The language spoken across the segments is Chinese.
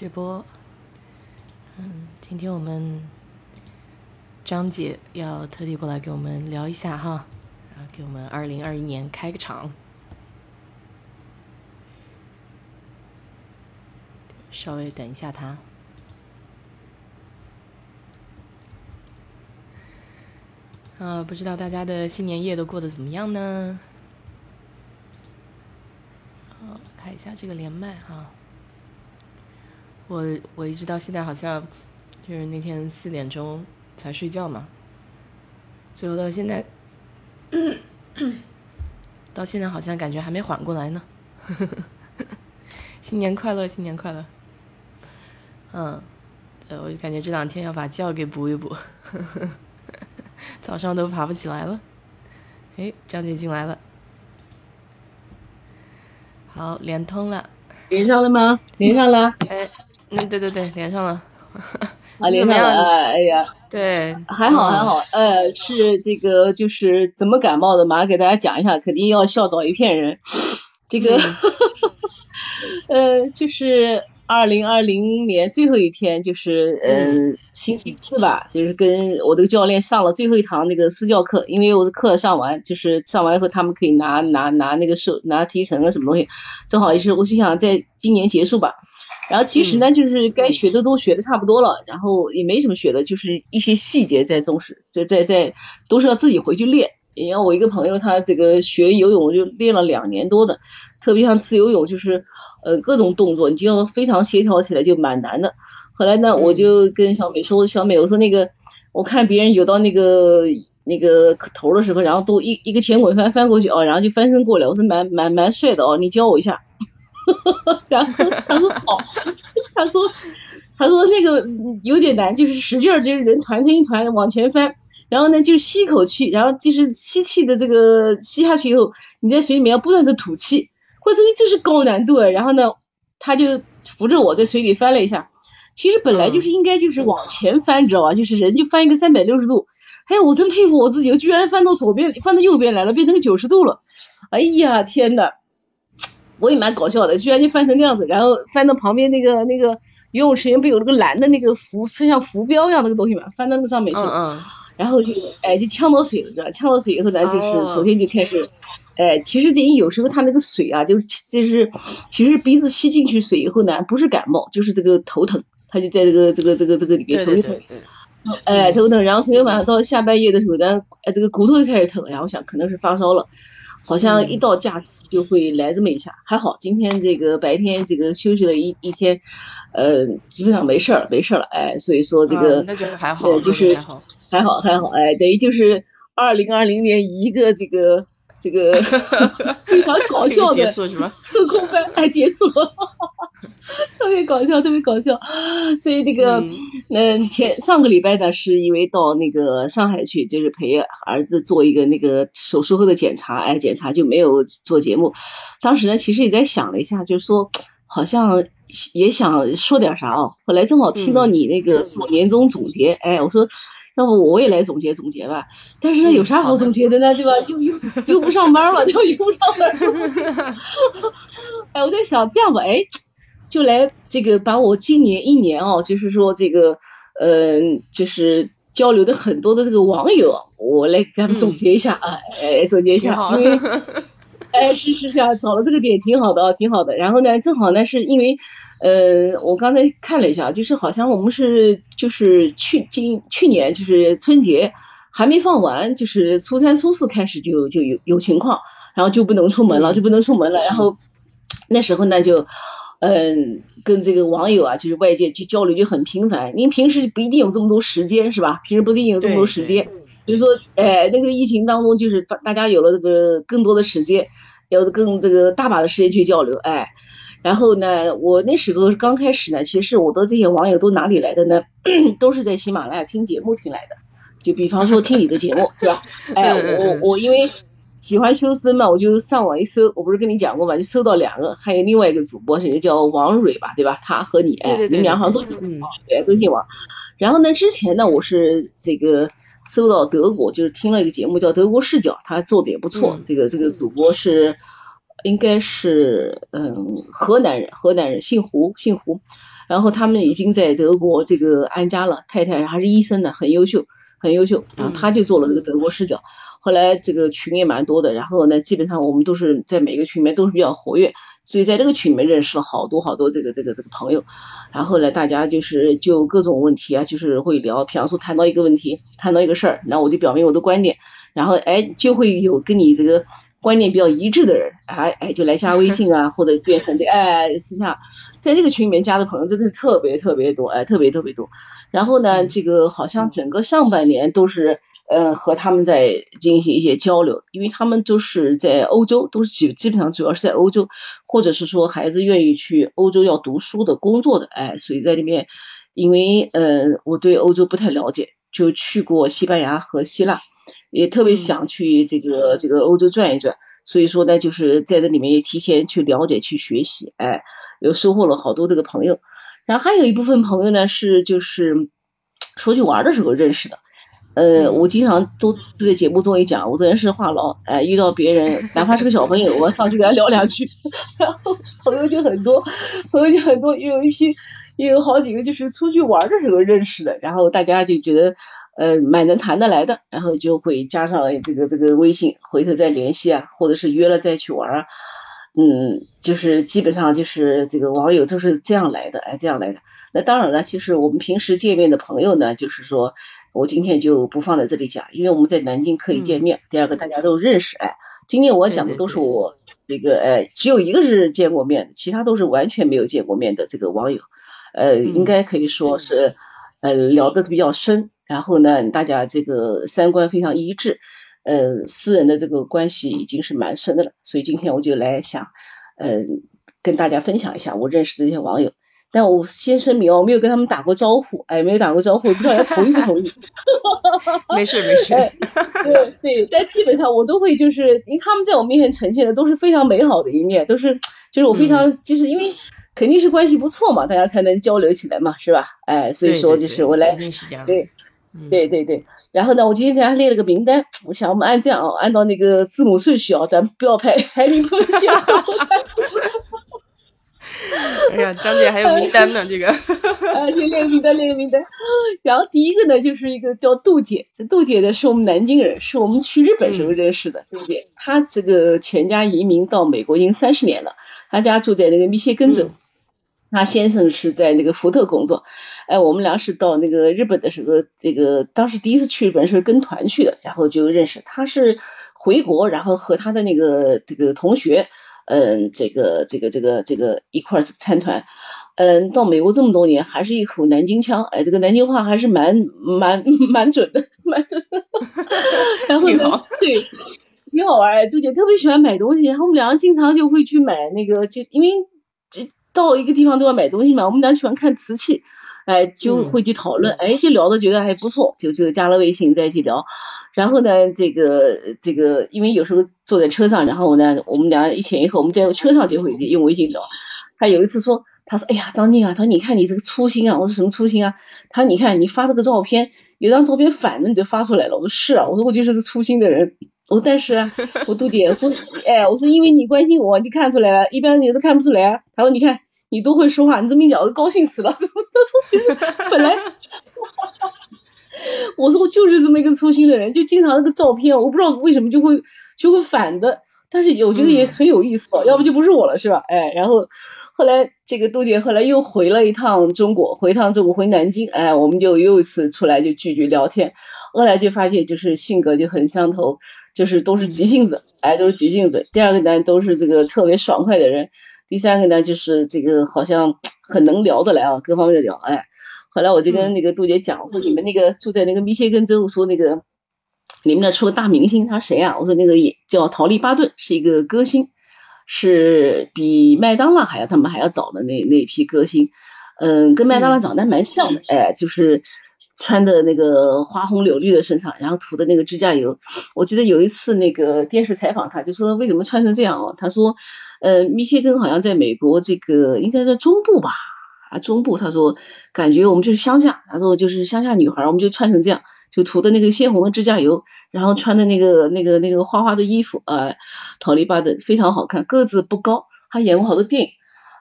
直播。嗯，今天我们张姐要特地过来给我们聊一下哈，然后给我们二零二一年开个场。稍微等一下她。啊，不知道大家的新年夜都过得怎么样呢？好，看一下这个连麦哈。我我一直到现在好像就是那天四点钟才睡觉嘛，所以我到现在，到现在好像感觉还没缓过来呢。新年快乐，新年快乐。嗯，对，我就感觉这两天要把觉给补一补。早上都爬不起来了，哎，张姐进来了，好，连通了，连上了吗？连上了，哎，嗯，对对对，连上了，啊，连上了，哎呀，对，还好还好，呃，是这个就是怎么感冒的，马上给大家讲一下，肯定要笑倒一片人，这个，呃，就是。二零二零年最后一天就是嗯星期四吧，就是跟我这个教练上了最后一堂那个私教课，因为我的课上完，就是上完以后他们可以拿拿拿那个收拿提成啊什么东西，正好也是我就想在今年结束吧。然后其实呢，就是该学的都学的差不多了，然后也没什么学的，就是一些细节在重视，在在在都是要自己回去练。你像我一个朋友，他这个学游泳就练了两年多的，特别像自由泳就是。呃，各种动作你就要非常协调起来，就蛮难的。后来呢，我就跟小美说：“小美，我说那个，我看别人游到那个那个头的时候，然后都一一个前滚翻翻过去哦，然后就翻身过来，我说蛮蛮蛮帅的哦，你教我一下。”然后他说好，他说他说那个有点难，就是使劲儿，就是人团成一团往前翻，然后呢就吸一口气，然后就是吸气的这个吸下去以后，你在水里面要不断的吐气。或者就是高难度，然后呢，他就扶着我在水里翻了一下。其实本来就是应该就是往前翻，你知道吧？就是人就翻一个三百六十度。哎呀，我真佩服我自己，我居然翻到左边，翻到右边来了，变成个九十度了。哎呀，天呐，我也蛮搞笑的，居然就翻成那样子，然后翻到旁边那个那个游泳池不有那个蓝的那个浮，像浮标一样那个东西嘛，翻到那上面去。嗯嗯。然后就哎就呛到水了，知道呛到水以后咱，就是重新就开始。哎，其实等于有时候他那个水啊，就是就是，其实鼻子吸进去水以后呢，不是感冒，就是这个头疼，他就在这个这个这个这个里面头疼，哎头疼，然后昨天晚上到下半夜的时候呢，哎这个骨头就开始疼，然后我想可能是发烧了，好像一到假期就会来这么一下，还好今天这个白天这个休息了一一天，呃基本上没事儿没事儿了，哎所以说这个那就是还好，就是还好。还好还好，哎等于就是二零二零年一个这个。这个 非常搞笑的测控班还结束了，特别搞笑，特别搞笑。所以这个，嗯，前上个礼拜呢，是因为到那个上海去，就是陪儿子做一个那个手术后的检查，哎，检查就没有做节目。当时呢，其实也在想了一下，就是说，好像也想说点啥哦。后来正好听到你那个做年终总结，哎，我说。要不我也来总结总结吧，但是有啥好总结的呢？对吧？又又 又不上班了，就又不上班。哎，我在想这样吧，哎，就来这个把我今年一年哦，就是说这个，嗯，就是交流的很多的这个网友，我来给他们总结一下啊，哎，总结一下，因为，哎，是是是啊，找了这个点挺好的啊，挺好的。然后呢，正好呢，是因为。呃，我刚才看了一下，就是好像我们是就是去今去年就是春节还没放完，就是初三初四开始就就有有情况，然后就不能出门了，就不能出门了。然后那时候呢，就嗯跟这个网友啊，就是外界去交流就很频繁。您平时不一定有这么多时间是吧？平时不一定有这么多时间，就是说，哎，那个疫情当中，就是大家有了这个更多的时间，有跟这个大把的时间去交流，哎。然后呢，我那时候刚开始呢，其实我的这些网友都哪里来的呢？都是在喜马拉雅听节目听来的。就比方说听你的节目，是吧？哎，我我因为喜欢修身嘛，我就上网一搜，我不是跟你讲过嘛，就搜到两个，还有另外一个主播是叫王蕊吧，对吧？他和你，哎，你们俩好像都姓王，对，都姓王。然后呢，之前呢，我是这个搜到德国，就是听了一个节目叫《德国视角》，他做的也不错。这个这个主播是。应该是嗯河南人，河南人姓胡，姓胡。然后他们已经在德国这个安家了，太太还是医生呢，很优秀，很优秀。然后他就做了这个德国视角。后来这个群也蛮多的，然后呢，基本上我们都是在每个群里面都是比较活跃，所以在这个群里面认识了好多好多这个这个这个朋友。然后呢，大家就是就各种问题啊，就是会聊，比方说谈到一个问题，谈到一个事儿，那我就表明我的观点，然后哎就会有跟你这个观念比较一致的人，哎哎就来加微信啊，或者变成这哎私下在这个群里面加的朋友真的是特别特别多，哎特别特别多。然后呢，这个好像整个上半年都是。呃，和他们在进行一些交流，因为他们都是在欧洲，都是基基本上主要是在欧洲，或者是说孩子愿意去欧洲要读书的、工作的，哎，所以在里面，因为呃我对欧洲不太了解，就去过西班牙和希腊，也特别想去这个这个欧洲转一转，所以说呢，就是在这里面也提前去了解、去学习，哎，又收获了好多这个朋友，然后还有一部分朋友呢是就是出去玩的时候认识的。呃，我经常都在节目中也讲，我这人是话痨，哎，遇到别人，哪怕是个小朋友，我上去跟他聊两句，然 后朋友就很多，朋友就很多，有一批，也有好几个就是出去玩的时候认识的，然后大家就觉得呃蛮能谈得来的，然后就会加上这个这个微信，回头再联系啊，或者是约了再去玩啊，嗯，就是基本上就是这个网友都是这样来的，哎，这样来的。那当然了，其实我们平时见面的朋友呢，就是说。我今天就不放在这里讲，因为我们在南京可以见面。第二个大家都认识，哎，今天我讲的都是我这个，哎，只有一个是见过面，其他都是完全没有见过面的这个网友，呃，应该可以说是，呃，聊得比较深，然后呢，大家这个三观非常一致，呃，私人的这个关系已经是蛮深的了，所以今天我就来想，嗯，跟大家分享一下我认识的一些网友。但我先声明哦，我没有跟他们打过招呼，哎，没有打过招呼，不知道要同意不同意。没事没事。对对，但基本上我都会，就是因为他们在我面前呈现的都是非常美好的一面，都是就是我非常就是因为肯定是关系不错嘛，大家才能交流起来嘛，是吧？哎，所以说就是我来对对对对。然后呢，我今天给大家列了个名单，我想我们按这样啊，按照那个字母顺序啊，咱们不要排排名不先。哎呀，张姐还有名单呢，这个。啊，先列个名单，列个名单。然后第一个呢，就是一个叫杜姐，这杜姐呢是我们南京人，是我们去日本时候认识的，对不对？她这个全家移民到美国已经三十年了，她家住在那个密歇根州，她先生是在那个福特工作。哎，我们俩是到那个日本的时候，这个当时第一次去日本是跟团去的，然后就认识。她是回国，然后和她的那个这个同学。嗯，这个这个这个这个一块参团，嗯，到美国这么多年，还是一口南京腔，哎，这个南京话还是蛮蛮蛮准的，蛮准的。然后呢，对，挺好玩儿，杜姐特别喜欢买东西，然后我们两个经常就会去买那个，就因为这到一个地方都要买东西嘛，我们俩喜欢看瓷器，哎，就会去讨论，哎，就聊的觉得还不错，就就加了微信在一起聊。然后呢，这个这个，因为有时候坐在车上，然后呢，我们俩一前一后，我们在车上就会用微信聊。他有一次说，他说：“哎呀，张静啊，他说你看你这个粗心啊。”我说：“什么粗心啊？”他说：“你看你发这个照片，有张照片反了，你就发出来了。”我说：“是啊。”我说：“我就是个粗心的人。”我说：“但是，我杜姐，我哎，我说因为你关心我，你看出来了，一般人都看不出来啊。”他说：“你看你都会说话，你这么一讲，我高兴死了。”他说：“其实本来。” 我说我就是这么一个粗心的人，就经常那个照片，我不知道为什么就会就会反的，但是我觉得也很有意思，要不就不是我了，是吧？哎，然后后来这个杜姐后来又回了一趟中国，回趟中国回南京，哎，我们就又一次出来就聚聚聊天，后来就发现就是性格就很相投，就是都是急性子，哎，都是急性子。第二个呢，都是这个特别爽快的人，第三个呢，就是这个好像很能聊得来啊，各方面的聊，哎。后来我就跟那个杜姐讲，我说你们那个住在那个密歇根州，我说那个你们那出个大明星，他说谁啊？我说那个也叫陶丽巴顿，是一个歌星，是比麦当娜还要他们还要早的那那一批歌星，嗯，跟麦当娜长得蛮像的，哎，就是穿的那个花红柳绿的身上，然后涂的那个指甲油。我记得有一次那个电视采访他，就说为什么穿成这样哦？他说，呃，密歇根好像在美国这个应该在中部吧。啊，中部他说感觉我们就是乡下，他说就是乡下女孩，我们就穿成这样，就涂的那个鲜红的指甲油，然后穿的那个那个那个花花的衣服，呃，桃李巴的非常好看，个子不高，他演过好多电影，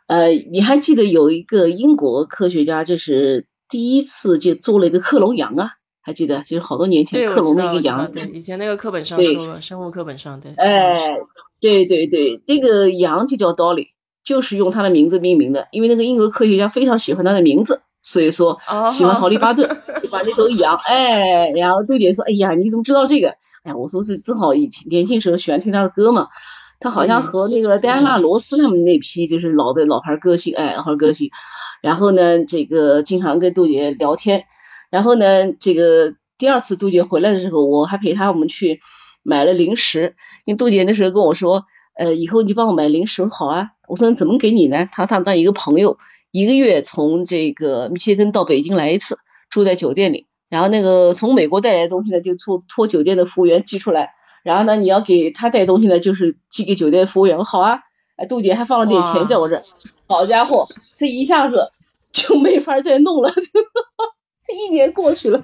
呃，你还记得有一个英国科学家，就是第一次就做了一个克隆羊啊？还记得？就是好多年前克隆那个羊。对，以前那个课本上说了，生物课本上对。哎，对对对，那个羊就叫 Dolly，就是用他的名字命名的，因为那个英国科学家非常喜欢他的名字，所以说喜欢 豪利巴顿，就把那头羊。哎，然后杜姐说：“哎呀，你怎么知道这个？”哎，我说是正好以前年轻时候喜欢听他的歌嘛。他好像和那个戴安娜罗斯他们那批就是老的老牌歌星，哎，老牌歌星。然后呢，这个经常跟杜姐聊天。然后呢，这个第二次杜姐回来的时候，我还陪她我们去买了零食。因为杜姐那时候跟我说，呃，以后你帮我买零食好啊。我说怎么给你呢？他他当一个朋友，一个月从这个密歇根到北京来一次，住在酒店里。然后那个从美国带来的东西呢，就托托酒店的服务员寄出来。然后呢，你要给他带东西呢，就是寄给酒店服务员。好啊，哎，杜姐还放了点钱在我这。好家伙，这一下子就没法再弄了，这一年过去了。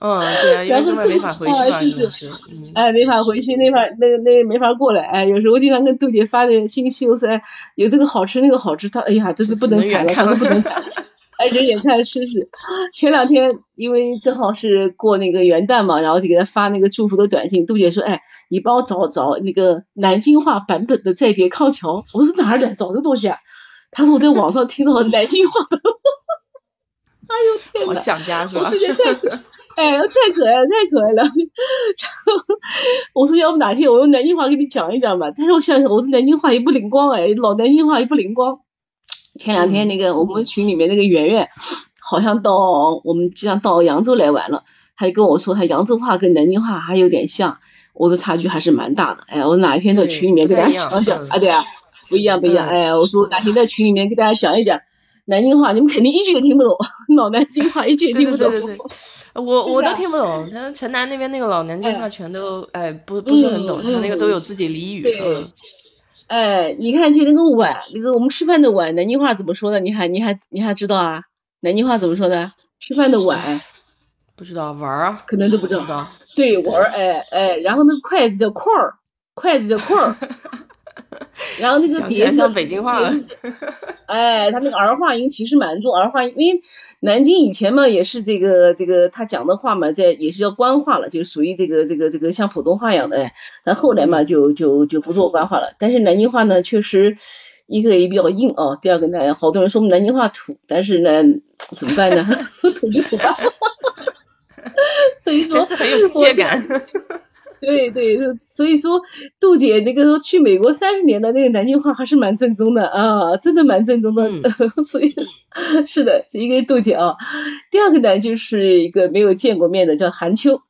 嗯，对啊，因为根本没法回去嘛，就是，哎，没法回去，那法那个那个没法过来。哎，有时候经常跟杜姐发点信息，我说哎，有这个好吃那个好吃，他哎呀，真是不能踩了，他都不能踩。哎，人眼看试试。前两天因为正好是过那个元旦嘛，然后就给他发那个祝福的短信。杜姐说：“哎，你帮我找找那个南京话版本的《再别康桥》。”我说：“哪儿的？找这东西啊？”他说：“我在网上听到南京话。”哎呦天哪！好想家是吧？哎，太可爱了，太可爱了。我说：“要不哪天我用南京话给你讲一讲吧？”但是我想想，我说南京话也不灵光哎，老南京话也不灵光。前两天那个我们群里面那个圆圆，好像到我们即将到扬州来玩了，他就跟我说他扬州话跟南京话还有点像，我说差距还是蛮大的。哎，我哪一天在群里面给大家讲讲啊？对啊，不一样不一样。哎，我说哪天在群里面给大家讲一讲南京话，你们肯定一句也听不懂，老南京话一句也听不懂。对对对，我 我都听不懂，他城南那边那个老南京话全都哎不不是很懂，他那个都有自己俚语。嗯。哎，你看，就那个碗，那个我们吃饭的碗，南京话怎么说的？你还你还你还知道啊？南京话怎么说的？吃饭的碗，不知道玩儿啊，可能都不知道。对，玩儿，哎哎，然后那个筷子叫筷儿，筷子叫筷儿，然后那个碟子像北京话了。哎，他那个儿化音其实蛮重，儿化音，因为。南京以前嘛也是这个这个他讲的话嘛，在也是叫官话了，就属于这个这个这个像普通话一样的。哎，但后来嘛就就就不做官话了。但是南京话呢，确实一个也比较硬哦。第二个呢，好多人说我们南京话土，但是呢怎么办呢？土就土吧。所以说是很有亲切感。对对，所以说杜姐那个时候去美国三十年的那个南京话还是蛮正宗的啊，真的蛮正宗的。所以 是的，一个是杜姐啊，第二个呢就是一个没有见过面的叫韩秋，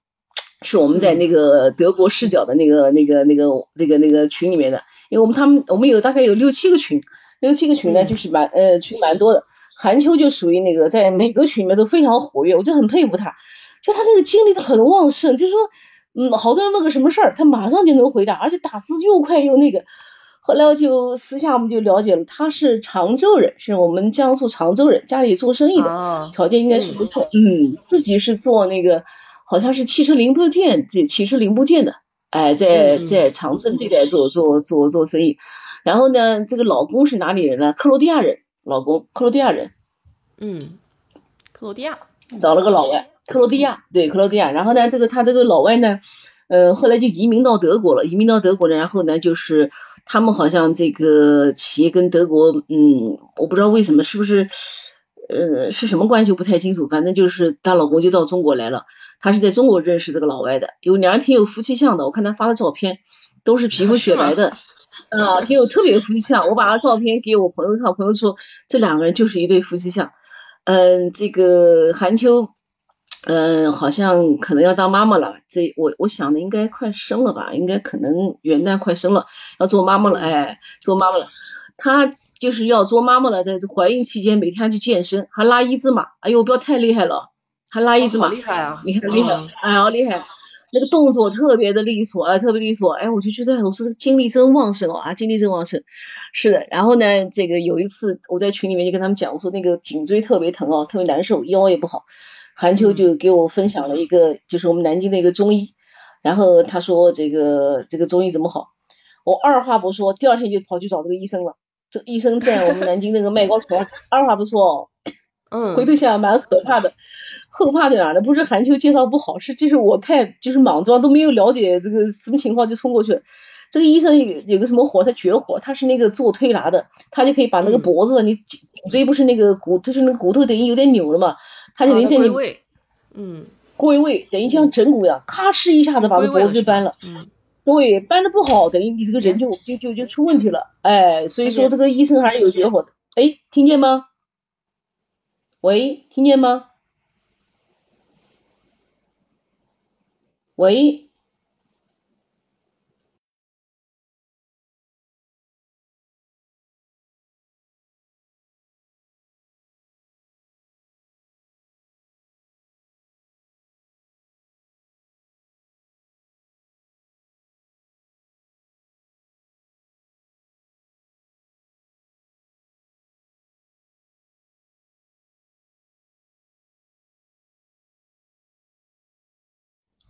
是我们在那个德国视角的那个那个那个那个那个群里面的，因为我们他们我们有大概有六七个群，六七个群呢就是蛮呃群蛮多的，韩秋就属于那个在每个群里面都非常活跃，我就很佩服他，就他那个精力很旺盛，就是说。嗯，好多人问个什么事儿，他马上就能回答，而且打字又快又那个。后来我就私下我们就了解了，他是常州人，是我们江苏常州人，家里做生意的，条件应该是不错。嗯，自己是做那个好像是汽车零部件，这汽车零部件的，哎，在在长春这边做做做做生意。然后呢，这个老公是哪里人呢？克罗地亚人，老公克罗地亚人。嗯，克罗地亚找了个老外。克罗地亚，对克罗地亚，然后呢，这个他这个老外呢，呃，后来就移民到德国了，移民到德国呢，然后呢，就是他们好像这个企业跟德国，嗯，我不知道为什么，是不是，呃，是什么关系，我不太清楚，反正就是她老公就到中国来了，她是在中国认识这个老外的，有两人挺有夫妻相的，我看他发的照片都是皮肤雪白的，啊，挺有特别夫妻相，我把他照片给我朋友看，朋友说这两个人就是一对夫妻相，嗯，这个韩秋。嗯，好像可能要当妈妈了。这我我想的应该快生了吧，应该可能元旦快生了，要做妈妈了。哎，做妈妈了，她就是要做妈妈了。在怀孕期间，每天去健身，还拉一字马。哎呦，不要太厉害了，还拉一字马，厉害啊！厉害厉害，哎，好厉害，那个动作特别的利索，哎，特别利索。哎，我就觉得，我说这个精力真旺盛哦，啊，精力真旺盛。是的，然后呢，这个有一次我在群里面就跟他们讲，我说那个颈椎特别疼哦，特别难受，腰也不好。韩秋就给我分享了一个，就是我们南京的一个中医，然后他说这个这个中医怎么好，我二话不说，第二天就跑去找这个医生了。这医生在我们南京那个麦高桥，二话不说，嗯，回头想蛮可怕的。后怕在哪呢？不是韩秋介绍不好，是就是我太就是莽撞，都没有了解这个什么情况就冲过去了。这个医生有有个什么活，他绝活，他是那个做推拿的，他就可以把那个脖子，你颈椎不是那个骨，就是那个骨头等于有点扭了嘛，他就能在你嗯归位，等于像整骨一样，咔哧一下子把这脖子就搬了。嗯，对，扳的不好，等于你这个人就就就就出问题了。哎，所以说这个医生还是有绝活的。哎，听见吗？喂，听见吗？喂。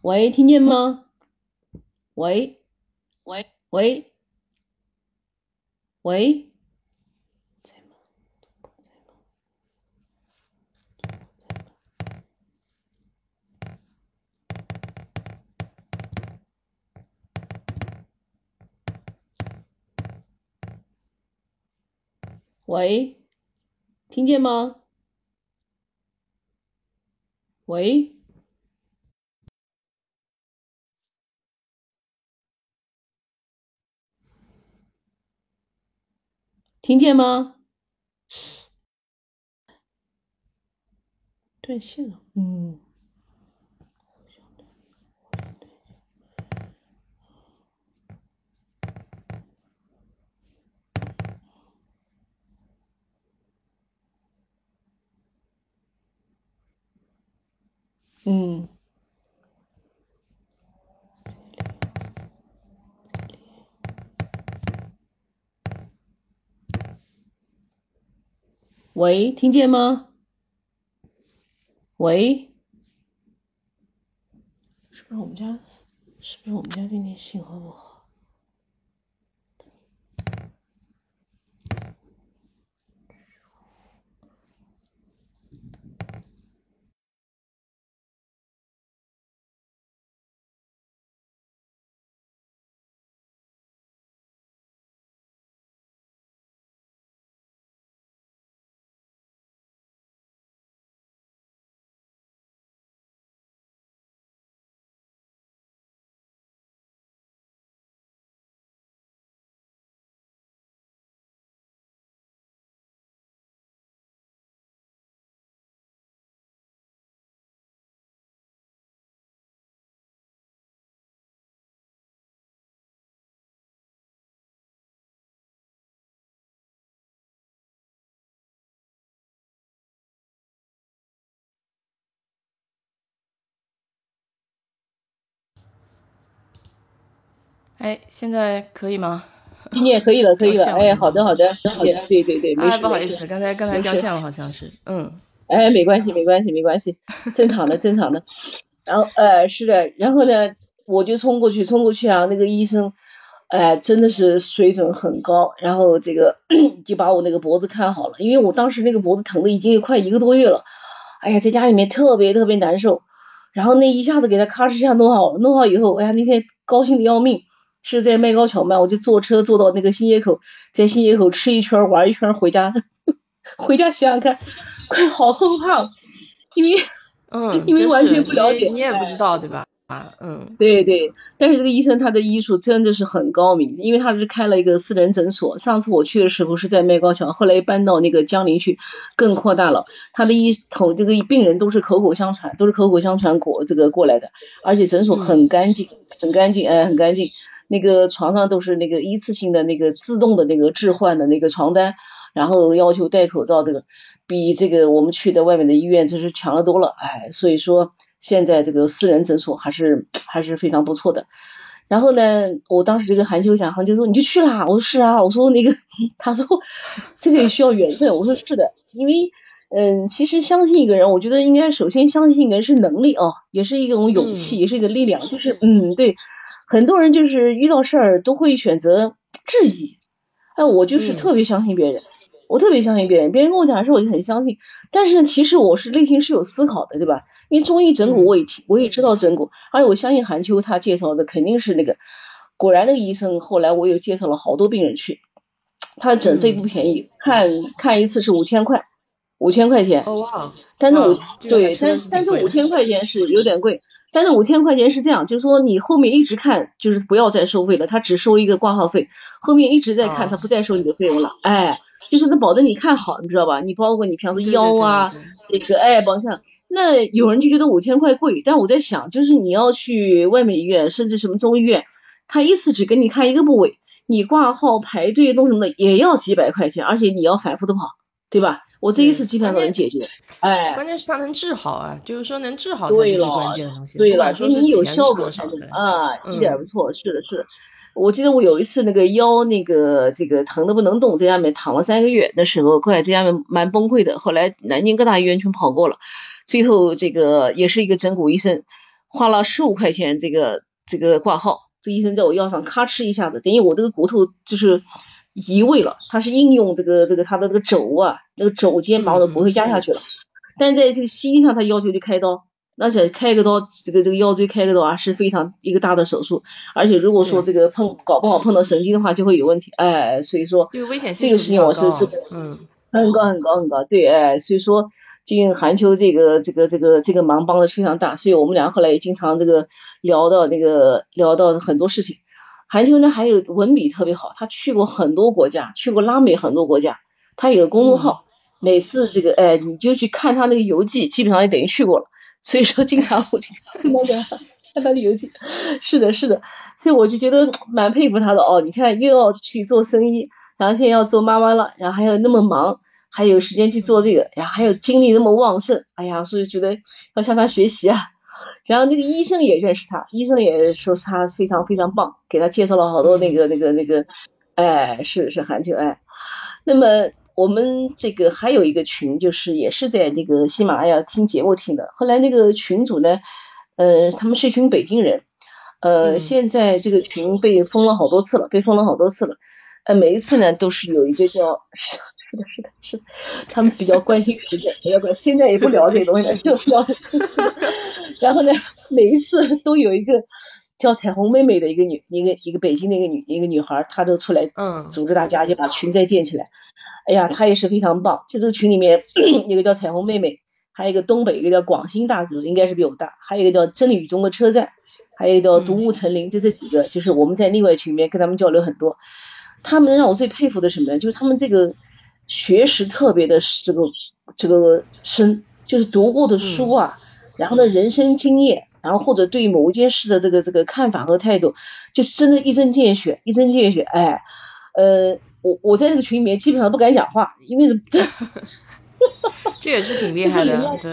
喂，听见吗？喂，喂，喂，喂，喂，听见吗？喂。听见吗？断线了。嗯。嗯。喂，听见吗？喂，是不是我们家？是不是我们家今天信号不好？哎，现在可以吗？今天可以了，可以了。哎，好的，好的，好的，对对对，没事。不好意思，刚才刚才掉线了，好像是。嗯。哎，没关系，没关系，没关系，正常的，正常的。然后，呃，是的，然后呢，我就冲过去，冲过去啊，那个医生，哎，真的是水准很高。然后这个 就把我那个脖子看好了，因为我当时那个脖子疼的已经有快一个多月了。哎呀，在家里面特别特别难受。然后那一下子给他咔哧一下弄好了，弄好以后，哎呀，那天高兴的要命。是在麦高桥嘛，我就坐车坐到那个新街口，在新街口吃一圈玩一圈回家，回家想想看，快好后怕，因为嗯，因为完全不了解，你也不知道对吧？啊，嗯，对对，但是这个医生他的医术真的是很高明，因为他是开了一个私人诊所，上次我去的时候是在麦高桥，后来搬到那个江陵去，更扩大了。他的医同这个病人都是口口相传，都是口口相传过这个过来的，而且诊所很干净，很干净，哎，很干净。那个床上都是那个一次性的那个自动的那个置换的那个床单，然后要求戴口罩，这个比这个我们去的外面的医院真是强了多了，哎，所以说现在这个私人诊所还是还是非常不错的。然后呢，我当时就跟韩秋讲，韩秋说你就去啦，我说是啊，我说那个 他说这个也需要缘分，我说是的，因为嗯，其实相信一个人，我觉得应该首先相信一个人是能力哦，也是一种勇气，也是一个力量，就是嗯对。很多人就是遇到事儿都会选择质疑，哎，我就是特别相信别人，我特别相信别人，别人跟我讲的时候我就很相信。但是其实我是内心是有思考的，对吧？因为中医整骨我也听，我也知道整骨，而且我相信韩秋他介绍的肯定是那个，果然那个医生后来我又介绍了好多病人去，他的诊费不便宜，看看一次是五千块，五千块钱。哦哇！但是五对，但但是五千块钱是有点贵。但是五千块钱是这样，就是说你后面一直看，就是不要再收费了，他只收一个挂号费，后面一直在看，他不再收你的费用了。哎，就是他保证你看好，你知道吧？你包括你，比方说腰啊，这个哎，包像那有人就觉得五千块贵，但我在想，就是你要去外面医院，甚至什么中医院，他一次只给你看一个部位，你挂号排队弄什么的也要几百块钱，而且你要反复的跑，对吧？我这一次基本上都能解决，哎，关键是它能治好啊，就是说能治好才是最关键的东西。对了，给你有效果才能啊，一点不错，是的，是的。我记得我有一次那个腰那个这个疼的不能动，在家里面躺了三个月的时候，后来在家里面蛮崩溃的。后来南京各大医院全跑过了，最后这个也是一个整骨医生，花了十五块钱这个这个挂号，这医生在我腰上咔哧一下子，等于我这个骨头就是。移位了，他是应用这个这个他的这个肘啊，那个肘肩把我的骨头压下去了。但是在这个西医上，他要求就开刀，而且开个刀，这个这个腰椎开个刀啊是非常一个大的手术，而且如果说这个碰搞不好碰到神经的话就会有问题，哎，所以说这个事情我是嗯很高很高很高，对，哎，所以说进韩秋这个这个这个这个忙帮的非常大，所以我们俩后来也经常这个聊到那个聊到很多事情。韩秋呢还有文笔特别好，他去过很多国家，去过拉美很多国家。他有个公众号，每次这个哎你就去看他那个游记，基本上就等于去过了。所以说经常我听看他的看他的游记，是的，是的。所以我就觉得蛮佩服他的哦。你看又要去做生意，然后现在要做妈妈了，然后还有那么忙，还有时间去做这个，然后还有精力那么旺盛，哎呀，所以觉得要向他学习啊。然后那个医生也认识他，医生也说他非常非常棒，给他介绍了好多那个那个那个，哎，是是韩剧哎。那么我们这个还有一个群，就是也是在那个喜马拉雅听节目听的。后来那个群主呢，呃，他们是一群北京人，呃，现在这个群被封了好多次了，被封了好多次了。呃，每一次呢都是有一个叫。是的，是的，是的，他们比较关心时间，比较关，现在也不聊这东西了，就聊。然后呢，每一次都有一个叫彩虹妹妹的一个女，一个一个北京的一个女一个女孩，她都出来组织大家，就把群再建起来。哎呀，她也是非常棒。就这个群里面，一个叫彩虹妹妹，还有一个东北，一个叫广兴大哥，应该是比我大，还有一个叫真理中的车站，还有一个叫独木成林，就这几个，就是我们在另外群里面跟他们交流很多。他们让我最佩服的什么呢？就是他们这个。学识特别的这个这个深，就是读过的书啊，然后呢人生经验，然后或者对某一件事的这个这个看法和态度，就是真的一针见血，一针见血。哎，呃，我我在这个群里面基本上不敢讲话，因为这 这也是挺厉害的，对。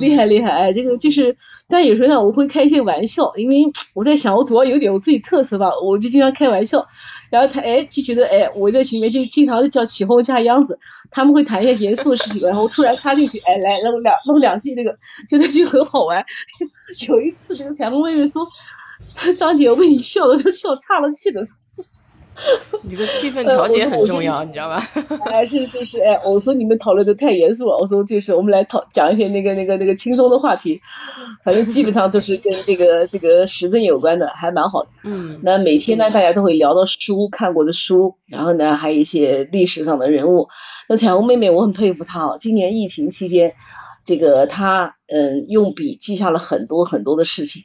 厉害厉害，哎，这个就是，但有时候呢，我会开一些玩笑，因为我在想，我主要有点我自己特色吧，我就经常开玩笑，然后他哎就觉得哎，我在群里面就经常叫起哄架秧子，他们会谈一些严肃的事情，然后突然插进去，哎，来弄两弄两句那个，觉得就很好玩。有一次那个彩虹妹妹说，张姐我被你笑的都笑岔了气的。你这个气氛 调节很重要，你知道吧？哎，是是是，哎，我说你们讨论的太严肃了，我说就是我们来讨讲一些那个那个那个轻松的话题，反正基本上都是跟这个这个时政有关的，还蛮好的。嗯。那每天呢，大家都会聊到书，看过的书，然后呢，还有一些历史上的人物。那彩虹妹妹，我很佩服她啊，今年疫情期间，这个她嗯用笔记下了很多很多的事情。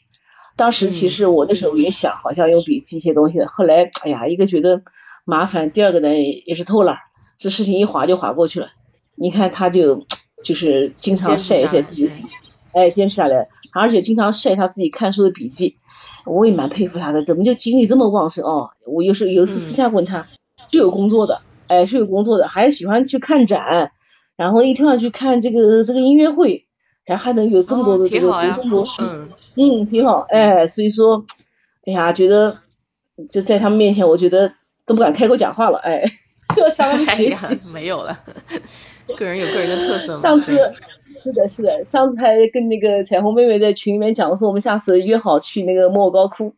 当时其实我那时候也想，好像用笔记一些东西的。后来，哎呀，一个觉得麻烦，第二个呢也是偷懒，这事情一划就划过去了。你看他就就是经常晒一些自己，哎，坚持下来，而且经常晒他自己看书的笔记。我也蛮佩服他的，怎么就精力这么旺盛哦？我有时有一次私下问他，是有工作的，哎，是有工作的，还喜欢去看展，然后一天要去看这个这个音乐会。然后还能有这么多的这个读书模式，嗯，挺好，哎，所以说，哎呀，觉得就在他们面前，我觉得都不敢开口讲话了，哎，要向他们 学习。没有了，个人有个人的特色。上次是的，是的，上次还跟那个彩虹妹妹在群里面讲说，我们下次约好去那个莫高窟。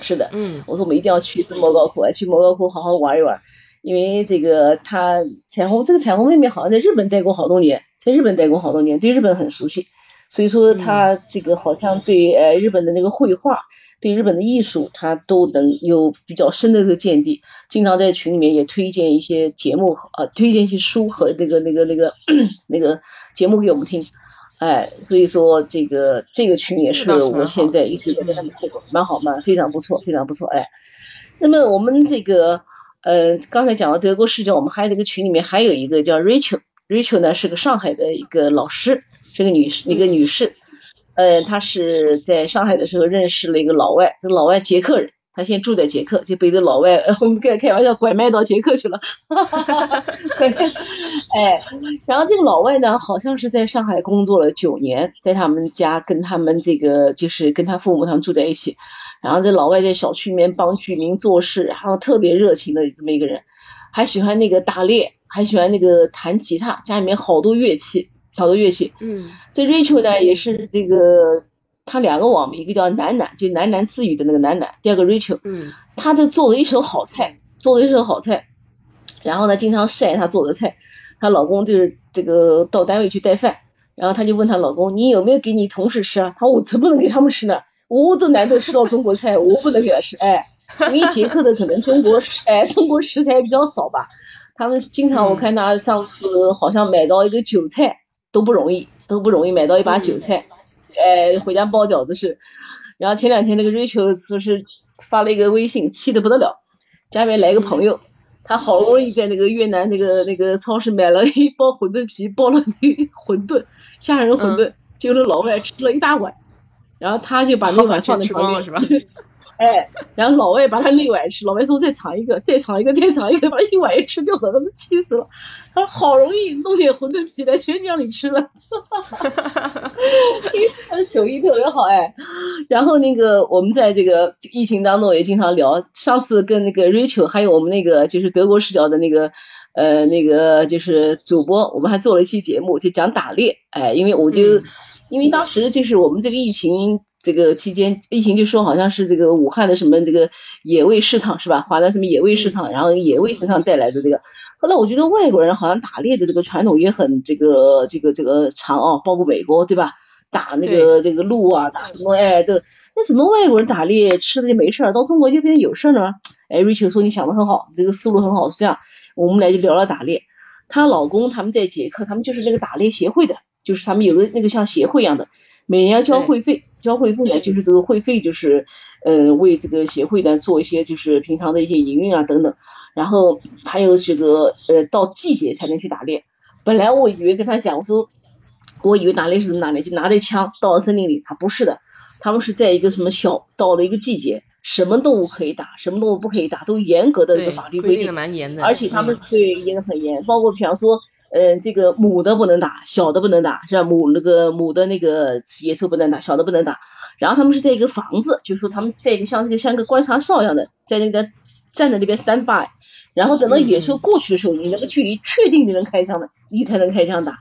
是的，嗯，我说我们一定要去莫高窟，去莫高窟好好玩一玩。因为这个他彩虹这个彩虹妹妹好像在日本待过好多年，在日本待过好多年，对日本很熟悉，所以说他这个好像对呃日本的那个绘画，对日本的艺术，他都能有比较深的这个见地，经常在群里面也推荐一些节目啊，推荐一些书和那个那个那个 那个节目给我们听，哎，所以说这个这个群也是我现在一直在跟他们推广，蛮好蛮非常不错，非常不错，哎，那么我们这个。呃，刚才讲了德国视角，我们还有这个群里面还有一个叫 Rachel 呢是个上海的一个老师，是个女士，一个女士，呃，她是在上海的时候认识了一个老外，这个老外捷克人，她现在住在捷克，就被这老外，我们开开玩笑拐卖到捷克去了，哈哈哈，哎，然后这个老外呢，好像是在上海工作了九年，在他们家跟他们这个就是跟他父母他们住在一起。然后这老外在小区里面帮居民做事，然后特别热情的这么一个人，还喜欢那个打猎，还喜欢那个弹吉他，家里面好多乐器，好多乐器。嗯。这 Rachel 呢也是这个，他两个网名，一个叫楠楠，就喃喃自语的那个楠楠，第二个 Rachel。嗯。他这做了一手好菜，做了一手好菜，然后呢经常晒她做的菜，她老公就是这个到单位去带饭，然后她就问她老公，你有没有给你同事吃啊？她说我怎么能给他们吃呢？我都难得吃到中国菜，我不能给他吃，哎，因为捷克的可能中国，哎，中国食材比较少吧，他们经常我看他上次好像买到一个韭菜都不容易，都不容易买到一把韭菜，哎，回家包饺子吃。然后前两天那个 Rachel 说是发了一个微信，气得不得了，家里面来个朋友，他好不容易在那个越南那个那个超市买了一包馄饨皮，包了那馄饨，虾仁馄饨，结果老外吃了一大碗。然后他就把那碗放在旁边，哎，然后老外把他那碗吃，老外说再尝一个，再尝一个，再尝一个，把一碗一吃就了，他们气死了。他说好容易弄点馄饨皮来，全让你吃了，哈哈哈哈哈。他的手艺特别好哎。然后那个我们在这个疫情当中也经常聊，上次跟那个 Rachel 还有我们那个就是德国视角的那个呃那个就是主播，我们还做了一期节目，就讲打猎，哎，因为我就。因为当时就是我们这个疫情这个期间，疫情就说好像是这个武汉的什么这个野味市场是吧？华南什么野味市场，然后野味身上带来的这个。后来我觉得外国人好像打猎的这个传统也很这个这个这个长啊，包括美国对吧？打那个这个鹿啊，打什么哎的，那怎么外国人打猎吃的就没事儿，到中国就变成有事儿呢？哎，Rachel 说你想的很好，这个思路很好，是这样，我们来就聊聊打猎。她老公他们在捷克，他们就是那个打猎协会的。就是他们有个那个像协会一样的，每年要交会费，交会费呢，就是这个会费就是呃为这个协会呢做一些就是平常的一些营运啊等等，然后还有这个呃到季节才能去打猎。本来我以为跟他讲，我说我以为打猎是怎么打猎，就拿着枪到了森林里，他不是的，他们是在一个什么小到了一个季节，什么动物可以打，什么动物不可以打，都严格的一个法律规定，蛮严的，而且他们对严的很严，包括比方说。嗯，这个母的不能打，小的不能打，是吧？母那个母的那个野兽不能打，小的不能打。然后他们是在一个房子，就是说他们在一个像这个像个观察哨一样的，在那个站在那边 stand by，然后等到野兽过去的时候，你那个距离确定你能开枪的，你才能开枪打。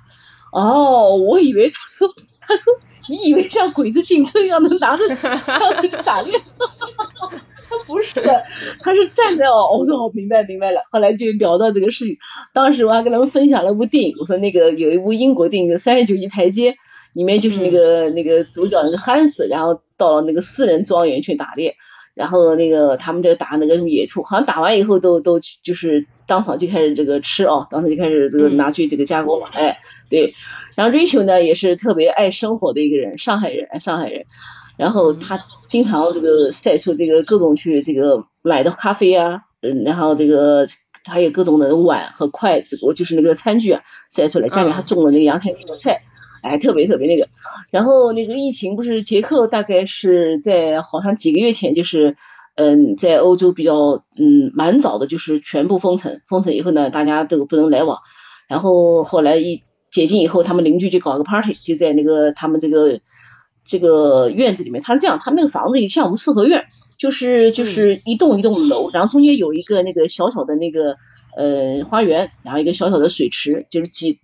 哦，我以为他说他说你以为像鬼子进村一样能拿着 枪去打猎？他不是的，他是站在哦，我说我明白明白了。后来就聊到这个事情，当时我还跟他们分享了部电影，我说那个有一部英国电影《三十九级台阶》，里面就是那个那个主角那个汉斯，然后到了那个私人庄园去打猎，然后那个他们在打那个什么野兔，好像打完以后都都就是当场就开始这个吃哦，当时就开始这个拿去这个加工了，哎，对。然后 Rachel 呢也是特别爱生活的一个人，上海人，上海人。然后他经常这个晒出这个各种去这个买的咖啡啊，嗯，然后这个还有各种的碗和筷子，我就是那个餐具啊晒出来。家里还种了那个阳台种菜，哎，特别特别那个。然后那个疫情不是捷克大概是在好像几个月前就是嗯在欧洲比较嗯蛮早的，就是全部封城，封城以后呢大家都不能来往。然后后来一解禁以后，他们邻居就搞个 party，就在那个他们这个。这个院子里面，他是这样，他那个房子也像我们四合院，就是就是一栋一栋楼，然后中间有一个那个小小的那个呃花园，然后一个小小的水池，就是几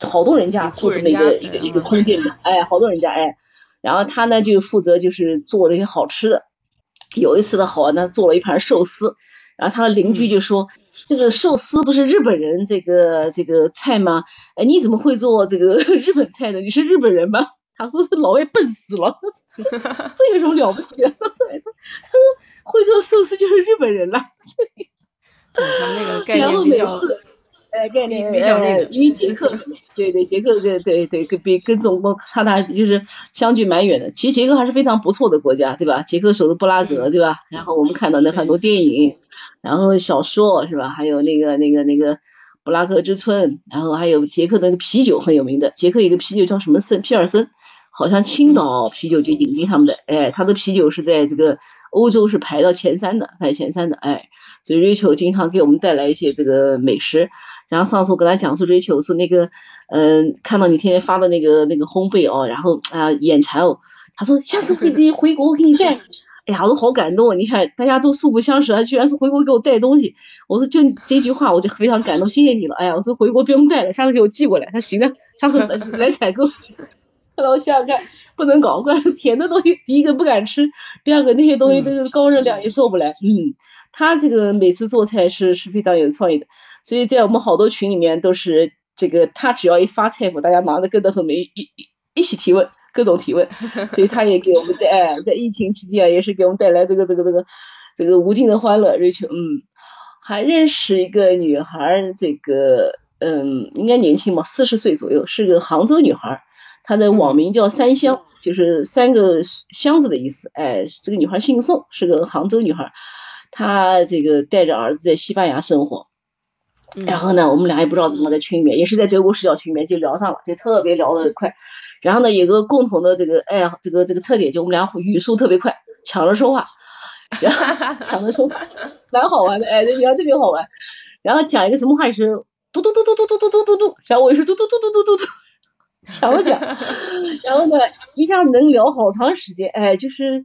好多人家住这么一个一个一个空间的，哎，好多人家哎，然后他呢就负责就是做那些好吃的，有一次的好呢做了一盘寿司。然后他的邻居就说：“这个寿司不是日本人这个这个菜吗？哎，你怎么会做这个 日本菜呢？你是日本人吗？”他说是：“老外笨死了，这有什么了不起的？”他说：“会做寿司就是日本人了。”他那个 概念比较。哎，概念比较那个，因为捷克，对对，捷克跟对对跟比跟中国差大就是相距蛮远的。其实捷克还是非常不错的国家，对吧？捷克首都布拉格，对吧？然后我们看到那很多电影，然后小说是吧？还有那个那个那个布拉格之春，然后还有捷克那个啤酒很有名的，捷克一个啤酒叫什么森皮尔森，好像青岛啤酒就顶顶他们的，哎，他的啤酒是在这个欧洲是排到前三的，排前三的，哎，所以 Rachel 经常给我们带来一些这个美食。然后上次我跟他讲述这些，我说那个，嗯，看到你天天发的那个那个烘焙哦，然后啊眼馋哦，他说下次回回国我给你带，哎呀，我都好感动啊！你看大家都素不相识，他居然是回国给我带东西，我说就这句话我就非常感动，谢谢你了。哎呀，我说回国不用带了，下次给我寄过来。他行的，下次来采购。后来我想想看，不能搞，怪 甜的东西，第一个不敢吃，第二个那些东西都是高热量，也做不来。嗯，他这个每次做菜是是非常有创意的。所以在我们好多群里面都是这个，他只要一发菜谱，大家马上跟到后面一一一起提问，各种提问。所以他也给我们在在疫情期间也是给我们带来这个这个这个这个无尽的欢乐。瑞秋，嗯，还认识一个女孩，这个嗯应该年轻吧，四十岁左右，是个杭州女孩，她的网名叫三香，就是三个箱子的意思。哎，这个女孩姓宋，是个杭州女孩，她这个带着儿子在西班牙生活。然后呢，我们俩也不知道怎么在群里面，也是在德国视角群里面就聊上了，就特别聊得快。然后呢，有个共同的这个爱好，这个这个特点，就我们俩语速特别快，抢着说话，然后 抢着说话，蛮好玩的，哎，这聊特别好玩。然后讲一个什么话也是嘟嘟嘟嘟嘟嘟嘟嘟嘟嘟，然后我也是嘟嘟嘟嘟嘟嘟嘟，抢着讲。然后呢，一下子能聊好长时间，哎，就是。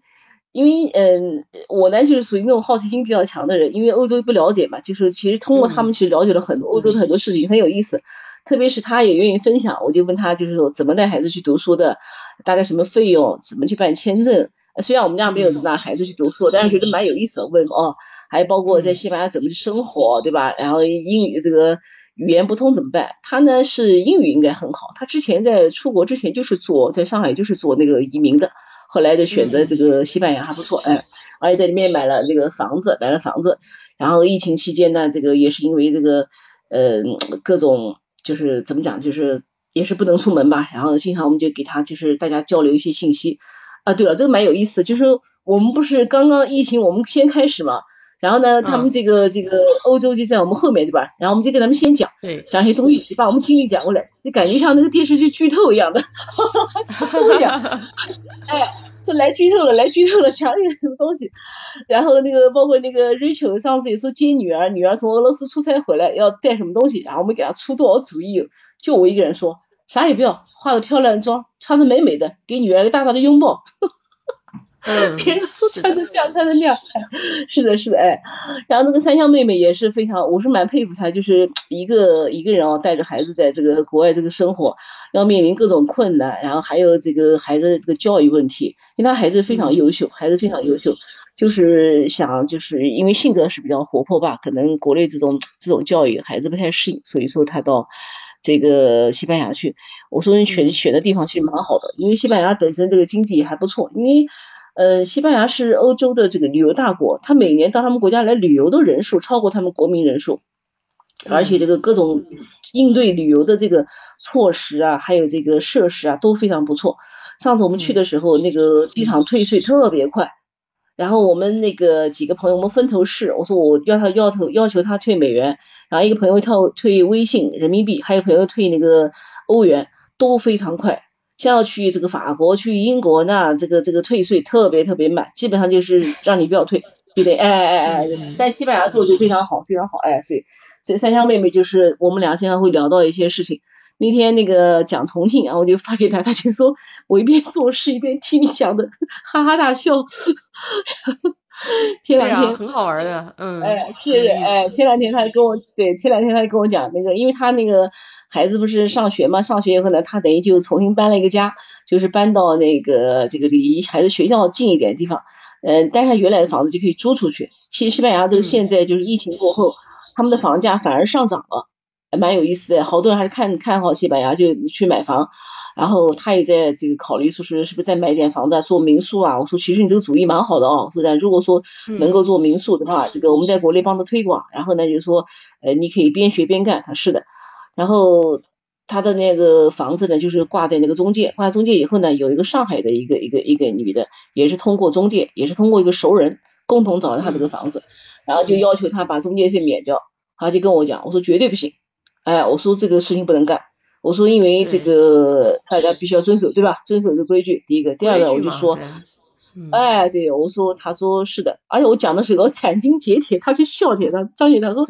因为嗯，我呢就是属于那种好奇心比较强的人，因为欧洲不了解嘛，就是其实通过他们去了解了很多欧洲的很多事情，很有意思。特别是他也愿意分享，我就问他就是说怎么带孩子去读书的，大概什么费用，怎么去办签证。虽然我们家没有这么大孩子去读书，但是觉得蛮有意思的。问哦，还包括在西班牙怎么去生活，对吧？然后英语这个语言不通怎么办？他呢是英语应该很好，他之前在出国之前就是做在上海就是做那个移民的。后来就选择这个西班牙还不错，哎，而且在里面买了这个房子，买了房子。然后疫情期间呢，这个也是因为这个呃各种就是怎么讲，就是也是不能出门吧。然后经常我们就给他就是大家交流一些信息。啊，对了，这个蛮有意思，就是我们不是刚刚疫情我们先开始嘛，然后呢，他们这个这个欧洲就在我们后面对吧？然后我们就跟他们先讲，对，讲一些东西，就把我们经历讲过来，就感觉像那个电视剧剧透一样的，都讲，哎，说来剧透了，来剧透了，讲点什么东西。然后那个包括那个 Rachel 上次也说接女儿，女儿从俄罗斯出差回来要带什么东西，然后我们给她出多少主意，就我一个人说啥也不要，化的漂亮的妆，穿的美美的，给女儿一个大大的拥抱。别人都说穿的像穿的那样，是的，是的，哎，然后那个三香妹妹也是非常，我是蛮佩服她，就是一个一个人哦，带着孩子在这个国外这个生活，要面临各种困难，然后还有这个孩子的这个教育问题，因为她孩子非常优秀，孩子非常优秀，就是想就是因为性格是比较活泼吧，可能国内这种这种教育孩子不太适应，所以说他到这个西班牙去，我说你选选的地方其实蛮好的，因为西班牙本身这个经济也还不错，因为。呃，西班牙是欧洲的这个旅游大国，他每年到他们国家来旅游的人数超过他们国民人数，而且这个各种应对旅游的这个措施啊，还有这个设施啊都非常不错。上次我们去的时候，那个机场退税特别快，然后我们那个几个朋友我们分头试，我说我要他要头要求他退美元，然后一个朋友他退微信人民币，还有朋友退那个欧元，都非常快。像要去这个法国、去英国，那这个这个退税特别特别慢，基本上就是让你不要退，对不对？哎哎哎哎，但西班牙做就非常好，非常好，哎，所以所以三香妹妹就是我们俩经常会聊到一些事情。那天那个讲重庆，然后我就发给她，她就说我一边做事一边听你讲的，哈哈大笑。前两天很好玩的，嗯，哎是哎，前两天他跟我对，前两天他跟我讲那个，因为他那个。孩子不是上学嘛？上学以后呢，他等于就重新搬了一个家，就是搬到那个这个离孩子学校近一点的地方。嗯，但是他原来的房子就可以租出去。其实西班牙这个现在就是疫情过后，他们的房价反而上涨了，蛮有意思的。好多人还是看看好西班牙，就去买房。然后他也在这个考虑，说是是不是再买点房子做民宿啊？我说其实你这个主意蛮好的哦，是的。如果说能够做民宿的话，这个我们在国内帮他推广。然后呢，就是说，呃，你可以边学边干。他是的。然后他的那个房子呢，就是挂在那个中介，挂在中介以后呢，有一个上海的一个一个一个女的，也是通过中介，也是通过一个熟人共同找到他这个房子，然后就要求他把中介费免掉。他就跟我讲，我说绝对不行，哎，我说这个事情不能干。我说，因为这个大家必须要遵守，对吧？遵守这规矩。第一个，第二个，我就说，哎，对，我说，他说是的，而且我讲的时候斩钉截铁，他就笑起来，张姐他说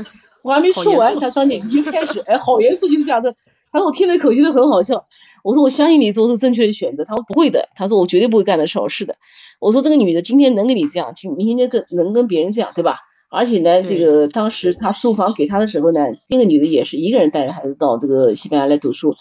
我还没说完，他张姐已经开始，哎，好严肃，就是这样子。他说我听的口气都很好笑。我说我相信你做出正确的选择。他说不会的，他说我绝对不会干的事。是的。我说这个女的今天能跟你这样，就明天就跟能跟别人这样，对吧？而且呢，这个当时他租房给他的时候呢，这个女的也是一个人带着孩子到这个西班牙来读书。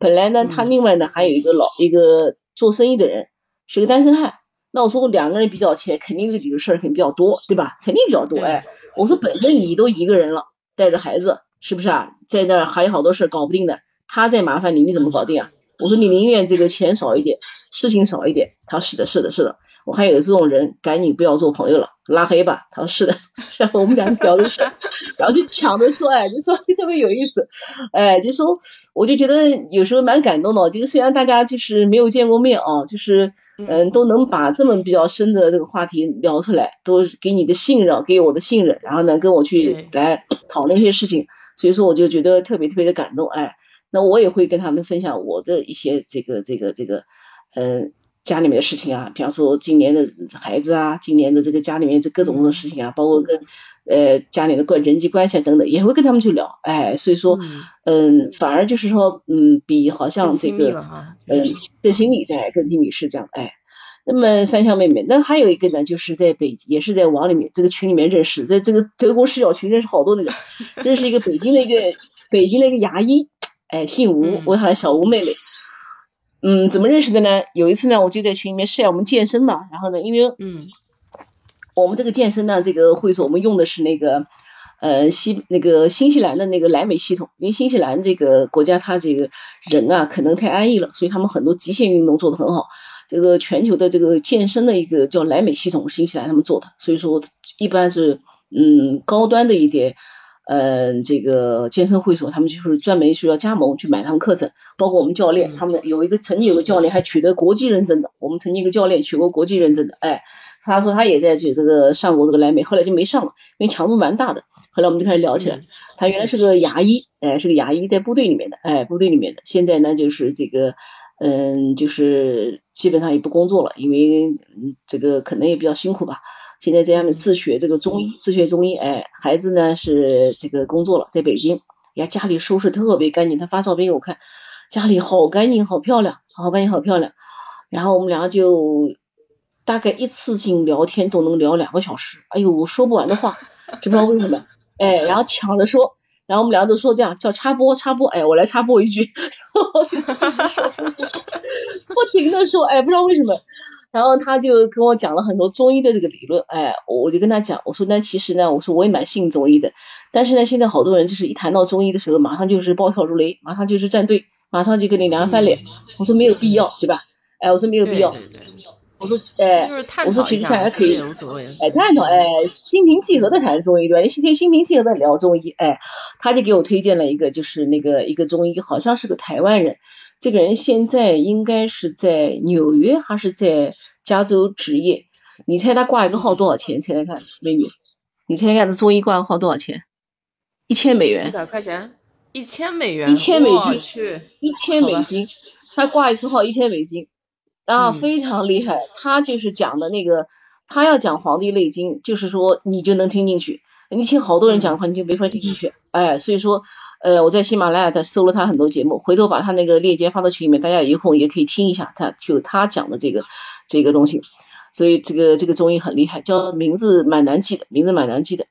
本来呢，他另外呢还有一个老一个做生意的人，是个单身汉。那我说我两个人比较起来，肯定这里的事儿肯定比较多，对吧？肯定比较多。哎，我说本身你都一个人了，带着孩子，是不是啊？在那儿还有好多事搞不定的，他再麻烦你，你怎么搞定啊？我说你宁愿这个钱少一点，事情少一点。他说是的，是的，是的。我还有这种人，赶紧不要做朋友了，拉黑吧。他说是的，然后我们俩就聊着，然后就抢着说，哎，就说就特别有意思，哎，就说我就觉得有时候蛮感动的。就是虽然大家就是没有见过面啊，就是嗯都能把这么比较深的这个话题聊出来，都给你的信任，给我的信任，然后呢跟我去来 讨论一些事情，所以说我就觉得特别特别的感动，哎，那我也会跟他们分享我的一些这个这个这个嗯。家里面的事情啊，比方说今年的孩子啊，今年的这个家里面这各种的事情啊，包括跟呃家里的关人际关系啊等等，也会跟他们去聊，哎，所以说，嗯，反而就是说，嗯，比好像这个，嗯，更亲密，对，更亲密是这样，哎，那么三香妹妹，那还有一个呢，就是在北，也是在网里面这个群里面认识，在这个德国视角群认识好多那个，认识一个北京的一个北京的一个牙医，哎，姓吴，我喊小吴妹妹。嗯，怎么认识的呢？有一次呢，我就在群里面晒我们健身嘛，然后呢，因为嗯，我们这个健身呢，这个会所我们用的是那个呃西那个新西兰的那个莱美系统，因为新西兰这个国家它这个人啊可能太安逸了，所以他们很多极限运动做得很好。这个全球的这个健身的一个叫莱美系统，新西兰他们做的，所以说一般是嗯高端的一点。嗯，这个健身会所他们就是专门需要加盟去买他们课程，包括我们教练，他们有一个曾经有个教练还取得国际认证的，我们曾经一个教练取过国际认证的，哎，他说他也在去这个上过这个莱美，后来就没上了，因为强度蛮大的。后来我们就开始聊起来，他原来是个牙医，哎，是个牙医，在部队里面的，哎，部队里面的，现在呢就是这个，嗯，就是基本上也不工作了，因为这个可能也比较辛苦吧。现在在下面自学这个中医，自学中医，哎，孩子呢是这个工作了，在北京，呀，家里收拾特别干净，他发照片给我看，家里好干净，好漂亮，好干净，好漂亮。然后我们两个就大概一次性聊天都能聊两个小时，哎呦，我说不完的话，就不知道为什么，哎，然后抢着说，然后我们两个都说这样叫插播，插播，哎，我来插播一句，不停的说，哎，不知道为什么。然后他就跟我讲了很多中医的这个理论，哎，我就跟他讲，我说那其实呢，我说我也蛮信中医的，但是呢，现在好多人就是一谈到中医的时候，马上就是暴跳如雷，马上就是站队，马上就跟你两翻脸。我说没有必要，对吧？哎，我说没有必要。我说，哎，我说其实大家可以，哎，探讨，哎，心平气和的谈中医，对吧？你可以心平气和的聊中医，哎，他就给我推荐了一个，就是那个一个中医，好像是个台湾人。这个人现在应该是在纽约还是在加州职业？你猜他挂一个号多少钱？猜猜看，美女，你猜猜看，他中医挂个号多少钱？一千美元。一百块钱？一千美元？一千美金？一千美金。他挂一次号一千美金，啊，非常厉害。他就是讲的那个，他要讲《黄帝内经》，就是说你就能听进去。你听好多人讲的话，你就没法听进去。哎，所以说。呃，我在喜马拉雅他搜了他很多节目，回头把他那个链接发到群里面，大家有空也可以听一下，他就他讲的这个这个东西，所以这个这个中医很厉害，叫名字蛮难记的，名字蛮难记的。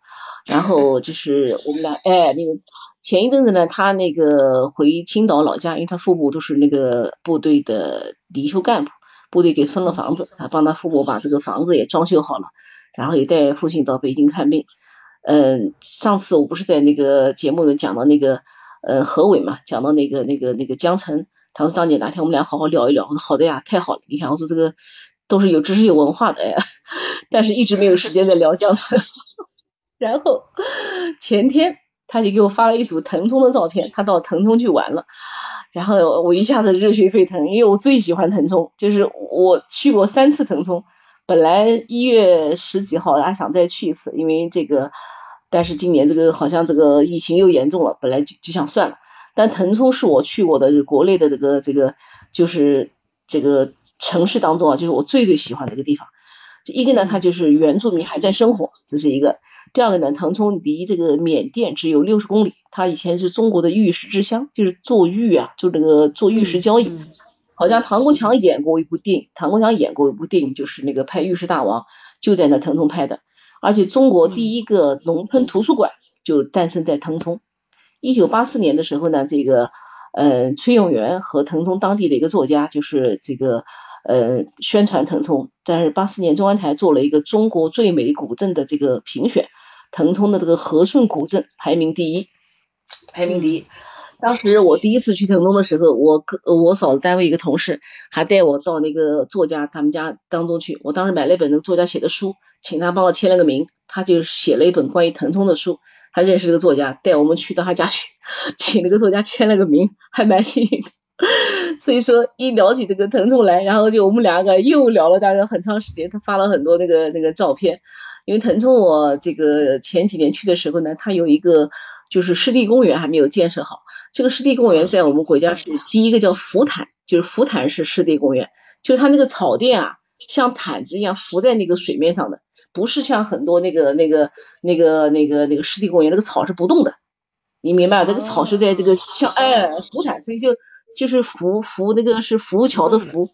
然后就是我们俩，哎，那个前一阵子呢，他那个回青岛老家，因为他父母都是那个部队的离休干部，部队给分了房子，他帮他父母把这个房子也装修好了，然后也带父亲到北京看病。嗯，上次我不是在那个节目里讲到那个呃何伟嘛，讲到那个那个那个江城，他说张姐哪天我们俩好好聊一聊，我说好的呀，太好了，你看我说这个都是有知识有文化的哎，但是一直没有时间在聊江城。然后前天他就给我发了一组腾冲的照片，他到腾冲去玩了，然后我一下子热血沸腾，因为我最喜欢腾冲，就是我去过三次腾冲。本来一月十几号还想再去一次，因为这个，但是今年这个好像这个疫情又严重了，本来就就想算了。但腾冲是我去过的国内的这个这个就是这个城市当中啊，就是我最最喜欢的一个地方。这一个呢，它就是原住民还在生活，这是一个；第二个呢，腾冲离这个缅甸只有六十公里，它以前是中国的玉石之乡，就是做玉啊，就这个做玉石交易。好像唐国强演过一部电影，唐国强演过一部电影，就是那个拍《玉石大王》，就在那腾冲拍的。而且中国第一个农村图书馆就诞生在腾冲。一九八四年的时候呢，这个呃崔永元和腾冲当地的一个作家，就是这个呃宣传腾冲。但是八四年中央台做了一个中国最美古镇的这个评选，腾冲的这个和顺古镇排名第一，排名第一。当时我第一次去腾冲的时候，我哥我嫂子单位一个同事还带我到那个作家他们家当中去。我当时买了一本那个作家写的书，请他帮我签了个名。他就写了一本关于腾冲的书，他认识这个作家，带我们去到他家去，请那个作家签了个名，还蛮幸运的。所以说一聊起这个腾冲来，然后就我们两个又聊了大概很长时间。他发了很多那个那个照片，因为腾冲我这个前几年去的时候呢，他有一个就是湿地公园还没有建设好。这个湿地公园在我们国家是第一个叫浮毯，就是浮毯式湿地公园，就是它那个草垫啊，像毯子一样浮在那个水面上的，不是像很多那个那个那个那个那个湿地公园那个草是不动的，你明白？那个草是在这个像哎浮毯，所以就就是浮浮那个是浮桥的浮。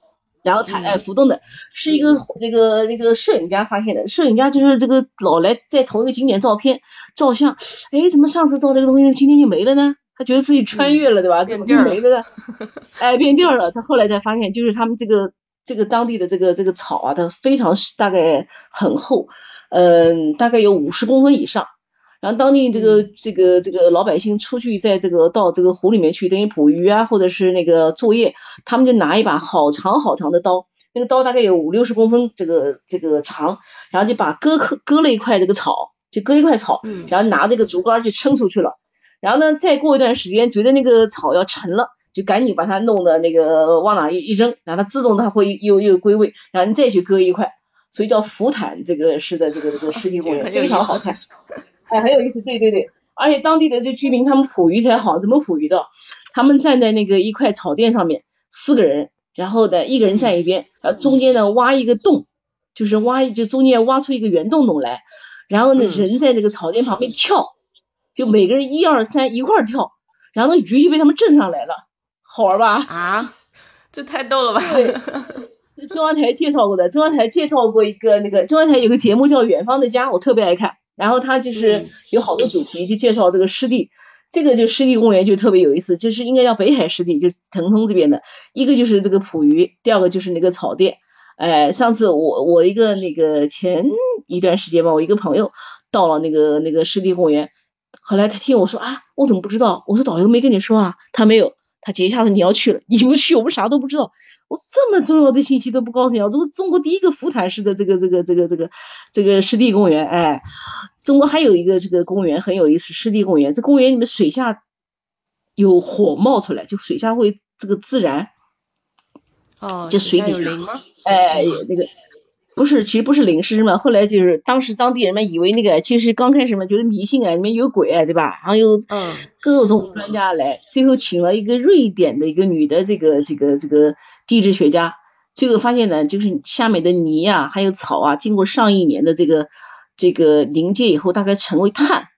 然后他哎浮动的，是一个那个那个摄影家发现的，摄影家就是这个老来在同一个景点照片照相，哎，怎么上次照这个东西今天就没了呢？他觉得自己穿越了，对吧？怎么就没了呢？哎，变调了。他后来才发现，就是他们这个这个当地的这个这个草啊，它非常大概很厚，嗯，大概有五十公分以上。然后当地这个这个这个老百姓出去在这个到这个湖里面去等于捕鱼啊，或者是那个作业，他们就拿一把好长好长的刀，那个刀大概有五六十公分这个这个长，然后就把割割了一块这个草，就割一块草，然后拿这个竹竿就撑出去了。然后呢，再过一段时间，觉得那个草要沉了，就赶紧把它弄的那个往哪一一扔，然后它自动它会又又归位，然后你再去割一块，所以叫浮毯这个是在这个这个湿地公园非常好看，哎很有意思，对对对，而且当地的这居民他们捕鱼才好，怎么捕鱼的？他们站在那个一块草垫上面，四个人，然后呢一个人站一边，然后中间呢挖一个洞，就是挖就中间挖出一个圆洞洞来，然后呢人在那个草垫旁边跳。就每个人一二三一块跳，然后那鱼就被他们震上来了，好玩吧？啊，这太逗了吧？对，中央台介绍过的，中央台介绍过一个那个中央台有个节目叫《远方的家》，我特别爱看。然后它就是有好多主题，就介绍这个湿地，这个就湿地公园就特别有意思，就是应该叫北海湿地，就是腾冲这边的。一个就是这个捕鱼，第二个就是那个草甸。哎，上次我我一个那个前一段时间吧，我一个朋友到了那个那个湿地公园。后来他听我说啊，我怎么不知道？我说导游没跟你说啊，他没有。他接一下子你要去了，你不去我们啥都不知道。我这么重要的信息都不告诉你啊！这个中国第一个浮毯式的这个这个这个这个这个湿地公园，哎，中国还有一个这个公园很有意思，湿地公园。这公园里面水下有火冒出来，就水下会这个自燃。哦，就水底下哎，那个。不是，其实不是灵是什么？后来就是当时当地人们以为那个，其实刚开始嘛觉得迷信啊，里面有鬼啊，对吧？然后又嗯各种专家来，最后请了一个瑞典的一个女的这个这个这个地质学家，最后发现呢，就是下面的泥啊还有草啊，经过上亿年的这个这个凝结以后，大概成为碳。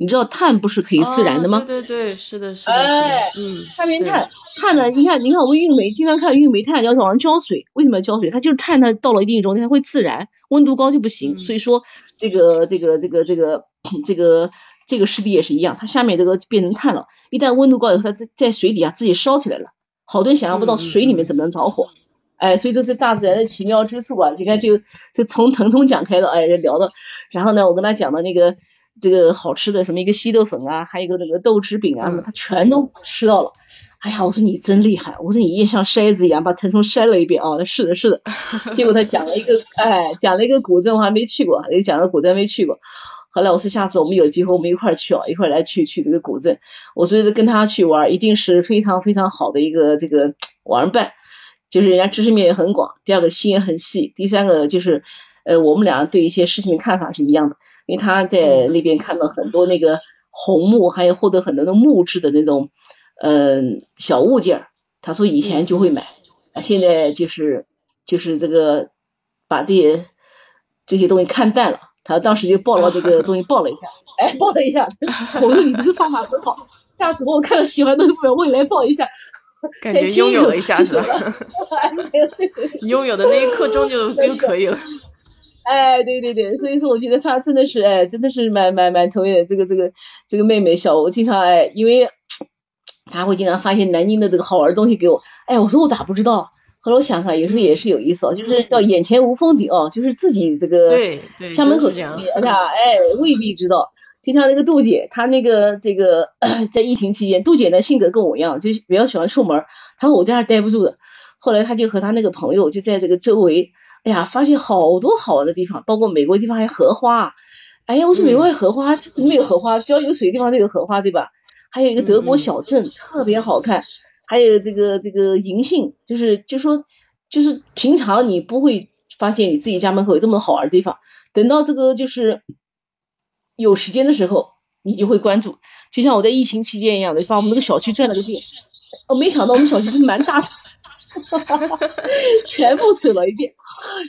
你知道碳不是可以自燃的吗？对对对，是的，是的，哎，嗯，碳变碳。碳呢？你看，你看我们运煤经常看运煤炭要往上浇水，为什么要浇水？它就是碳，它到了一定中间它会自燃，温度高就不行。所以说这个这个这个这个这个这个湿地也是一样，它下面这个变成碳了，一旦温度高以后，它在在水底下自己烧起来了。好多人想象不到水里面怎么能着火，哎，所以说这大自然的奇妙之处啊，你看就就从疼痛讲开的，哎，聊到，然后呢，我跟他讲的那个这个好吃的什么一个稀豆粉啊，还有一个那个豆汁饼啊，他全都吃到了。哎呀，我说你真厉害，我说你也像筛子一样把疼痛筛了一遍啊。那是的，是的。结果他讲了一个，哎，讲了一个古镇，我还没去过，也讲了古镇没去过。后来我说下次我们有机会我们一块儿去啊，一块儿来去去这个古镇。我说跟他去玩一定是非常非常好的一个这个玩伴。就是人家知识面也很广，第二个心也很细，第三个就是呃我们俩对一些事情的看法是一样的，因为他在那边看到很多那个红木，还有获得很多的木质的那种嗯小物件，他说以前就会买，现在就是就是这个把这些这些东西看淡了，他当时就抱了这个东西抱了一下，哎抱了一下，我说你这个方法很好，下次我看到喜欢的东西我也来抱一下。感觉拥有了一下是吧？拥有的那一刻钟就就可以了。哎，对对对，所以说我觉得他真的是哎，真的是蛮蛮蛮投缘。这个这个这个妹妹小吴经常哎，因为 他会经常发现南京的这个好玩的东西给我。哎，我说我咋不知道？后来我想想，有时候也是有意思哦，就是叫眼前无风景哦，就是自己这个家门口这样，哎，未必知道。就像那个杜姐，她那个这个在疫情期间，杜姐呢性格跟我一样，就比较喜欢出门。她说我在那待不住的，后来她就和她那个朋友就在这个周围，哎呀，发现好多好玩的地方，包括美国地方还有荷花。哎呀，我说美国还有荷花，怎么没有荷花？只要有水的地方都有荷花，对吧？还有一个德国小镇，特别好看。还有这个这个银杏，就是就说就是平常你不会发现你自己家门口有这么好玩的地方，等到这个就是。有时间的时候，你就会关注，就像我在疫情期间一样的，把我们那个小区转了个遍。我没想到我们小区是蛮大的，全部走了一遍。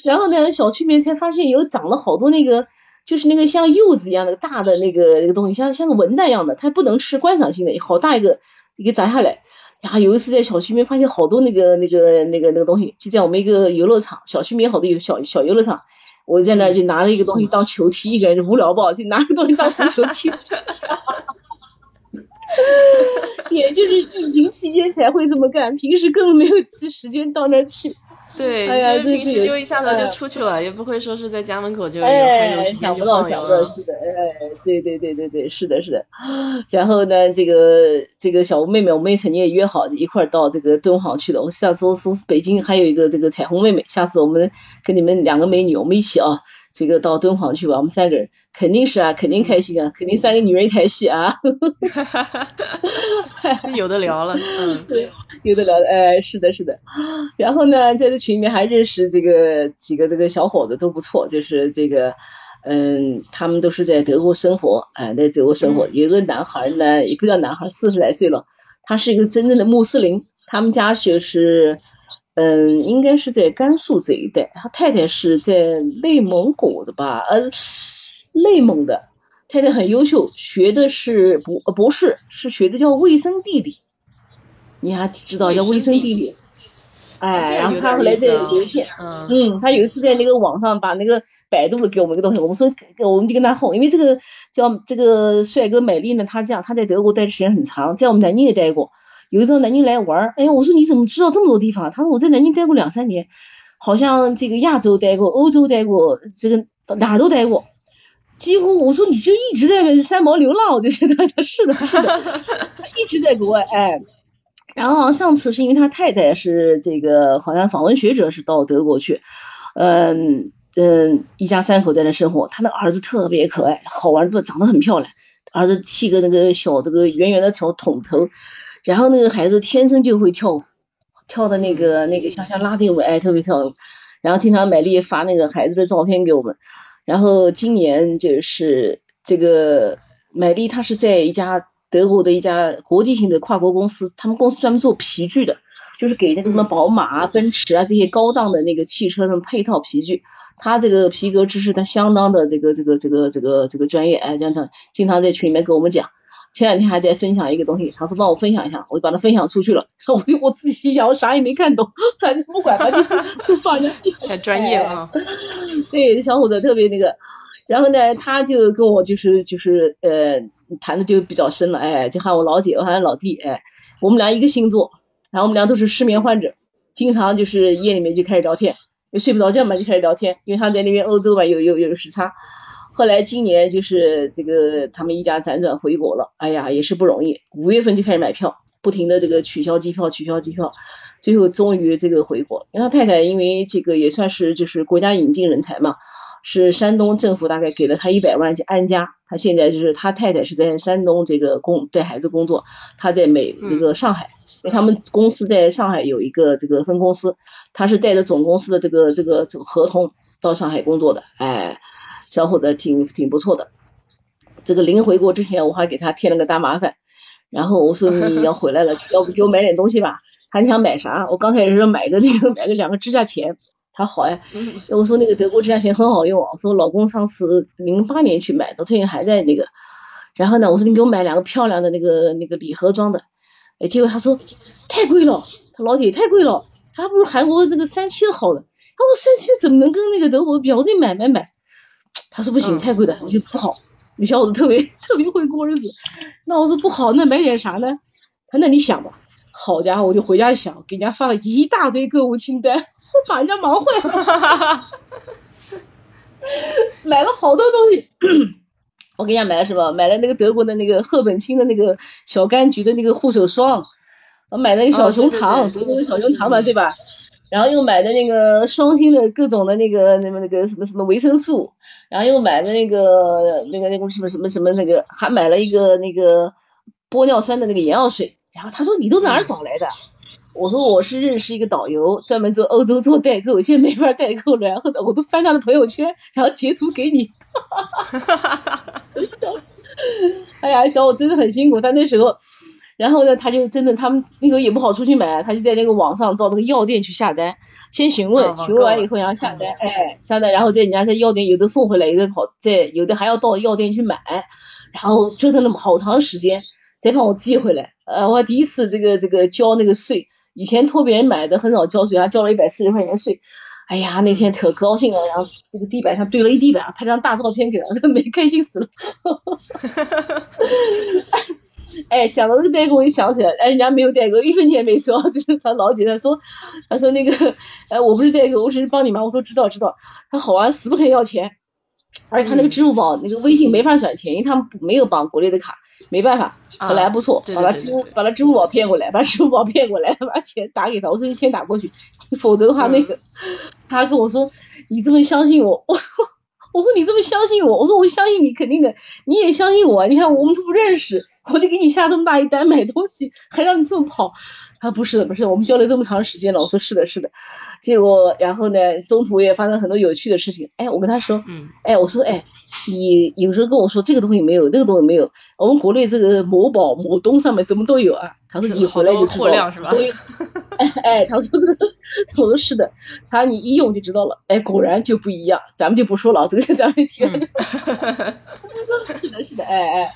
然后呢，小区里面才发现有长了好多那个，就是那个像柚子一样的大的那个那个东西，像像个文旦一样的，它不能吃，观赏性的，好大一个，一个砸下来。然后有一次在小区里面发现好多那个那个那个那个东西，就在我们一个游乐场，小区里面好多有小小游乐场。我在那儿就拿了一个东西当球踢，一个人就无聊不？就拿个东西当足球踢。也就是疫情期间才会这么干，平时根本没有时间到那儿去。对，哎呀，平时就一下子就出去了，也不会说是在家门口就哎，想不到，想不到，是的，哎，对对对对对，是的，是的。然后呢，这个这个小吴妹妹，我们也曾经也约好一块儿到这个敦煌去的。我下次从北京还有一个这个彩虹妹妹，下次我们跟你们两个美女，我们一起啊。这个到敦煌去吧，我们三个人肯定是啊，肯定开心啊，肯定三个女人一台戏啊，有的聊了，嗯，对，有的聊，哎，是的，是的。然后呢，在这群里面还认识这个几个这个小伙子都不错，就是这个，嗯，他们都是在德国生活，哎，在德国生活。有一个男孩呢，也不叫男孩，四十来岁了，他是一个真正的穆斯林，他们家就是。嗯，应该是在甘肃这一带。他太太是在内蒙古的吧？呃，内蒙的。太太很优秀，学的是博博士是学的叫卫生地理。你还知道叫卫生地理？哎，然后他后来在有一天，嗯，他有一次在那个网上把那个百度了给我们一个东西，我们说我们就跟他哄，因为这个叫这个帅哥美丽呢，他这样他在德国待的时间很长，在我们南京也待过。有一次南京来玩儿，哎我说你怎么知道这么多地方？他说我在南京待过两三年，好像这个亚洲待过，欧洲待过，这个哪都待过，几乎我说你就一直在三毛流浪，我就觉得他 是的，是的，他一直在国外，哎，然后上次是因为他太太是这个好像访问学者是到德国去，嗯嗯，一家三口在那生活，他的儿子特别可爱，好玩不？长得很漂亮，儿子剃个那个小这个圆圆的小筒头。然后那个孩子天生就会跳舞，跳的那个那个像像拉丁舞，哎，特别跳舞。然后经常美丽发那个孩子的照片给我们。然后今年就是这个买力，他是在一家德国的一家国际性的跨国公司，他们公司专门做皮具的，就是给那个什么宝马啊、奔驰啊这些高档的那个汽车上配套皮具。他这个皮革知识他相当的这个这个这个这个这个专业，哎，这样子经常在群里面跟我们讲。前两天还在分享一个东西，他说帮我分享一下，我就把它分享出去了。我就我自己想，我啥也没看懂，反正不管他，就就放着。太专业了。对，这小伙子特别那个，然后呢，他就跟我就是就是呃谈的就比较深了，哎，就喊我老姐，我喊老弟，哎，我们俩一个星座，然后我们俩都是失眠患者，经常就是夜里面就开始聊天，就睡不着觉嘛就开始聊天，因为他在那边欧洲嘛有有有时差。后来今年就是这个他们一家辗转回国了，哎呀也是不容易，五月份就开始买票，不停的这个取消机票取消机票，最后终于这个回国。因为他太太因为这个也算是就是国家引进人才嘛。是山东政府大概给了他一百万去安家，他现在就是他太太是在山东这个工带孩子工作，他在美这个上海，因为他们公司在上海有一个这个分公司，他是带着总公司的这个这个合同到上海工作的，哎，小伙子挺挺不错的。这个临回国之前我还给他添了个大麻烦，然后我说你要回来了，要不给我买点东西吧？他想买啥？我刚开始说买个那个买个两个指甲钳。他好呀，我说那个德国指甲钳很好用，我说老公上次零八年去买，到最近还在那个。然后呢，我说你给我买两个漂亮的那个那个礼盒装的，哎，结果他说太贵了，他老姐太贵了，还不如韩国这个三七的好呢。他说三七怎么能跟那个德国比？我得买买买。他说不行，太贵了，我就不好。你小伙子特别特别会过日子。那我说不好，那买点啥呢？他那你想吧。好家伙，我就回家想，给人家发了一大堆购物清单，我把人家忙坏了，买了好多东西。我给人家买了什么？买了那个德国的那个赫本清的那个小柑橘的那个护手霜，我买了个小熊糖，德国的小熊糖嘛，对吧？然后又买的那个双星的各种的那个那么那个什么什么维生素，然后又买了那个那个那个什么什么什么那个，还买了一个那个玻尿酸的那个眼药水。然后他说你都哪儿找来的？我说我是认识一个导游，专门做欧洲做代购，现在没法代购了。然后我都翻他的朋友圈，然后截图给你。哎呀，小伙真的很辛苦。他那时候，然后呢，他就真的他们那时候也不好出去买，他就在那个网上到那个药店去下单，先询问，询问完以后然后下单，哎，下单，然后在人家在药店有的送回来，有的跑在有的还要到药店去买，然后折腾了好长时间。再帮我寄回来，呃，我第一次这个这个交那个税，以前托别人买的很少交税，还交了一百四十块钱税，哎呀，那天可高兴了，然后这个地板上堆了一地板，拍张大照片给他，没开心死了。哎，讲到那个代购，我就想起来，哎，人家没有代购，一分钱没收，就是他老姐她说，她说那个，哎，我不是代购，我只是帮你忙，我说知道知道，他好啊，死不肯要钱，而且他那个支付宝那个微信没法转钱，因为他们没有绑国内的卡。没办法，本来不错，把他支付把他支付宝骗过来，把支付宝骗过来，把钱打给他，我说你先打过去，否则的话那个，他跟我说你这么相信我，我我说你这么相信我，我说我相信你肯定的，你也相信我，你看我们都不认识，我就给你下这么大一单买东西，还让你这么跑，他说不是的不是的，我们交流这么长时间了，我说是的是的，结果然后呢，中途也发生很多有趣的事情，哎，我跟他说，嗯，哎，我说哎。你有时候跟我说这个东西没有，那个东西没有，我们国内这个某宝、某东上面怎么都有啊？他说你回来就知道。货量是吧？哎 哎，他说这个，他说是的，他你一用就知道了。哎，果然就不一样，咱们就不说了，这个咱们听。是的，是的，哎哎，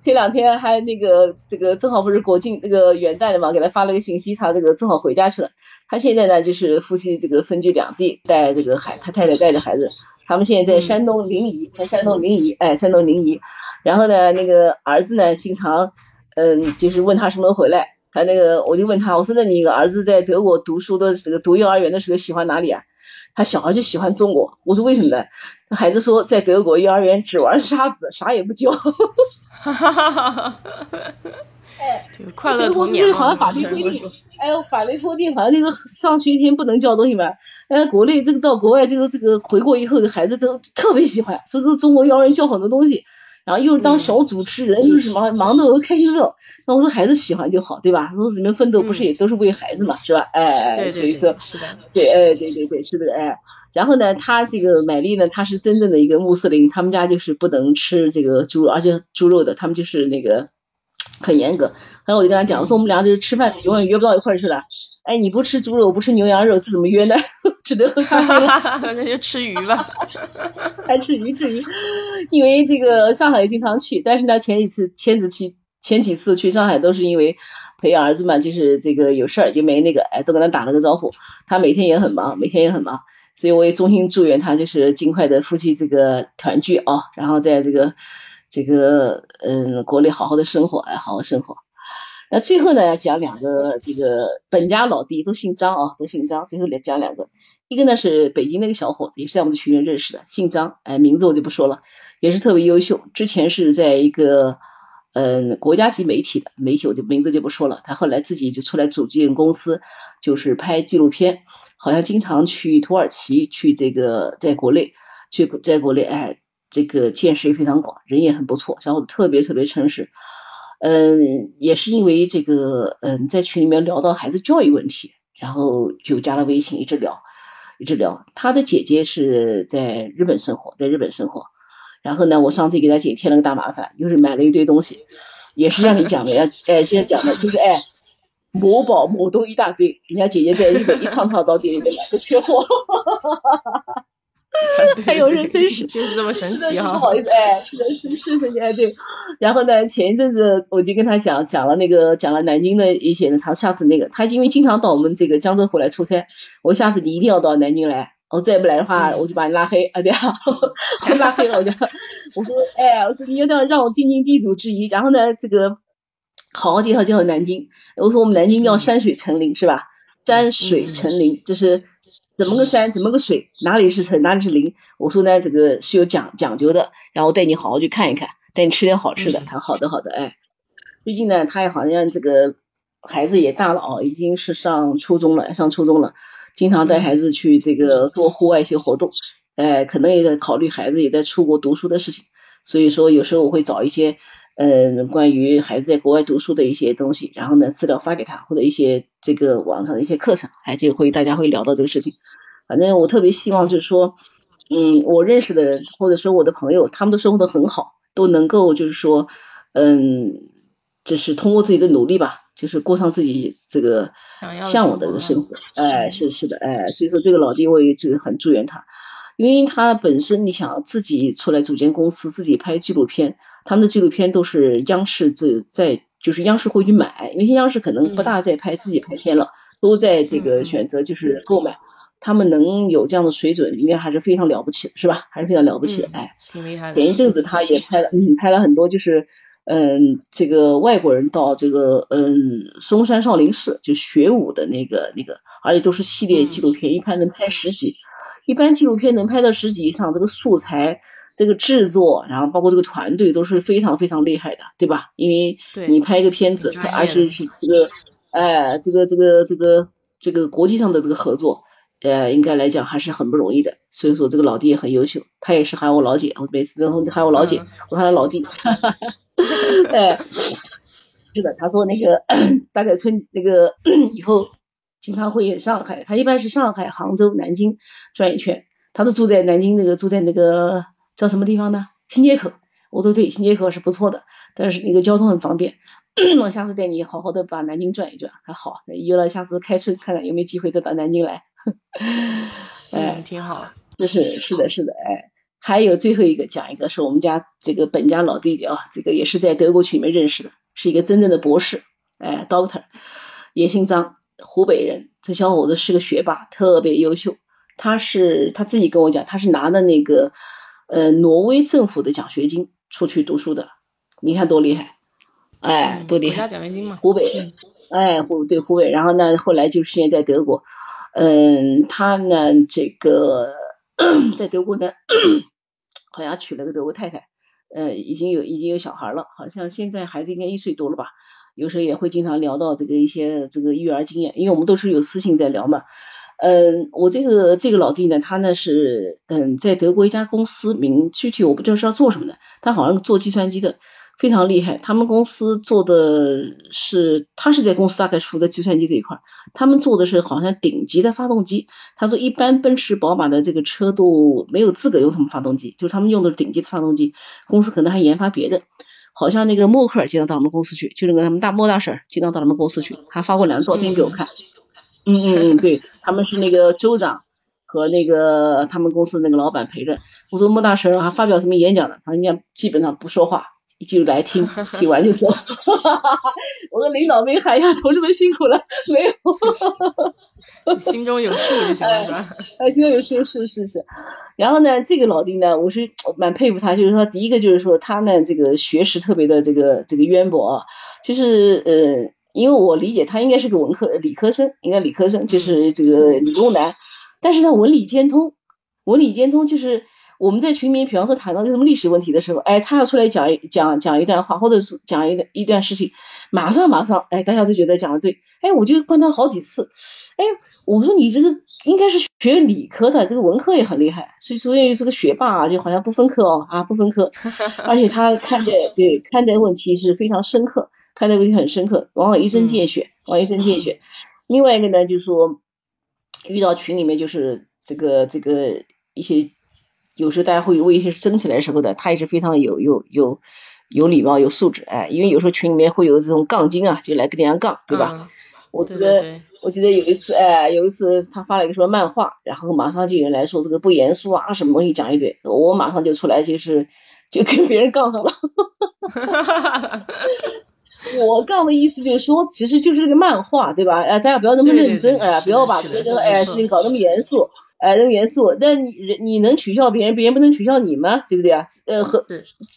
这两天还那个这个正好不是国庆那个元旦的嘛，给他发了个信息，他这个正好回家去了。他现在呢就是夫妻这个分居两地，带这个孩他太太带着孩子。他们现在在山东临沂，在山东临沂，哎，山东临沂。然后呢，那个儿子呢，经常，嗯，就是问他什么时候回来。他那个，我就问他，我说那你儿子在德国读书的这个读幼儿园的时候喜欢哪里啊？他小孩就喜欢中国。我说为什么呢？孩子说在德国幼儿园只玩沙子，啥也不教。哈哈哈哈哈。哎，快乐童年好像法律规定，哎呦，法律规定好像这个上学前不能教东西嘛。哎，国内这个到国外这个这个回国以后的孩子都特别喜欢，说这中国幼儿园教很多东西，然后又是当小主持人，又是什么忙得开心乐。那我说孩子喜欢就好，对吧？说你们奋斗不是也都是为孩子嘛，是吧？哎哎，所以说，是的，对，哎，对对对，是的，哎。然后呢，他这个买力呢，他是真正的一个穆斯林，他们家就是不能吃这个猪肉，而且猪肉的，他们就是那个很严格。然后我就跟他讲，我说我们俩就是吃饭永远约不到一块去了。哎，你不吃猪肉，不吃牛羊肉，这怎么约呢？只能喝咖啡了。那就吃鱼吧，还 吃鱼吃鱼。因为这个上海也经常去，但是呢，前几次前几期前几次去上海都是因为陪儿子嘛，就是这个有事儿就没那个，哎，都跟他打了个招呼。他每天也很忙，每天也很忙，所以我也衷心祝愿他就是尽快的夫妻这个团聚啊，然后在这个这个嗯国内好好的生活，哎，好好生活。那最后呢，要讲两个这个本家老弟，都姓张啊，都姓张。最后来讲两个，一个呢是北京那个小伙子，也是在我们的群里认识的，姓张，哎，名字我就不说了，也是特别优秀。之前是在一个嗯国家级媒体的媒体，我就名字就不说了。他后来自己就出来组建公司，就是拍纪录片，好像经常去土耳其，去这个在国内，去在国内，哎，这个见识也非常广，人也很不错，小伙子特别特别诚实。嗯，也是因为这个，嗯，在群里面聊到孩子教育问题，然后就加了微信，一直聊，一直聊。他的姐姐是在日本生活，在日本生活。然后呢，我上次给他姐添了个大麻烦，又是买了一堆东西，也是让你讲的，要哎，现在讲的就是哎，某宝某东一大堆，人家姐姐在日本一趟趟到店里面买，都缺货。还有人真是就是这么神奇哈！不好意思，哎，是的，是是神奇，哎，对。然后呢，前一阵子我就跟他讲讲了那个讲了南京的一些，他下次那个他因为经常到我们这个江浙沪来出差，我下次你一定要到南京来，我再不来的话我就把你拉黑啊，对啊，我拉黑了我就，我说哎，我说你要这样让我尽尽地主之谊，然后呢这个好好介绍介绍南京，我说我们南京叫山水成林是吧？山水成林这是。怎么个山，怎么个水，哪里是城，哪里是林？我说呢，这个是有讲讲究的，然后带你好好去看一看，带你吃点好吃的。他好的好的，哎，最近呢，他也好像这个孩子也大了哦，已经是上初中了，上初中了，经常带孩子去这个做户外一些活动，哎，可能也在考虑孩子也在出国读书的事情，所以说有时候我会找一些。嗯，关于孩子在国外读书的一些东西，然后呢，资料发给他，或者一些这个网上的一些课程，哎，就会大家会聊到这个事情。反正我特别希望就是说，嗯，我认识的人或者说我的朋友，他们都生活的很好，都能够就是说，嗯，就是通过自己的努力吧，就是过上自己这个向往的这个生活。哎，是是的，哎，所以说这个老弟我也是很祝愿他，因为他本身你想自己出来组建公司，自己拍纪录片。他们的纪录片都是央视在在，就是央视会去买，因为央视可能不大在拍自己拍片了，都在这个选择就是购买。他们能有这样的水准，应该还是非常了不起的，是吧？还是非常了不起的，哎，挺厉害的。前一阵子他也拍了，嗯，拍了很多，就是嗯，这个外国人到这个嗯嵩山少林寺就学武的那个那个，而且都是系列纪录片，一拍能拍十集，一般纪录片能拍到十集以上，这个素材。这个制作，然后包括这个团队都是非常非常厉害的，对吧？因为你拍一个片子，而且是这个，哎，这个这个这个这个国际上的这个合作，呃，应该来讲还是很不容易的。所以说这个老弟也很优秀，他也是喊我老姐，我每次跟喊我老姐，我喊他老弟。哈哈哈哎，是的，他说那个大概春那个以后经常会上海，他一般是上海、杭州、南京转一圈，他都住在南京那个住在那个。到什么地方呢？新街口，我说对，新街口是不错的，但是那个交通很方便。我下次带你好好的把南京转一转，还好。约了下次开春看看有没有机会再到南京来。哎，挺好。就是是的是的，哎，还有最后一个讲一个，是我们家这个本家老弟弟啊，这个也是在德国群里面认识的，是一个真正的博士，哎，doctor，也姓张，湖北人。这小伙子是个学霸，特别优秀。他是他自己跟我讲，他是拿的那个。呃，挪威政府的奖学金出去读书的，你看多厉害，哎，多厉害！奖学金嘛，湖北，哎，湖对湖北，然后呢，后来就是现在在德国，嗯，他呢，这个在德国呢，好像娶了个德国太太，呃，已经有已经有小孩了，好像现在孩子应该一岁多了吧，有时候也会经常聊到这个一些这个育儿经验，因为我们都是有私信在聊嘛。嗯，我这个这个老弟呢，他呢是嗯在德国一家公司，名具体我不知道是要做什么的，他好像做计算机的，非常厉害。他们公司做的是，他是在公司大概负责计算机这一块，他们做的是好像顶级的发动机。他说一般奔驰、宝马的这个车都没有资格用他们发动机，就是他们用的是顶级的发动机。公司可能还研发别的，好像那个默克尔经常到我们公司去，就那个他们大莫大婶经常到他们公司去，还发过两张照片给我看。嗯嗯嗯，对，他们是那个州长和那个他们公司那个老板陪着。我说莫大神还发表什么演讲呢？他人家基本上不说话，就来听，听完就走。我说领导没喊呀，同志们辛苦了，没有。心中有数就行了，是吧？哎，心中有数，是是是。然后呢，这个老丁呢，我是蛮佩服他，就是说，第一个就是说他呢，这个学识特别的这个这个渊博，就是呃。因为我理解他应该是个文科理科生，应该理科生就是这个理工男，但是他文理兼通，文理兼通就是我们在群里面，比方说谈到什么历史问题的时候，哎，他要出来讲一讲讲一段话，或者是讲一段一段事情，马上马上，哎，大家都觉得讲的对，哎，我就观察好几次，哎，我说你这个应该是学理科的，这个文科也很厉害，所以所以是个学霸，就好像不分科哦啊不分科，而且他看待对看待问题是非常深刻。看的问题很深刻，往往一针见血，往一针见血。另外一个呢，就是说遇到群里面就是这个这个一些，有时候大家会为一些争起来的时候呢，他也是非常有有有有礼貌、有素质。哎，因为有时候群里面会有这种杠精啊，就来跟人家杠，对吧？我觉得我记得有一次，哎，有一次他发了一个什么漫画，然后马上就有人来说这个不严肃啊，什么东西讲一堆，我马上就出来就是就跟别人杠上了。我杠的意思就是说，其实就是个漫画，对吧？哎，大家不要那么认真，哎，不要把这个哎事情搞那么严肃，哎，那么严肃。但你你能取笑别人，别人不能取笑你吗？对不对啊？呃，和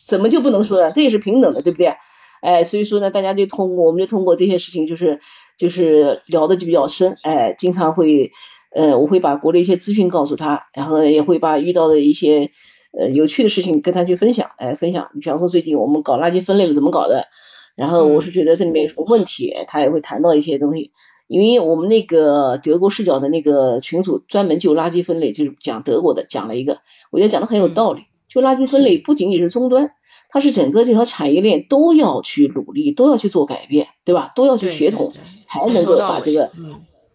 怎么就不能说呢？这也是平等的，对不对？哎，所以说呢，大家就通过，我们就通过这些事情，就是就是聊的就比较深，哎，经常会，呃，我会把国内一些资讯告诉他，然后也会把遇到的一些呃有趣的事情跟他去分享，哎，分享。你比方说最近我们搞垃圾分类了，怎么搞的？然后我是觉得这里面有什么问题，他也会谈到一些东西，因为我们那个德国视角的那个群主专门就垃圾分类，就是讲德国的，讲了一个，我觉得讲的很有道理。就垃圾分类不仅仅是终端，它是整个这条产业链都要去努力，都要去做改变，对吧？都要去协同，才能够把这个，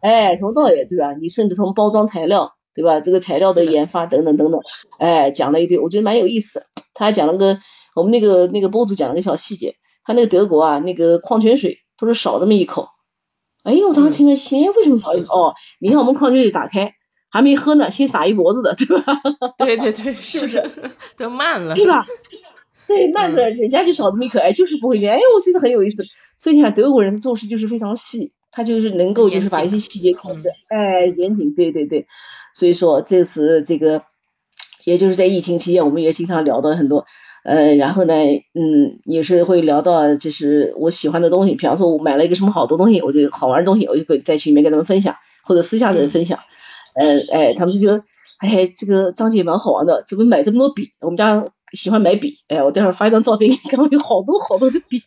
哎，从头到尾，对吧？你甚至从包装材料，对吧？这个材料的研发等等等等，哎，讲了一堆，我觉得蛮有意思。他还讲了个我们那个那个博主讲了个小细节。他那个德国啊，那个矿泉水不是少这么一口。哎呦，我当时听了心，为什么少一口？哦，你看我们矿泉水打开还没喝呢，先洒一脖子的，对吧？对对对，是不是 都慢了？对吧？对，慢着，人家就少这么一口，哎，就是不会变。哎，我觉得很有意思。所以你看德国人做事就是非常细，他就是能够就是把一些细节控制，哎，严谨。对对对，所以说这次这个，也就是在疫情期间，我们也经常聊到很多。呃，然后呢，嗯，也是会聊到就是我喜欢的东西，比方说我买了一个什么好多东西，我就好玩的东西，我就会在群里面跟他们分享，或者私下的分享。呃，哎，他们就觉得，哎，这个张姐蛮好玩的，怎么买这么多笔？我们家喜欢买笔，哎，我待会儿发一张照片，看到有好多好多的笔。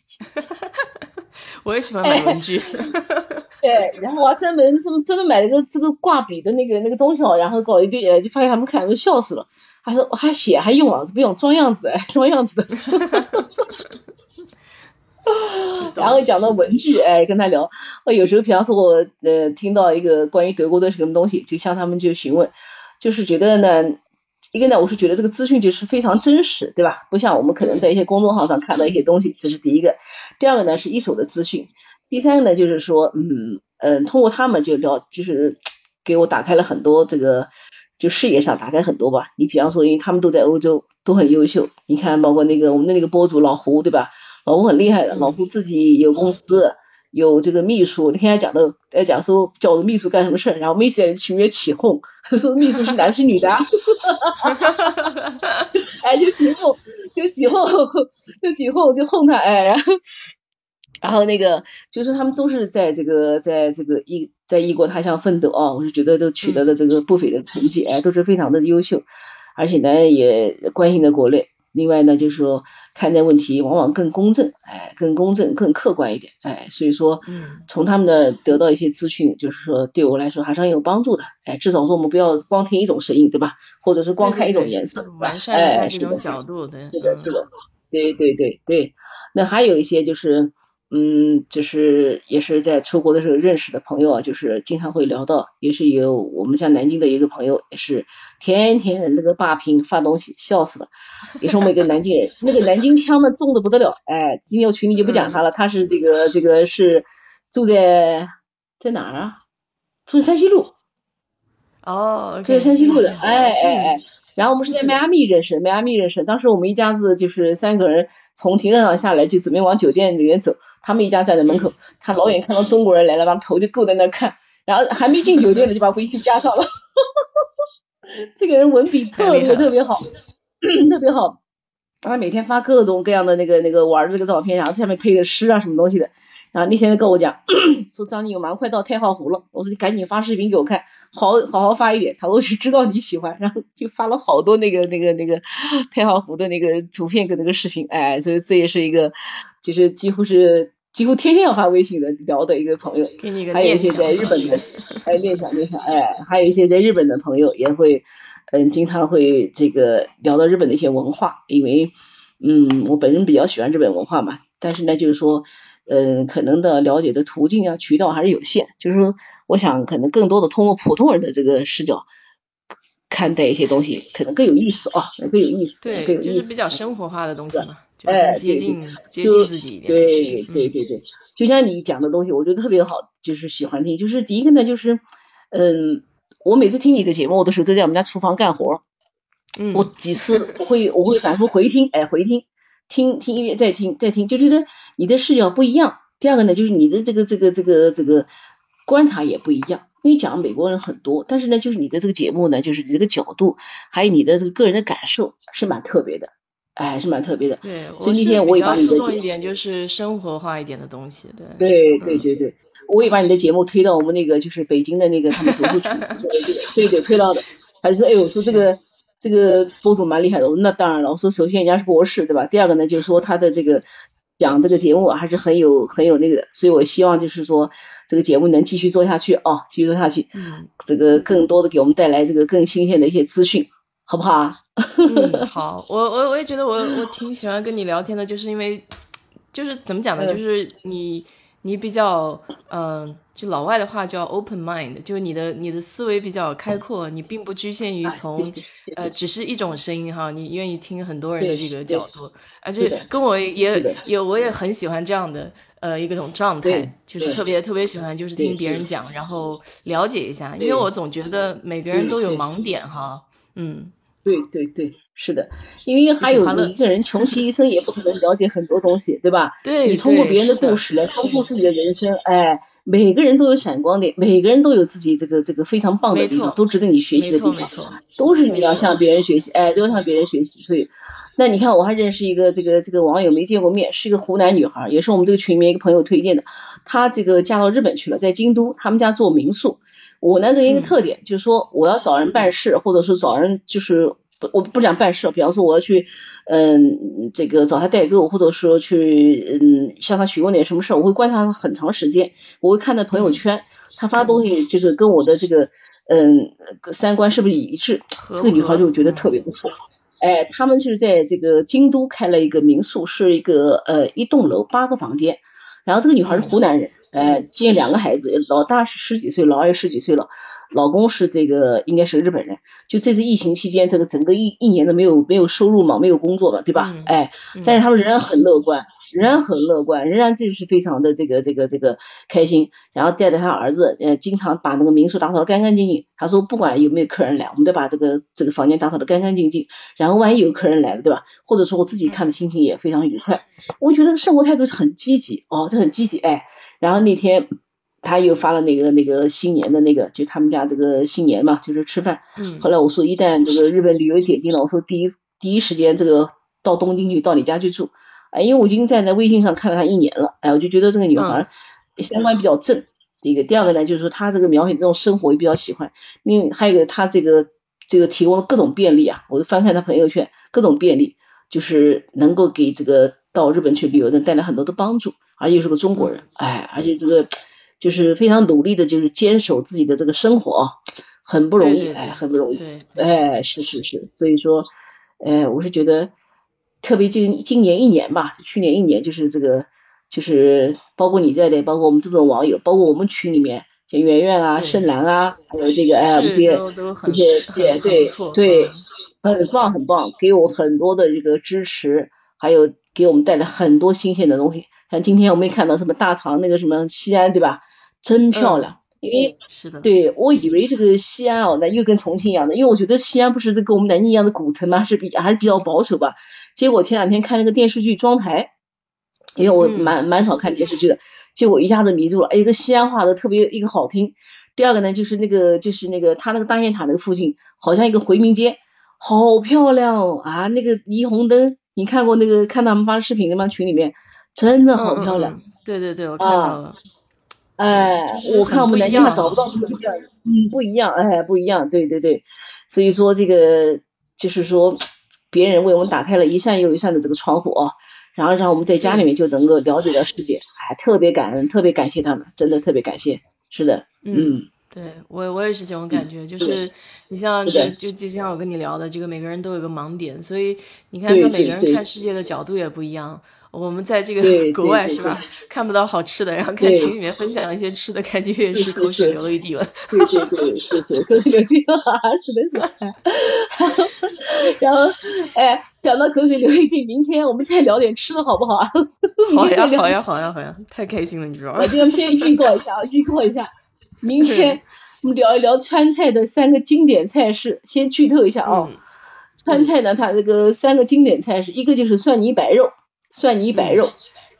我也喜欢买文具。对，然后我还专门这么专门买了个这个挂笔的那个那个东西哦，然后搞一堆，就发给他们看，都笑死了。还是还写还用啊？不用装样子，装样子的。然后讲到文具，哎，跟他聊。我有时候，比方说，我呃听到一个关于德国的什么东西，就向他们就询问，就是觉得呢，一个呢，我是觉得这个资讯就是非常真实，对吧？不像我们可能在一些公众号上看到一些东西，这是第一个。第二个呢，是一手的资讯。第三个呢，就是说，嗯嗯，通过他们就聊，就是给我打开了很多这个。就事业上打开很多吧，你比方说，因为他们都在欧洲，都很优秀。你看，包括那个我们的那个博主老胡，对吧？老胡很厉害的，老胡自己有公司，有这个秘书。那天讲的，在讲说叫秘书干什么事儿，然后没在群里起哄，说秘书是男是女的，哎，就起哄，就起哄，就起哄，就哄他，哎，然后。然后那个就是他们都是在这个在这个一在异国他乡奋斗啊，我是觉得都取得了这个不菲的成绩，哎，都是非常的优秀，而且呢也关心的国内。另外呢就是说看待问题往往更公正，哎，更公正更客观一点，哎，所以说从他们那得到一些资讯，就是说对我来说还是很有帮助的，哎，至少说我们不要光听一种声音，对吧？或者是光看一种颜色，完善一下这种角度，对，是的，是的，对对对对。那还有一些就是。嗯，就是也是在出国的时候认识的朋友啊，就是经常会聊到，也是有我们像南京的一个朋友，也是天天那个霸屏发东西，笑死了。也是我们一个南京人，那个南京腔嘛重的不得了。哎，今天我群里就不讲他了，他是这个这个是住在在哪儿啊？住在山西路。哦，住在山西路的，哎哎哎。然后我们是在迈阿密认识，迈阿密认识，当时我们一家子就是三个人从停车场下来，就准备往酒店里面走。他们一家站在门口，他老远看到中国人来了，把头就够在那看，然后还没进酒店呢，就把微信加上了。这个人文笔特别特别好，特别好。他每天发各种各样的那个那个玩的那个照片，然后下面配的诗啊什么东西的，然后那天跟我讲，说张宁我马上快到太浩湖了，我说你赶紧发视频给我看，好好好发一点。他说我知道你喜欢，然后 就发了好多那个那个那个太浩湖的那个图片跟那个视频，哎，所以这也是一个，就是几乎是几乎天天要发微信的聊的一个朋友，还有一些在日本的，哎，念想念想，哎，还有一些在日本的朋友也会，嗯，经常会这个聊到日本的一些文化，因为，嗯，我本人比较喜欢日本文化嘛，但是呢，就是说。嗯，可能的了解的途径啊、渠道还是有限，就是说，我想可能更多的通过普通人的这个视角看待一些东西，可能更有意思啊，更有意思，对，就是比较生活化的东西嘛，哎，接近接近自己一点，对对对对，就像你讲的东西，我觉得特别好，就是喜欢听。就是第一个呢，就是嗯，我每次听你的节目的时候，都在我们家厨房干活，嗯，我几次我会我会反复回听，哎，回听。听听音乐，再听再听，就觉得你的视角不一样。第二个呢，就是你的这个这个这个这个观察也不一样。因为讲美国人很多，但是呢，就是你的这个节目呢，就是你这个角度，还有你的这个个人的感受是蛮特别的，哎，是蛮特别的。对，所以那天我也把你的注重一点，就是生活化一点的东西。对，对对对对，我也把你的节目推到我们那个就是北京的那个他们读书群，对对，推到的。还是说，哎呦，说这个。这个博主蛮厉害的，那当然了。我说，首先人家是博士，对吧？第二个呢，就是说他的这个讲这个节目还是很有很有那个的，所以我希望就是说这个节目能继续做下去啊，继续做下去。嗯。这个更多的给我们带来这个更新鲜的一些资讯，好不好啊？嗯，好。我我我也觉得我我挺喜欢跟你聊天的，就是因为就是怎么讲呢？就是你你比较嗯。就老外的话叫 open mind，就是你的你的思维比较开阔，你并不局限于从呃只是一种声音哈，你愿意听很多人的这个角度，而且跟我也也我也很喜欢这样的呃一个种状态，就是特别特别喜欢就是听别人讲，然后了解一下，因为我总觉得每个人都有盲点哈，嗯，对对对，是的，因为还有你一个人穷其一生也不可能了解很多东西，对吧？对，你通过别人的故事来丰富自己的人生，哎。每个人都有闪光点，每个人都有自己这个这个非常棒的地方，都值得你学习的地方，都是你要向别人学习，哎，都要向别人学习。所以，那你看，我还认识一个这个这个网友，没见过面，是一个湖南女孩，也是我们这个群里面一个朋友推荐的。她这个嫁到日本去了，在京都，他们家做民宿。我呢，这一个特点就是说，我要找人办事，或者是找人就是。我不讲办事，比方说我要去，嗯，这个找他代购，或者说去，嗯，向他询问点什么事儿，我会观察他很长时间，我会看他朋友圈，他发东西这个跟我的这个，嗯，三观是不是一致？这个女孩就觉得特别不错。哎，他们就是在这个京都开了一个民宿，是一个呃一栋楼八个房间，然后这个女孩是湖南人。呃，接两个孩子，老大是十几岁，老二十几岁了，老公是这个应该是日本人。就这次疫情期间，这个整个一一年都没有没有收入嘛，没有工作嘛，对吧？哎，但是他们仍然很乐观。仍然很乐观，仍然就是非常的这个这个这个开心，然后带着他儿子，呃，经常把那个民宿打扫的干干净净。他说不管有没有客人来，我们都把这个这个房间打扫的干干净净。然后万一有客人来了，对吧？或者说我自己看的心情也非常愉快。我觉得生活态度是很积极哦，这很积极哎。然后那天他又发了那个那个新年的那个，就他们家这个新年嘛，就是吃饭。嗯。后来我说一旦这个日本旅游解禁了，我说第一第一时间这个到东京去，到你家去住。哎，因为我已经在在微信上看了她一年了，哎，我就觉得这个女孩三观比较正。第一个，第二个呢，就是说她这个描写这种生活也比较喜欢。另还有一个，她这个这个提供了各种便利啊，我就翻看她朋友圈，各种便利，就是能够给这个到日本去旅游的带来很多的帮助。而且是个中国人，哎，而且这个就是非常努力的，就是坚守自己的这个生活啊，很不容易，哎，很不容易。对，哎，是是是，所以说，哎，我是觉得。特别今今年一年吧，去年一年就是这个，就是包括你在内，包括我们这种网友，包括我们群里面，像圆圆啊、盛兰啊，还有这个哎，这些这些对对对，很棒很棒，给我很多的这个支持，还有给我们带来很多新鲜的东西。像今天我们也看到什么大唐那个什么西安对吧？真漂亮，因为是的，对我以为这个西安哦，那又跟重庆一样的，因为我觉得西安不是这跟我们南京一样的古城吗？是比还是比较保守吧。结果前两天看那个电视剧《妆台》，因为我蛮蛮少看电视剧的，结果一下子迷住了。哎，一个西安话的特别一个好听。第二个呢，就是那个就是那个他那个大雁塔那个附近，好像一个回民街，好漂亮哦啊！那个霓虹灯，你看过那个看他们发视频的吗？群里面真的好漂亮。对对对，我看到了。哎，我看我们南京还找不到这么一样，嗯，不一样，哎，不一样，对对对。所以说这个就是说，别人为我们打开了一扇又一扇的这个窗户啊，然后让我们在家里面就能够了解到世界，哎，特别感恩，特别感谢他们，真的特别感谢。是的，嗯。对我我也是这种感觉，就是你像就就就像我跟你聊的，这个每个人都有个盲点，所以你看他每个人看世界的角度也不一样。我们在这个 国外是吧，看不到好吃的，然后看群里面分享一些吃的，感觉也是口水流了一地了。对对对，是是 口水流一地了，是的是的。然后哎，讲到口水流一地，明天我们再聊点吃的好不好啊？好呀好呀好呀好呀，太开心了，你知道吗？我今天先预告一下啊，预告一下。明天我们聊一聊川菜的三个经典菜式，先剧透一下啊。川菜呢，它这个三个经典菜式，一个就是蒜泥白肉，蒜泥白肉；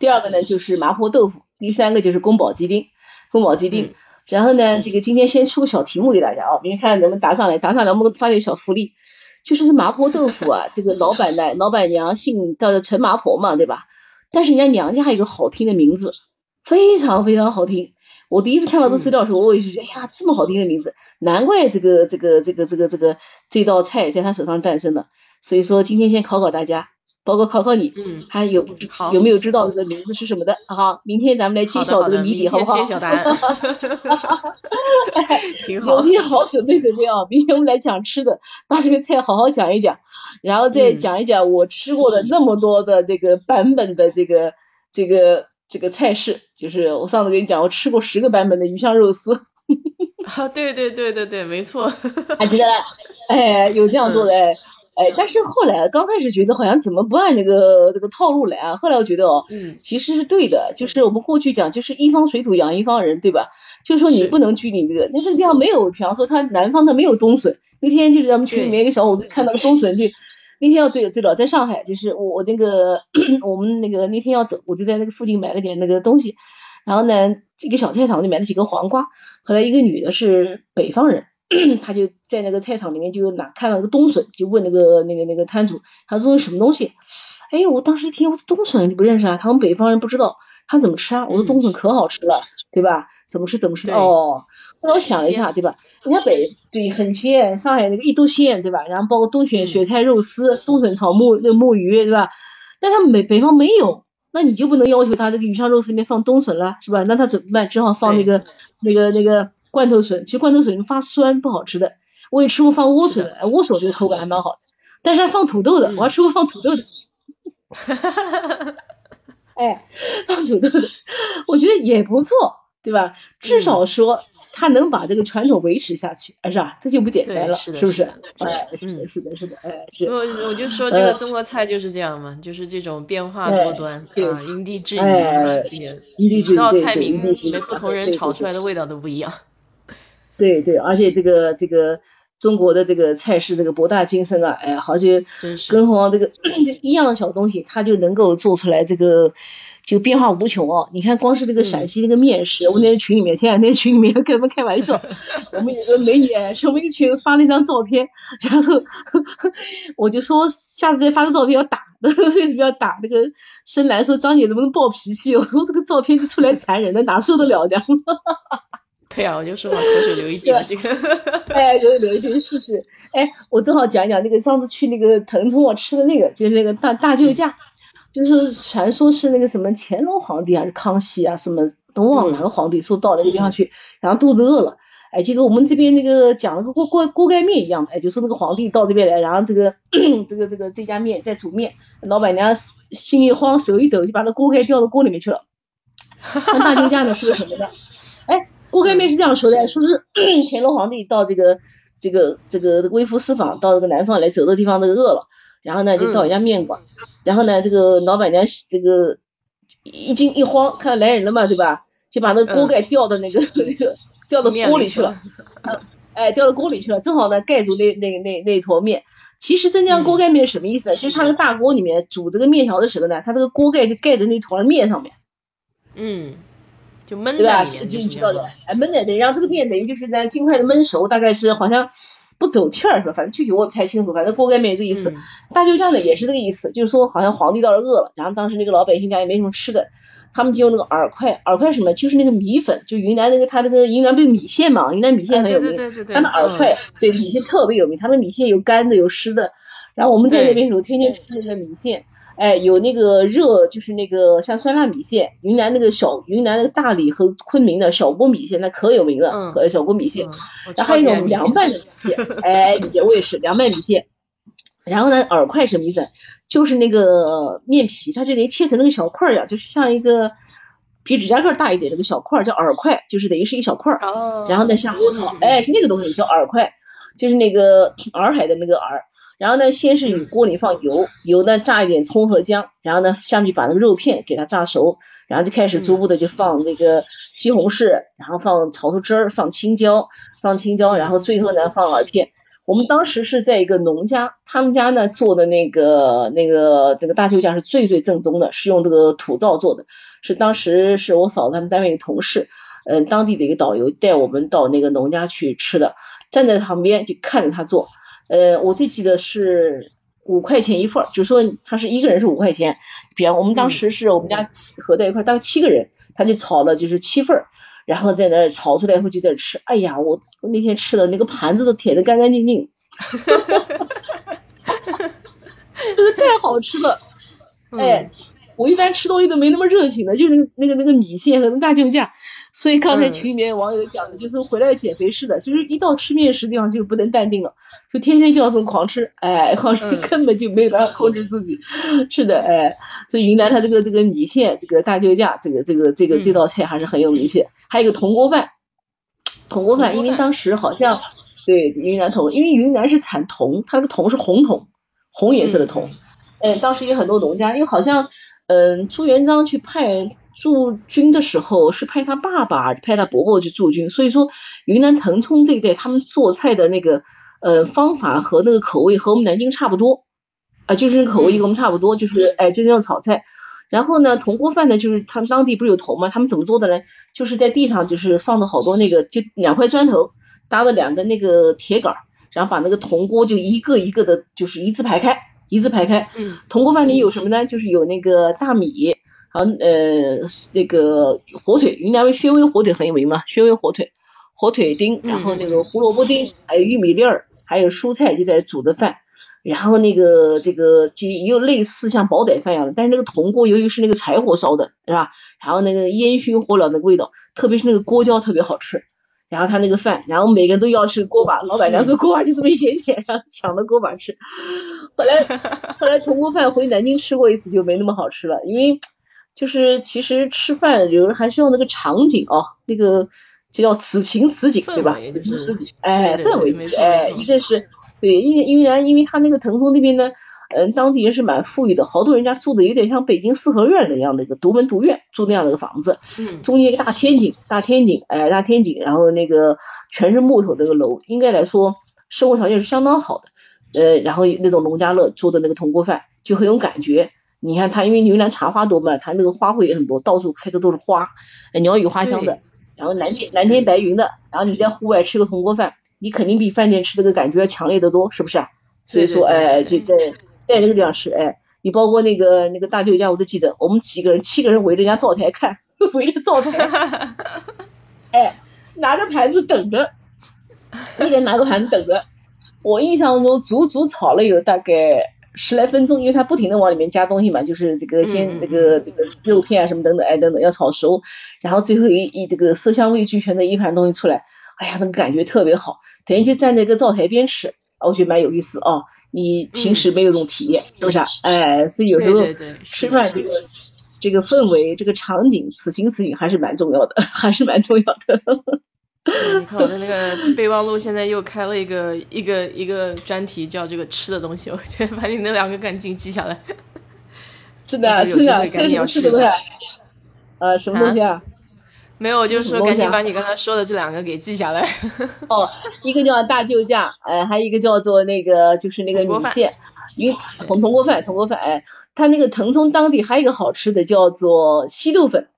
第二个呢就是麻婆豆腐；第三个就是宫保鸡丁，宫保鸡丁。然后呢，这个今天先出个小题目给大家啊，明天看能不能答上来，答上来我们发点小福利。就是这麻婆豆腐啊，这个老板呢，老板娘姓叫陈麻婆嘛，对吧？但是人家娘家还有个好听的名字，非常非常好听。我第一次看到这资料的时候，我也是觉得，哎呀，这么好听的名字，难怪这个这个这个这个这个这道菜在他手上诞生了。所以说，今天先考考大家，包括考考你，嗯，还有有没有知道这个名字是什么的？好，明天咱们来揭晓这个谜底，好不好？揭晓答案，挺好。有些好准备准备啊，明天我们来讲吃的，把这个菜好好讲一讲，然后再讲一讲我吃过的那么多的这个版本的这个这个。这个菜式就是我上次跟你讲，我吃过十个版本的鱼香肉丝。啊，对对对对对，没错，还记得？哎，有这样做的哎哎，但是后来刚开始觉得好像怎么不按那个这个套路来啊？后来我觉得哦，嗯，其实是对的，就是我们过去讲，就是一方水土养一方人，对吧？就是说你不能拘泥这个，那个地方没有，比方说他南方他没有冬笋，那天就是咱们群里面一个小伙子看到个冬笋就。那天要对对了，在上海，就是我我那个 我们那个那天要走，我就在那个附近买了点那个东西，然后呢，一个小菜场就买了几个黄瓜。后来一个女的是北方人，她就在那个菜场里面就拿看到一个冬笋，就问那个那个那个摊主，他说什么东西？哎，我当时一听，我说冬笋你不认识啊？他们北方人不知道，他怎么吃啊？我说冬笋可好吃了。对吧？怎么吃怎么吃哦。后来我想了一下，对吧？人家北对很鲜，上海那个一都鲜，对吧？然后包括冬笋雪菜肉丝、冬笋炒木那个木鱼，对吧？但他们北北方没有，那你就不能要求他这个鱼香肉丝里面放冬笋了，是吧？那他怎么办？只好放那个那个那个罐头笋。其实罐头笋发酸，不好吃的。我也吃过放莴笋的，莴笋这个口感还蛮好的。但是还放土豆的，我还吃过放土豆的。哈哈哈哈哈。哎，放土豆的，我觉得也不错。对吧？至少说他能把这个传统维持下去，是吧？这就不简单了，是不是？哎，嗯，是的，是的，哎，是。我我就说这个中国菜就是这样嘛，就是这种变化多端啊，因地制宜是这个一道菜名，不同人炒出来的味道都不一样。对对，而且这个这个中国的这个菜式这个博大精深啊，哎，好像更何况这个 一样的小东西，它就能够做出来这个。就变化无穷哦！你看，光是这个陕西那个面食，我那群里面，前两天群里面跟他们开玩笑，我们有个美女是我们一个群发了一张照片，然后 我就说下次再发个照片要打，为什么要打？那个深蓝说张姐能不能暴脾气？我说这个照片就出来残忍的，哪受得了这样？对啊，我就说嘛，口水流一地这个。哎，流流一地试试。哎，我正好讲一讲那个上次去那个腾冲我吃的那个，就是那个大大救驾。就是传说是那个什么乾隆皇帝还是康熙啊，什么都忘了哪个皇帝说到那个地方去，然后肚子饿了，哎，结果我们这边那个讲了个锅锅锅盖面一样的，哎，就说那个皇帝到这边来，然后这个 这个这个这家面在煮面，老板娘心一慌手一抖，就把那锅盖掉到锅里面去了。那大救驾呢是个什么呢？哎，锅盖面是这样说的，说是 乾隆皇帝到这个这个这个微服私访，到这个南方来，走的地方那个饿了。然后呢，就到人家面馆，然后呢，这个老板娘这个一惊一慌，看到来人了嘛，对吧？就把那锅盖掉到那个那个 掉到锅里去了，哎，掉到锅里去了，正好呢盖住那那那那坨面。其实镇江锅盖面什么意思呢？就是它那个大锅里面煮这个面条的时候呢，它这个锅盖就盖在那坨面上面。嗯，就焖在里面，就知道的，哎，焖在对，然后这个面等于就是呢尽快的焖熟，大概是好像。不走气儿是吧？反正具体我也不太清楚，反正锅盖面这意思。大救驾呢也是这个意思，就是说好像皇帝倒是饿了，然后当时那个老百姓家也没什么吃的，他们就用那个饵块，饵块什么？就是那个米粉，就云南那个他那个云南不是米线嘛？云南米线很有名，他那饵块对米线特别有名，他那米线有干的有湿的。然后我们在那边时候天天吃那个米线，哎，有那个热，就是那个像酸辣米线，云南那个小云南那个大理和昆明的小锅米线那可有名了，和小锅米线。然后还有一种凉拌的米线，哎，米线我也是凉拌米线。然后呢，饵块什么意思？就是那个面皮，它就等于切成那个小块儿一样，就是像一个比指甲盖大一点那个小块儿，叫饵块，就是等于是一小块儿。哦。然后呢，下锅炒，哎，是那个东西叫饵块，就是那个 洱海的那个饵。然后呢，先是锅里放油，油呢炸一点葱和姜，然后呢下面就把那个肉片给它炸熟，然后就开始逐步的就放那个西红柿，然后放炒出汁儿，放青椒，放青椒，然后最后呢放饵片。我们当时是在一个农家，他们家呢做的那个那个这个大救驾是最最正宗的，是用这个土灶做的，是当时是我嫂子他们单位一个同事，嗯，当地的一个导游带我们到那个农家去吃的，站在旁边就看着他做，呃，我最记得是五块钱一份，就说他是一个人是五块钱，比方我们当时是我们家合在一块，大概七个人，他就炒了就是七份。然后在那儿炒出来以后就在吃，哎呀，我我那天吃的那个盘子都舔得干干净净，真的太好吃了，哎。我一般吃东西都没那么热情的，就是那个那个米线和大救驾，所以刚才群里面网友讲的，就是回来减肥似的，就是一到吃面食地方就不能淡定了，就天天就要这么狂吃，哎，狂吃根本就没有办法控制自己。是的，哎，所以云南它这个这个米线，这个大救驾，这个这个这个这道菜还是很有名气。还有一个铜锅饭，铜锅饭，因为当时好像对云南铜，因为云南是产铜，它那个铜是红铜，红颜色的铜。嗯，当时有很多农家，因为好像。嗯，朱元璋去派驻军的时候，是派他爸爸、派他伯伯去驻军，所以说云南腾冲这一带，他们做菜的那个呃方法和那个口味和我们南京差不多啊，就是口味跟我们差不多，就是哎，就是用炒菜。然后呢，铜锅饭呢，就是他们当地不是有铜吗？他们怎么做的呢？就是在地上就是放了好多那个，就两块砖头搭了两个那个铁杆，然后把那个铜锅就一个一个的，就是一字排开。一字排开，嗯，铜锅饭里有什么呢？就是有那个大米，好呃那个火腿，云南宣威火腿很有名嘛，宣威火腿，火腿丁，然后那个胡萝卜丁，还有玉米粒儿，还有蔬菜就在煮的饭，然后那个这个就又类似像煲仔饭一样的，但是那个铜锅由于是那个柴火烧的，是吧？然后那个烟熏火燎的味道，特别是那个锅焦特别好吃。然后他那个饭，然后每个人都要吃锅巴，老板娘说锅巴就这么一点点，然后抢着锅巴吃。后来 后来铜锅饭回南京吃过一次就没那么好吃了，因为就是其实吃饭有人还是要那个场景哦，那个就叫此情此景，对吧？此情此景，哎，氛围，哎，一个是对，因因为然因为他那个腾冲那边呢。嗯，当地人是蛮富裕的，好多人家住的有点像北京四合院那样的一个独门独院，住那样的一个房子，嗯，中间一个大天井，大天井，哎，大天井，然后那个全是木头那个楼，应该来说生活条件是相当好的，呃，然后那种农家乐做的那个铜锅饭就很有感觉。你看它，因为云南茶花多嘛，它那个花卉也很多，到处开的都是花，鸟语花香的，然后蓝天蓝天白云的，然后你在户外吃个铜锅饭，你肯定比饭店吃这个感觉要强烈的多，是不是啊？所以说，哎，就在。在那个地方吃，哎，你包括那个那个大舅家，我都记得，我们几个人，七个人围着人家灶台看，围着灶台，哎，拿着盘子等着，一人拿个盘子等着。我印象中足足炒了有大概十来分钟，因为它不停的往里面加东西嘛，就是这个先这个这个肉片啊什么等等，哎等等要炒熟，然后最后一一这个色香味俱全的一盘东西出来，哎呀，那个感觉特别好，等于就站在一个灶台边吃，我觉得蛮有意思啊。你平时没有这种体验，是不是？哎，所以有时候吃饭这个这个氛围、这个场景、此情此景还是蛮重要的，还是蛮重要的。你看我的那个 备忘录，现在又开了一个一个一个专题，叫这个吃的东西。我先把你那两个赶紧记下来。是的，是的，赶紧要吃的。呃，什么东西啊？没有，就是说赶紧把你刚才说的这两个给记下来。哦，一个叫大救驾，哎，还有一个叫做那个就是那个米线，云铜铜锅饭，铜锅饭，哎，它那个腾冲当地还有一个好吃的叫做稀豆粉。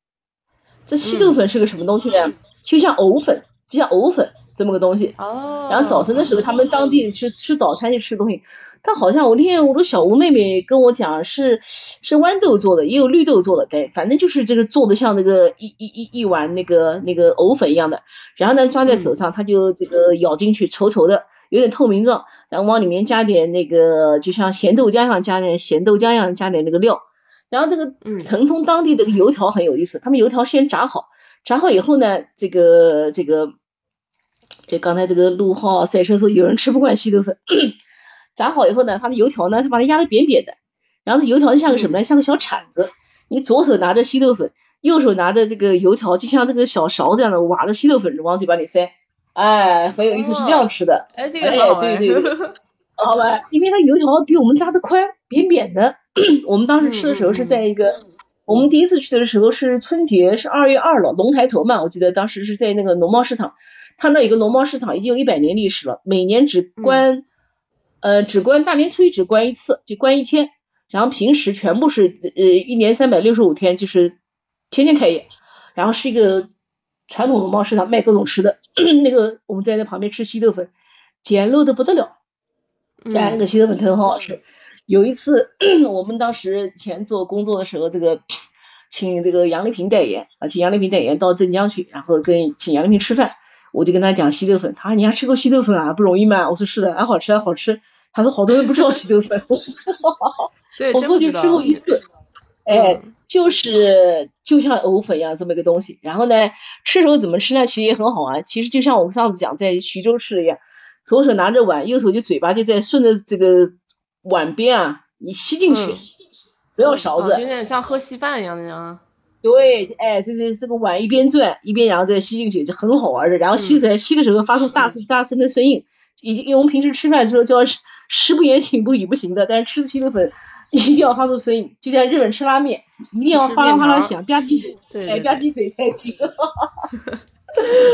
这稀豆粉是个什么东西呢？就像藕粉，就像藕粉，这么个东西。哦。然后早晨的时候，他们当地吃吃早餐就吃东西。但好像我那天我的小吴妹妹跟我讲是是豌豆做的，也有绿豆做的，对，反正就是这个做的像那个一一一一碗那个那个藕粉一样的，然后呢抓在手上，他就这个咬进去，稠稠的，有点透明状，然后往里面加点那个就像咸豆浆一样，加点咸豆浆一样，加点那个料，然后这个腾冲当地的油条很有意思，他们油条先炸好，炸好以后呢，这个这个就刚才这个陆浩赛车说有人吃不惯稀豆粉。炸好以后呢，它的油条呢，它把它压的扁扁的，然后这油条就像个什么呢？像个小铲子，你左手拿着稀豆粉，右手拿着这个油条，就像这个小勺这样的挖着稀豆粉往嘴巴里塞，哎，很有意思，是这样吃的。哎，这个好对对对，好吧，因为它油条比我们炸的宽，扁扁的。我们当时吃的时候是在一个，我们第一次去的时候是春节，是二月二了，龙抬头嘛，我记得当时是在那个农贸市场，它那有个农贸市场已经有一百年历史了，每年只关。呃，只关大年初一只关一次，就关一天，然后平时全部是呃一年三百六十五天，就是天天开业，然后是一个传统农贸市场，卖各种吃的。那个我们在那旁边吃稀豆粉，简陋的不得了，哎，那个稀豆粉很好吃。有一次 我们当时前做工作的时候，这个请这个杨丽萍代言啊，请杨丽萍代言到镇江去，然后跟请杨丽萍吃饭，我就跟他讲稀豆粉，他说你还吃过稀豆粉啊，不容易嘛。我说是的，还好吃还好吃。他说好多人不知道稀豆粉，对，我过去吃过一次，哎，就是就像藕粉一样这么一个东西。然后呢，吃时候怎么吃呢？其实也很好玩。其实就像我上次讲在徐州吃的一样，左手拿着碗，右手就嘴巴就在顺着这个碗边啊，你吸进去，不要勺子，有点像喝稀饭一样的呀。对，哎，这这这个碗一边转一边然后再吸进去，就很好玩的。然后吸起来吸的时候发出大声大声的声音，已经因为我们平时吃饭的时候叫。食不言，寝不语不行的，但是吃稀豆粉一定要发出声音，就像日本吃拉面，一定要哗啦哗啦响，吧唧嘴，哎，吧唧嘴才行。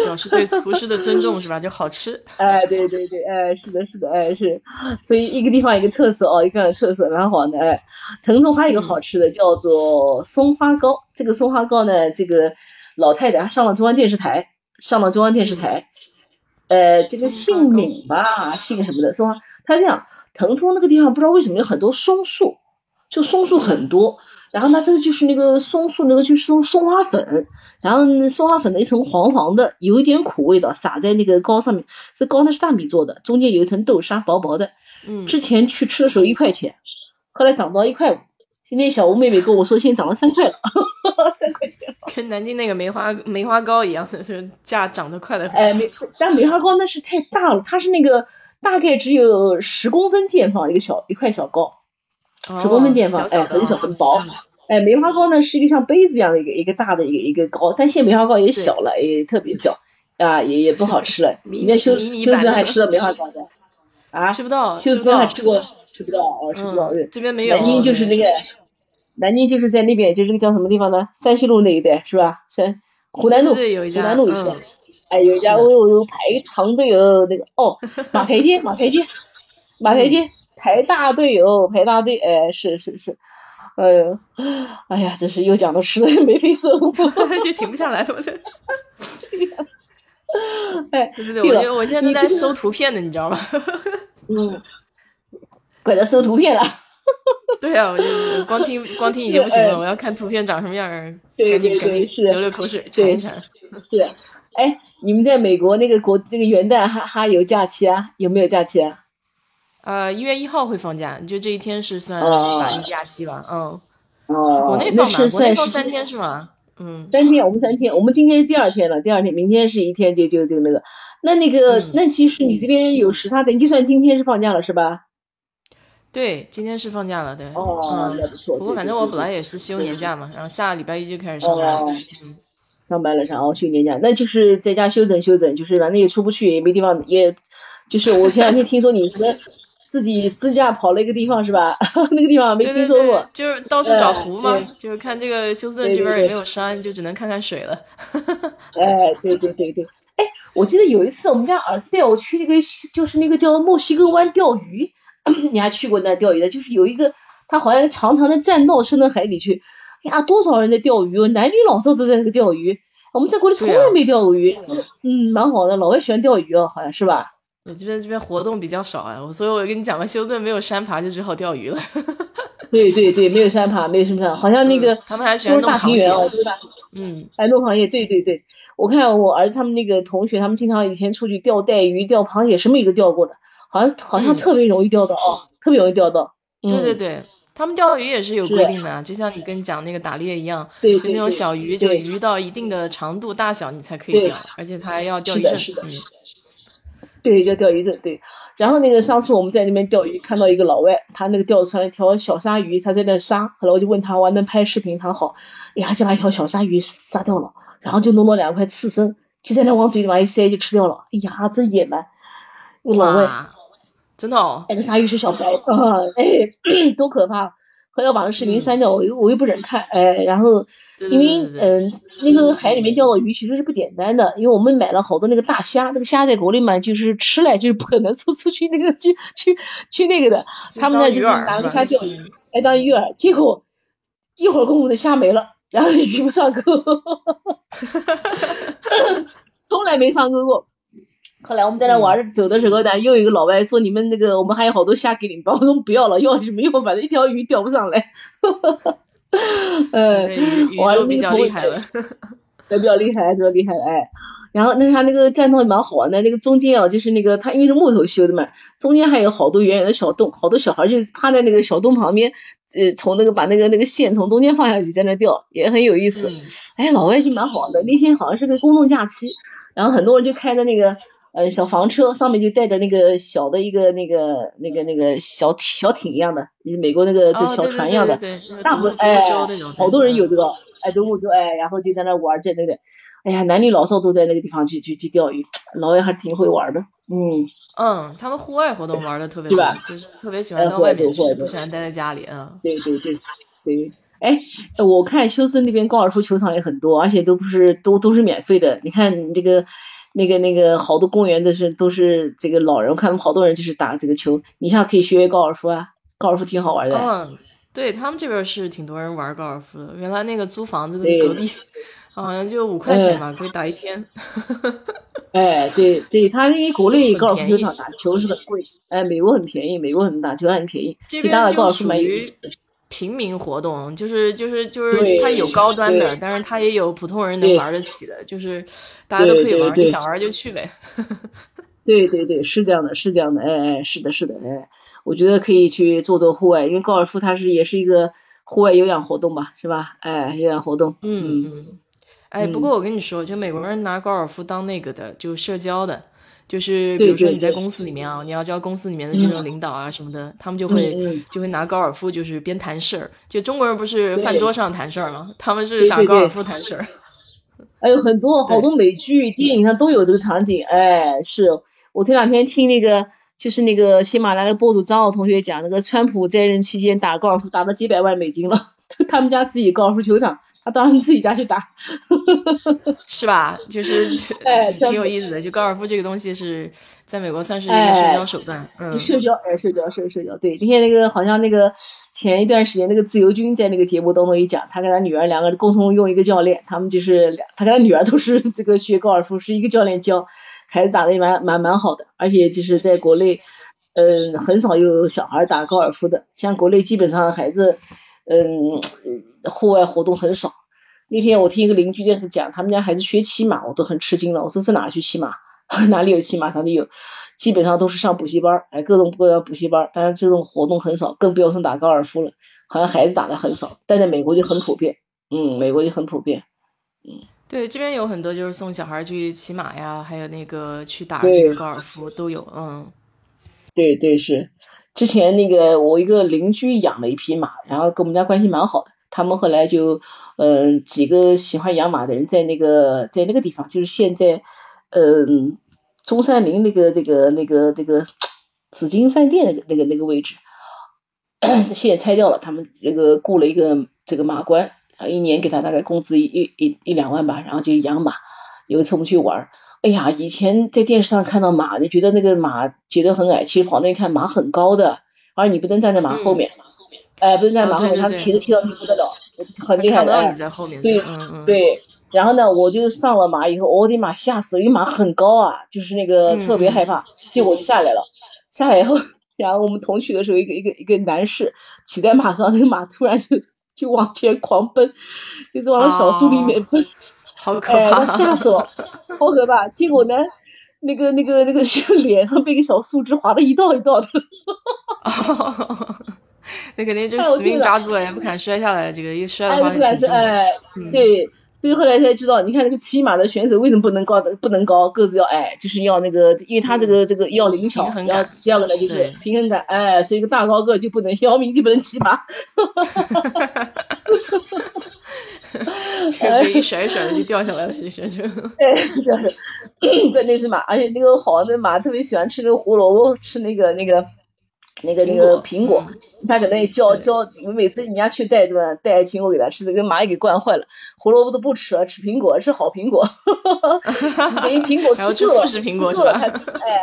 表示对厨师的尊重是吧？就好吃。哎，对对对，哎，是的，是的，哎是，所以一个地方一个特色哦，一个特色蛮好的。哎，腾冲还有一个好吃的叫做松花糕，这个松花糕呢，这个老太太上了中央电视台，上了中央电视台，呃，这个姓闵吧，姓什么的松花。他这样，腾冲那个地方不知道为什么有很多松树，就松树很多。然后呢，这个就是那个松树，那个就是松松花粉。然后松花粉的一层黄黄的，有一点苦味道，撒在那个糕上面。这糕呢是大米做的，中间有一层豆沙，薄薄的。嗯。之前去吃的时候一块钱，后来涨到一块五。今天小吴妹妹跟我说，现在涨了三块了，三块钱。跟南京那个梅花梅花糕一样的，就价涨得快的很。哎，梅但梅花糕那是太大了，它是那个。大概只有十公分见方，一个小一块小糕，十公分见方，哎，很小很薄。哎，梅花糕呢是一个像杯子一样的一个一个大的一个一个糕，但现在梅花糕也小了，也特别小啊，也也不好吃了。你在休休斯顿还吃到梅花糕的啊？吃不到。休斯顿还吃过？吃不到哦，吃不到。这边没有。南京就是那个，南京就是在那边，就是个叫什么地方呢？山西路那一带是吧？山湖南路，湖南路一家。哎，有一家我有排长队哦，那个哦，马台街，马台街，马台街排大队哦，排大队，哎，是是是，哎呦，哎呀，真是又讲到吃的，眉飞色舞，就停不下来了。哎，对对对，我我现在都在搜图片呢，你知道吗？嗯，怪在搜图片了。对啊，我就光听光听已经不行了，我要看图片长什么样，赶紧赶紧流流口水，馋一馋。是，哎。你们在美国那个国那个元旦还还有假期啊？有没有假期啊？呃，一月一号会放假，就这一天是算法定假期吧？嗯。哦。国内放吗？国内放三天是吗？嗯。三天，我们三天，我们今天是第二天了，第二天，明天是一天，就就就那个。那那个，那其实你这边有时差的，你就算今天是放假了是吧？对，今天是放假了，对。哦，那不错。不过反正我本来也是休年假嘛，然后下个礼拜一就开始上班。哦。上班了然后，休年假，那就是在家休整休整，就是反正也出不去，也没地方，也就是我前两天听说你什么自己自驾跑了一个地方是吧？那个地方没听说过，就是到处找湖嘛，就是看这个休斯顿这边也没有山，就只能看看水了。哎，对对对对，哎，我记得有一次我们家儿子带我去那个就是那个叫墨西哥湾钓鱼，你还去过那钓鱼的？就是有一个他好像长长的栈道伸到海里去。呀，多少人在钓鱼哦，男女老少都在那个钓鱼。我们在国内从来没钓过鱼，嗯，蛮好的，老外喜欢钓鱼哦，好像是吧？我这边这边活动比较少啊，所以我跟你讲吧，休顿没有山爬，就只好钓鱼了。对对对，没有山爬，没有什么山，好像那个他们还喜欢大平原哦，对吧？嗯，哎弄螃蟹，对对对，我看我儿子他们那个同学，他们经常以前出去钓带鱼、钓螃蟹，什么鱼都钓过的，好像好像特别容易钓到哦，特别容易钓到。对对对，他们钓鱼也是有规定的，就像你跟讲那个打猎一样，就那种小鱼，就鱼到一定的长度大小你才可以钓，而且它还要钓鱼证。嗯，对，要钓鱼证，对。然后那个上次我们在那边钓鱼，看到一个老外，他那个钓出来一条小鲨鱼，他在那杀。后来我就问他，我能拍视频？他好，哎呀，就把一条小鲨鱼杀掉了，然后就弄了两块刺身，就在那往嘴里往一塞就吃掉了。哎呀，真野蛮！那老外，真的哦，那个鲨鱼是小白，哎，多可怕！后来把那视频删掉，我又我又不忍看，哎，然后。因为嗯，那个海里面钓的鱼其实是不简单的，因为我们买了好多那个大虾，那个虾在国内嘛，就是吃来就是不可能出出去那个去去去那个的，他们那就是拿个虾钓鱼，来当鱼饵，结果一会儿功夫的虾没了，然后鱼不上钩，从来没上钩过。后来我们在那玩走的时候呢，又有一个老外说你们那个我们还有好多虾给你们，我说不要了，要什么用？反正一条鱼钓不上来。嗯，玩的比较厉害了，还比较厉害，比较厉害哎。然后那他那个栈道也蛮好玩的，那个中间啊，就是那个他因为是木头修的嘛，中间还有好多圆圆的小洞，好多小孩就趴在那个小洞旁边，呃，从那个把那个那个线从中间放下去，在那钓，也很有意思。哎，老外就蛮好的，那天好像是个公众假期，然后很多人就开着那个。呃，小房车上面就带着那个小的一个那个那个那个小小艇一样的，美国那个就小船一样的，大部分哎，好多人有这个哎独木舟哎，然后就在那玩这那个，哎呀，男女老少都在那个地方去去去钓鱼，老外还挺会玩的，嗯嗯，他们户外活动玩的特别多，就是特别喜欢到外面去，不喜欢待在家里啊。对对对对，哎，我看休斯顿那边高尔夫球场也很多，而且都不是都都是免费的，你看这个。那个那个好多公园都是都是这个老人，我看好多人就是打这个球，你像可以学学高尔夫啊，高尔夫挺好玩的。嗯，对他们这边是挺多人玩高尔夫的。原来那个租房子的隔壁，好像就五块钱吧，可以打一天。哎，对对，他因为国内高尔夫球场打球是很贵，哎，美国很便宜，美国很打球很便宜，其他的高尔夫蛮有。平民活动就是就是就是它有高端的，但是它也有普通人能玩得起的，就是大家都可以玩，你想玩就去呗。对对对，是这样的，是这样的，哎哎，是的，是的，哎，我觉得可以去做做户外，因为高尔夫它是也是一个户外有氧活动吧，是吧？哎，有氧活动。嗯嗯。哎，不过我跟你说，就美国人拿高尔夫当那个的，就社交的。就是比如说你在公司里面啊，你要教公司里面的这种领导啊什么的，他们就会就会拿高尔夫，就是边谈事儿。就中国人不是饭桌上谈事儿吗？他们是打高尔夫谈事儿。还有很多好多美剧、电影上都有这个场景。哎，是我这两天听那个就是那个喜马拉雅博主张奥同学讲，那个川普在任期间打高尔夫打了几百万美金了，他们家自己高尔夫球场。他到他们自己家去打，是吧？就是挺有意思的。就高尔夫这个东西是在美国算是一个社交手段，嗯，社交哎，社交社社交。对，那天那个好像那个前一段时间那个自由军在那个节目当中也讲，他跟他女儿两个人共同用一个教练，他们就是他跟他女儿都是这个学高尔夫，是一个教练教，孩子打的也蛮蛮蛮好的。而且就是在国内，嗯，很少有小孩打高尔夫的，像国内基本上孩子。嗯，户外活动很少。那天我听一个邻居在讲，他们家孩子学骑马，我都很吃惊了。我说在哪去骑马？哪里有骑马？他就有，基本上都是上补习班，哎，各种各样补习班。当然这种活动很少，更不要说打高尔夫了。好像孩子打的很少，但在美国就很普遍。嗯，美国就很普遍。嗯，对，这边有很多就是送小孩去骑马呀，还有那个去打这个高尔夫都有。嗯，对对是。之前那个我一个邻居养了一匹马，然后跟我们家关系蛮好的。他们后来就，嗯，几个喜欢养马的人在那个在那个地方，就是现在，嗯，中山陵那个那个那个那个紫金饭店那个那个那个位置，现在拆掉了。他们这个雇了一个这个马官，一年给他大概工资一一一两万吧，然后就养马。有一次我们去玩。哎呀，以前在电视上看到马，就觉得那个马觉得很矮，其实跑那一看马很高的，而你不能站在马后面，哎，不能站马后面，他骑着骑到你不得了，很厉害的。你在后面。对。对，然后呢，我就上了马以后，我的妈，吓死了，因为马很高啊，就是那个特别害怕，结果就下来了。下来以后，然后我们同去的时候，一个一个一个男士骑在马上，那个马突然就就往前狂奔，就是往小树林里面奔，好可怕，吓死了，好可怕。结果呢，那个那个那个脸上被个小树枝划了一道一道的。那肯定就是死命抓住了，也不敢摔下来。这个一摔的话，不敢摔。哎，对，所以后来才知道，你看那个骑马的选手为什么不能高的不能高，个子要矮，就是要那个，因为他这个这个要灵巧，要第二个呢就是平衡感。哎，所以一个大高个就不能姚明就不能骑马。一甩一甩的就掉下来了，就就。哎，就是，对，那只马，而且那个好，那马特别喜欢吃那个胡萝卜，吃那个那个。那个那个苹果，他可能叫叫，每次人家去带对吧，带苹果给他吃，这个马也给惯坏了，胡萝卜都不吃了，吃苹果，吃好苹果，等于苹果吃够了，吃苹果是吧？哎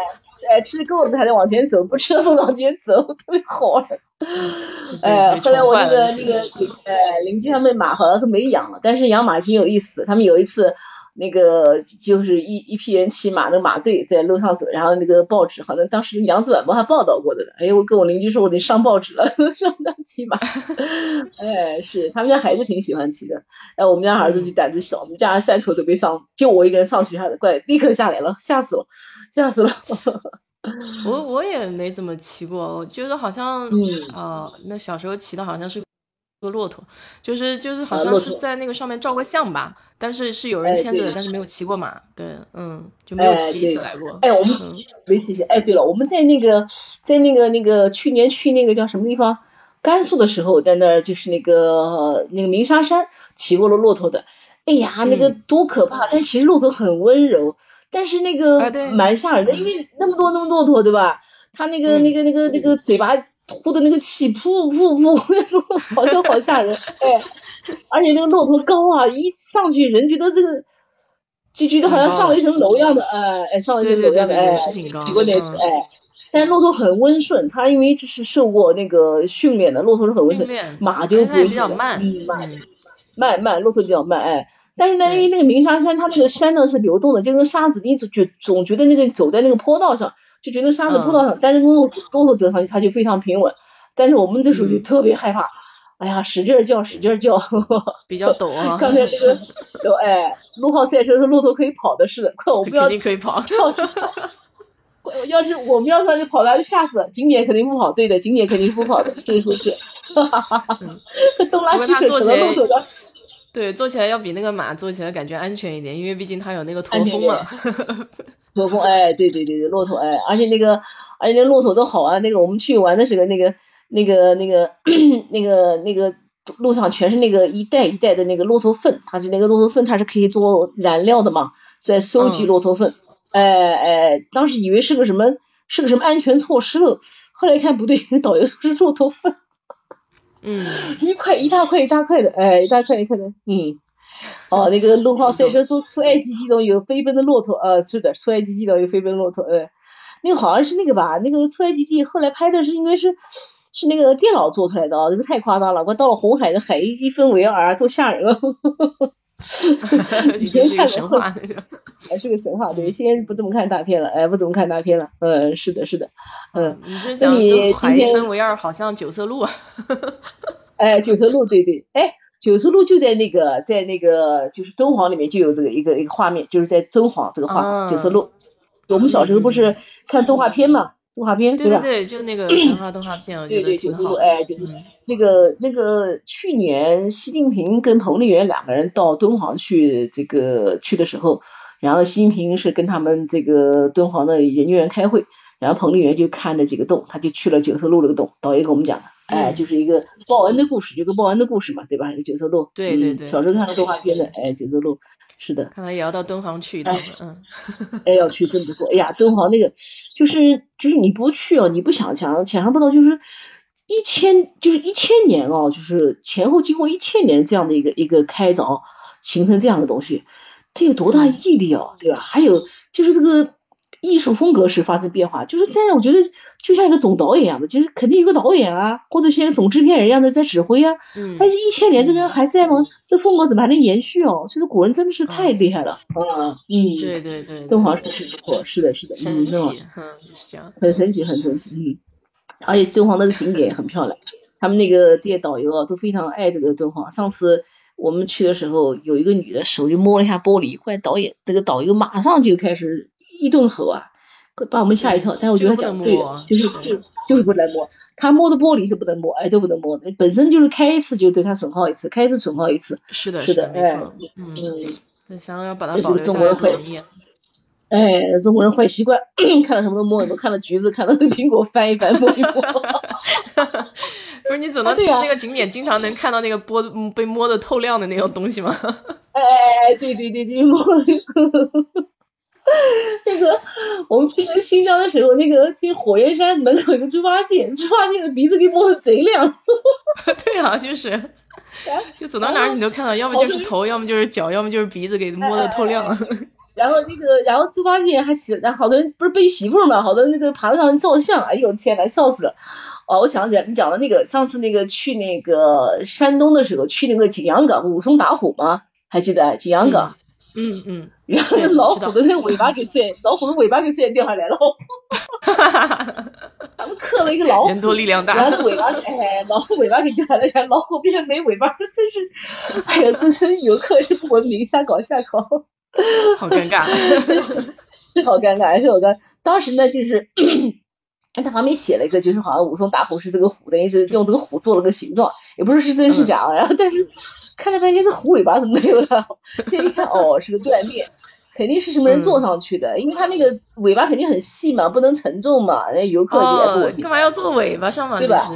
哎，吃够了才能往前走，不吃了不往前走，特别好。哎，后来我那个那个哎邻居他们马好像都没养了，但是养马挺有意思，他们有一次。那个就是一一批人骑马，那马队在路上走，然后那个报纸好像当时《扬子晚报》还报道过的呢。哎，我跟我邻居说，我得上报纸了，上当骑马。哎，是他们家孩子挺喜欢骑的。哎，我们家儿子就胆子小，我们家三口都没上，就我一个人上去，他怪立刻下来了，吓死了，吓死了。我我也没怎么骑过，我觉得好像，嗯，呃，那小时候骑的好像是。个骆驼，就是就是好像是在那个上面照过相吧，但是是有人牵着的，但是没有骑过马，对，嗯，就没有骑起来过。哎，我们没骑起。哎，对了，我们在那个在那个那个去年去那个叫什么地方，甘肃的时候，在那儿就是那个那个鸣沙山骑过了骆驼的。哎呀，那个多可怕！但是其实骆驼很温柔，但是那个蛮吓人的，因为那么多那么骆驼，对吧？它那个那个那个那个嘴巴。呼的那个气，噗噗噗，好像好吓人，哎，而且那个骆驼高啊，一上去人觉得这个就觉得好像上了一层楼一样的，哎哎，上了一层楼一样的，哎，挺过那次，哎，但是骆驼很温顺，它因为这是受过那个训练的，骆驼是很温顺，马就比较慢，慢慢慢，骆驼比较慢，哎，但是呢，因为那个鸣沙山，它那个山呢是流动的，就跟沙子，你总觉总觉得那个走在那个坡道上。就觉得沙子铺到上，但是骆驼骆驼走上去，它就非常平稳。但是我们这时候就特别害怕，哎呀，使劲叫，使劲叫，比较陡啊。刚才这个，哎，陆浩赛车是骆驼可以跑的，是的，快，我不要肯定可以跑。要是我们要上去跑，那就吓死了。景点肯定不跑，对的，景点肯定是不跑的，这是是。哈哈哈哈东拉西扯，扯骆驼的。对，坐起来要比那个马坐起来感觉安全一点，因为毕竟它有那个驼峰嘛。驼峰，哎，对对对对，骆驼，哎，而且那个，而且那骆驼都好啊。那个我们去玩的时候，那个那个那个那个那个路上全是那个一袋一袋的那个骆驼粪，它是那个骆驼粪，它是可以做燃料的嘛，在收集骆驼粪。哎哎，当时以为是个什么，是个什么安全措施了，后来一看不对，导游说是骆驼粪。嗯，一块一大块一大块的，哎，一大块一块的，嗯，哦，那个陆浩赛车说出埃及记中有飞奔的骆驼，呃，是的，出埃及记中有飞奔骆驼，呃，那个好像是那个吧，那个出埃及记后来拍的是应该是是那个电脑做出来的啊，这个太夸张了，快到了红海的海一分为二，多吓人啊！以前看神话，还是个神话，对，现在不怎么看大片了，哎，不怎么看大片了，嗯，是的，是的，嗯，你这讲就海一分为二，好像九色鹿啊，哎，九色鹿，对对，哎，九色鹿就在那个，在那个就是敦煌里面就有这个一个一个画面，就是在敦煌这个画九色鹿，我们小时候不是看动画片嘛。动画片对对对，就那个 神话动画片，我觉得挺好。哎，就是那个那个去年习近平跟彭丽媛两个人到敦煌去这个去的时候，然后习近平是跟他们这个敦煌的研究员开会，然后彭丽媛就看了几个洞，他就去了九色鹿那个洞，导游给我们讲的，哎，就是一个报恩的故事，就个报恩的故事嘛，对吧？一个九色鹿，对对对，小时候看的动画片的，哎，九色鹿。是的，看来也要到敦煌去一趟了，嗯，哎，要去真不错。哎呀，敦煌那个就是就是你不去哦，你不想想想象不到，就是一千就是一千年哦，就是前后经过一千年这样的一个一个开凿，形成这样的东西，它有多大毅力哦，对吧？还有就是这个艺术风格是发生变化，就是但是我觉得就像一个总导演一样的，就是肯定有个导演啊，或者像总制片人一样的在指挥啊。嗯，而且一千年这个人还在吗？这风格怎么还能延续哦？所以说古人真的是太厉害了。嗯嗯，对对对，敦煌确实不错，是的是的，神奇，嗯，就是这样，很神奇很神奇，嗯，而且敦煌那个景点也很漂亮，他们那个这些导游啊都非常爱这个敦煌。上次我们去的时候，有一个女的手就摸了一下玻璃，后来导演那个导游马上就开始。一顿吼啊，把我们吓一跳。但是我觉得他讲对了，就是就就是不能摸，他摸的玻璃都不能摸，哎都不能摸，本身就是开一次就对他损耗一次，开一次损耗一次。是的，是的，没错。嗯，想要把它保留下来不容易。哎，中国人坏习惯，看到什么都摸一摸，看到橘子，看到那苹果翻一翻摸一摸。不是你走到那个景点，经常能看到那个摸被摸的透亮的那种东西吗？哎哎哎，对对对对，摸。那个，我们去那个新疆的时候，那个进火焰山门口有个猪八戒，猪八戒的鼻子给摸的贼亮。对啊，就是，就走到哪儿你都看到，要么就是头，要么就是脚，要么就是鼻子给摸的透亮。然后那个，然后猪八戒还起，然后好多人不是背媳妇嘛，好多那个爬在上面照相，哎呦天呐，笑死了。哦，我想起来，你讲的那个上次那个去那个山东的时候，去那个景阳冈武松打虎吗？还记得景阳冈？嗯嗯嗯，然后那老虎的那个尾巴给拽，老虎的尾巴给拽掉下来了。他们刻了一个老虎，人多力量大。然后尾巴，哎，老虎尾巴给掉下来，老虎变成没尾巴，真是，哎呀，这是游客是不文明，瞎搞瞎搞，好尴尬，是好尴尬，是好尴。当时呢，就是，他旁边写了一个，就是好像武松打虎是这个虎，等于是用这个虎做了个形状，也不是是真是假。然后，但是。看了半天，这虎尾巴怎么没有了？这一看，哦，是个断面，肯定是什么人坐上去的，因为他那个尾巴肯定很细嘛，不能承重嘛，人家游客也不干嘛要坐尾巴上嘛，对吧？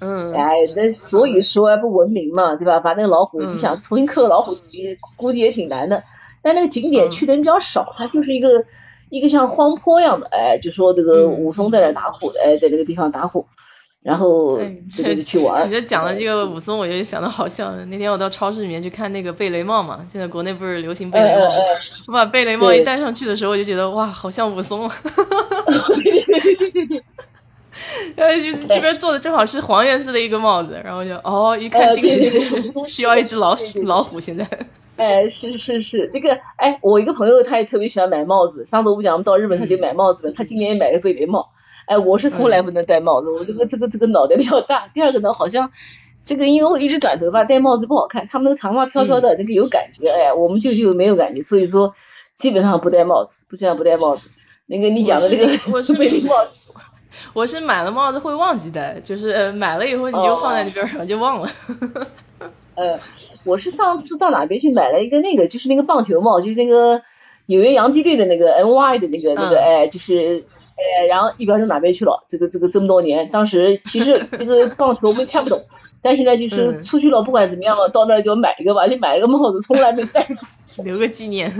嗯，哎，那所以说不文明嘛，对吧？把那个老虎，你想重新刻个老虎，估计也挺难的。但那个景点去的人比较少，它就是一个一个像荒坡一样的，哎，就说这个武松在那打虎，哎，在那个地方打虎。然后这个就去玩。你这讲的这个武松，我就想的好像。那天我到超市里面去看那个贝雷帽嘛，现在国内不是流行贝雷帽吗？我把贝雷帽一戴上去的时候，我就觉得哇，好像武松。对对对对对。哎，就这边做的正好是黄颜色的一个帽子，然后就哦，一看这个就是需要一只老鼠老虎。现在，哎，是是是，这个哎，我一个朋友他也特别喜欢买帽子。上次我不讲，到日本他就买帽子，他今年也买了贝雷帽。哎，我是从来不能戴帽子，我这个这个这个脑袋比较大。第二个呢，好像这个因为我一直短头发，戴帽子不好看。他们那个长发飘飘的那个有感觉，哎，我们舅舅没有感觉，所以说基本上不戴帽子，不这样不戴帽子。那个你讲的这个我是贝雷 帽，我是买了帽子会忘记戴，就是买了以后你就放在那边上就忘了。呃，我是上次到哪边去买了一个那个，就是那个棒球帽，就是那个纽约洋基队的那个 NY 的那个那个，哎，就是。哎，然后一边是哪边去了？这个这个这么多年，当时其实这个棒球我们看不懂，但是呢，就是出去了，不管怎么样，到那就买一个吧，就买了个帽子，从来没戴过，留个纪念。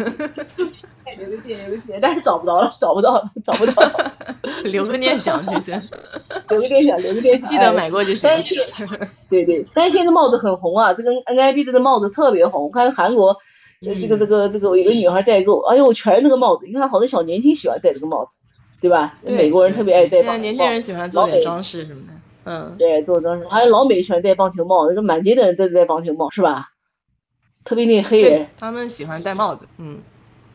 留个纪念，留个纪念，但是找不着了，找不到了，找不到了。留个念想就行，留个念想，留个念想，记得买过就行。但是，对对，但是现在帽子很红啊，这个 NIB 的帽子特别红，我看韩国这个这个这个有个女孩代购，哎呦，全是这个帽子，你看好多小年轻喜欢戴这个帽子。对吧？美国人特别爱戴。现在年轻人喜欢做点装饰什么的。嗯，对，做装饰。还有老美喜欢戴棒球帽，那个满街的人都戴棒球帽，是吧？特别那黑人，他们喜欢戴帽子。嗯。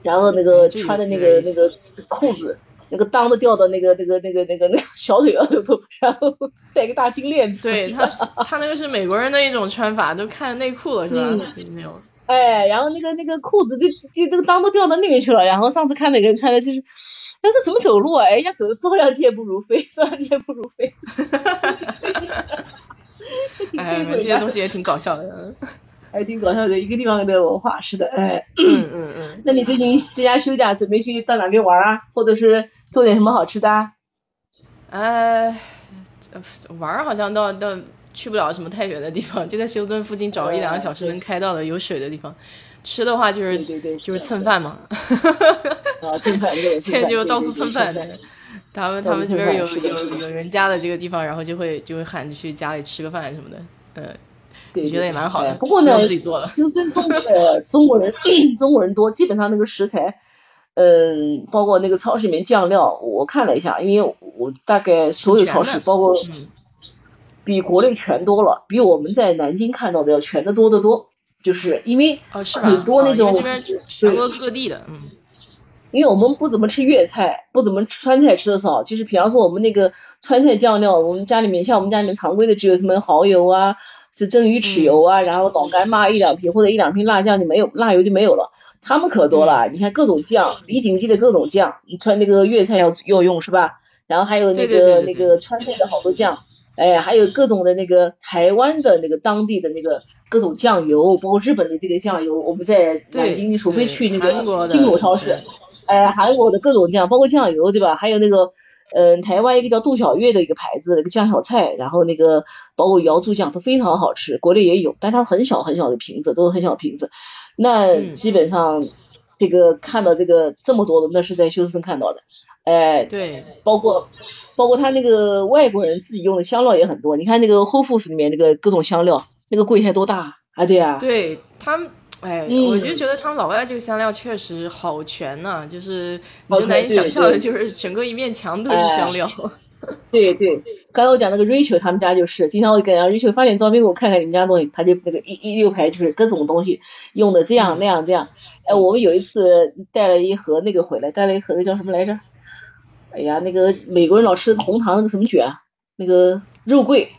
然后那个穿的那个那个裤子，那个裆都掉到那个那个那个那个那个小腿上头，然后戴个大金链子。对他，他那个是美国人的一种穿法，都看内裤了，是吧？那种。哎，然后那个那个裤子就就这个裆都掉到那边去了。然后上次看哪个人穿的，就是。要是怎么走路啊？哎，呀，走的照样健步如飞，照样健步如飞。哎，这些东西也挺搞笑的，还挺搞笑的。一个地方的文化，是的，哎，嗯嗯嗯。那你最近在家休假，准备去到哪边玩啊？或者是做点什么好吃的？呃，玩好像到到去不了什么太远的地方，就在休斯顿附近找一两个小时能开到的有水的地方。吃的话就是对对就是蹭饭嘛，啊蹭饭对，现在就到处蹭饭。他们他们这边有有有人家的这个地方，然后就会就会喊去家里吃个饭什么的，嗯，我觉得也蛮好的。不过呢，自己做了，就是中国的中国人 中国人多，基本上那个食材，嗯，包括那个超市里面酱料，我看了一下，因为我大概所有超市，包括比国内全多了，比我们在南京看到的要全的多得多。就是因为很多那种全国各地的，嗯，因为我们不怎么吃粤菜，不怎么川菜吃的少。就是比方说我们那个川菜酱料，我们家里面像我们家里面常规的只有什么蚝油啊，是蒸鱼豉油啊，然后老干妈一两瓶或者一两瓶辣酱就没有，辣油就没有了。他们可多了，你看各种酱，李锦记的各种酱，你川那个粤菜要要用是吧？然后还有那个那个川菜的好多酱，哎，还有各种的那个台湾的那个当地的那个各种酱油，包括日本的这个酱油，我们在南京，你除非去那个进口超市，哎，韩国的各种酱，包括酱油，对吧？还有那个，嗯，台湾一个叫杜小月的一个牌子，那个酱小菜，然后那个包括瑶柱酱都非常好吃，国内也有，但它很小很小的瓶子，都是很小瓶子。那基本上，这个看到这个这么多的，那是在休斯顿看到的，哎，对，包括包括他那个外国人自己用的香料也很多，你看那个 Whole Foods 里面那个各种香料，那个柜台多大啊？对啊，对他们，哎，我就觉得他们老外这个香料确实好全呐，就是你就难以想象的，就是整个一面墙都是香料。对对，刚才我讲那个 Rachel 他们家就是，经常会给 Rachel 发点照片给我看看你们家东西，他就那个一一溜排就是各种东西用的这样那样这样。哎，我们有一次带了一盒那个回来，带了一盒那叫什么来着？哎呀，那个美国人老吃的红糖那个什么卷啊？那个肉桂。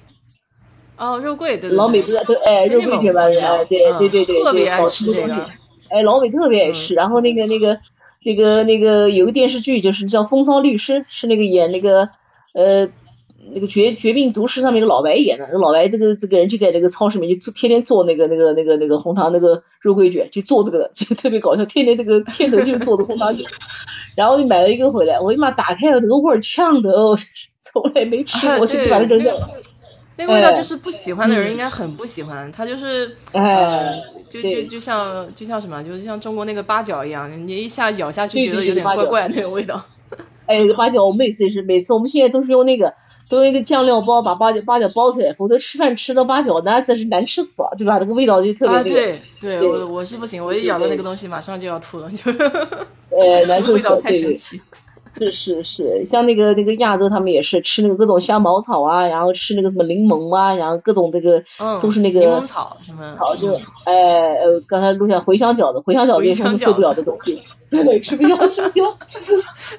哦，肉桂对。老美不是都哎肉桂卷嘛？哎，对对对对，特别爱吃这个。哎，老美特别爱吃，然后那个那个那个那个有个电视剧就是叫《风骚律师》，是那个演那个。呃，那个绝绝命毒师上面的老白演的，那老白这个这个人就在那个超市里面就做天天做那个那个那个那个红糖那个肉桂卷，就做这个的，就特别搞笑，天天这个片头就是做的红糖卷，然后就买了一个回来，我的妈，打开了那个味儿呛的，从来没吃过，就把它扔掉了。那个味道就是不喜欢的人应该很不喜欢，它就是呃，就就就像就像什么，就像中国那个八角一样，你一下咬下去觉得有点怪怪那个味道。哎，八角我每次也是，每次我们现在都是用那个，都用一个酱料包把八角八角包起来，否则吃饭吃到八角那真是难吃死了，对吧？那个味道就特别对对，我我是不行，我一咬到那个东西马上就要吐了，就呃难 受味道太神奇。是是是，像那个那个亚洲他们也是吃那个各种香茅草啊，然后吃那个什么柠檬啊，然后各种这个都是那个柠檬草什么，好就哎呃刚才录下茴香饺子，茴香饺子也是他们受不了的东西。对，吃不消，吃不消。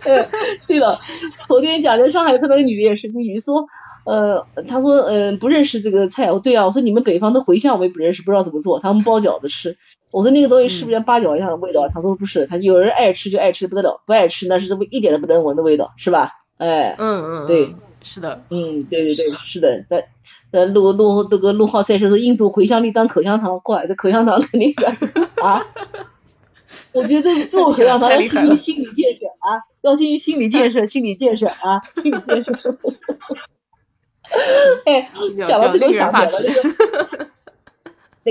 哎，对了，昨天讲在上海看到个女的也是，那女的说，呃，她说，嗯，不认识这个菜。我对啊，我说你们北方的茴香我也不认识，不知道怎么做，他们包饺子吃。我说那个东西是不是像八角一样的味道？他说不是，他有人爱吃就爱吃不得了，不爱吃那是这么一点都不能闻的味道，是吧？哎，嗯嗯，对，是的，嗯，对对对，是的。那那陆陆这个陆浩赛说说印度茴香粒当口香糖，过来这口香糖肯定是啊。我觉得这做口香糖要进行心理建设啊，要进行心理建设，心理建设啊，心理建设。哎，讲到这个我想起来了，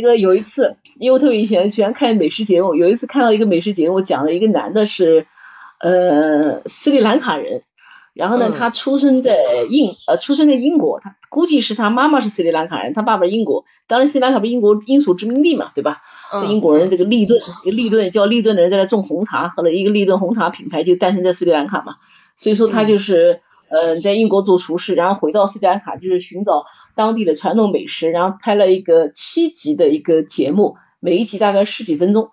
那个有一次，因为我特别喜欢喜欢看美食节目，有一次看到一个美食节目，讲了一个男的是呃斯里兰卡人。然后呢，他出生在英呃，出生在英国，他估计是他妈妈是斯里兰卡人，他爸爸英国。当然，斯里兰卡不是英国英属殖民地嘛，对吧？英国人这个利顿，利顿叫利顿的人在那种红茶，后来一个利顿红茶品牌就诞生在斯里兰卡嘛。所以说他就是呃在英国做厨师，然后回到斯里兰卡就是寻找当地的传统美食，然后拍了一个七集的一个节目，每一集大概十几分钟。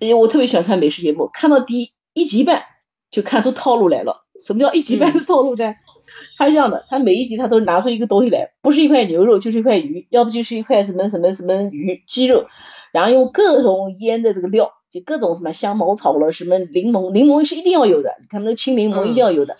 哎，我特别喜欢看美食节目，看到第一集半就看出套路来了。什么叫一集半的套路呢？他是这样的，他每一集他都拿出一个东西来，不是一块牛肉就是一块鱼，要不就是一块什么什么什么鱼鸡肉，然后用各种腌的这个料，就各种什么香茅草了，什么柠檬，柠檬是一定要有的，他们的青柠檬一定要有的。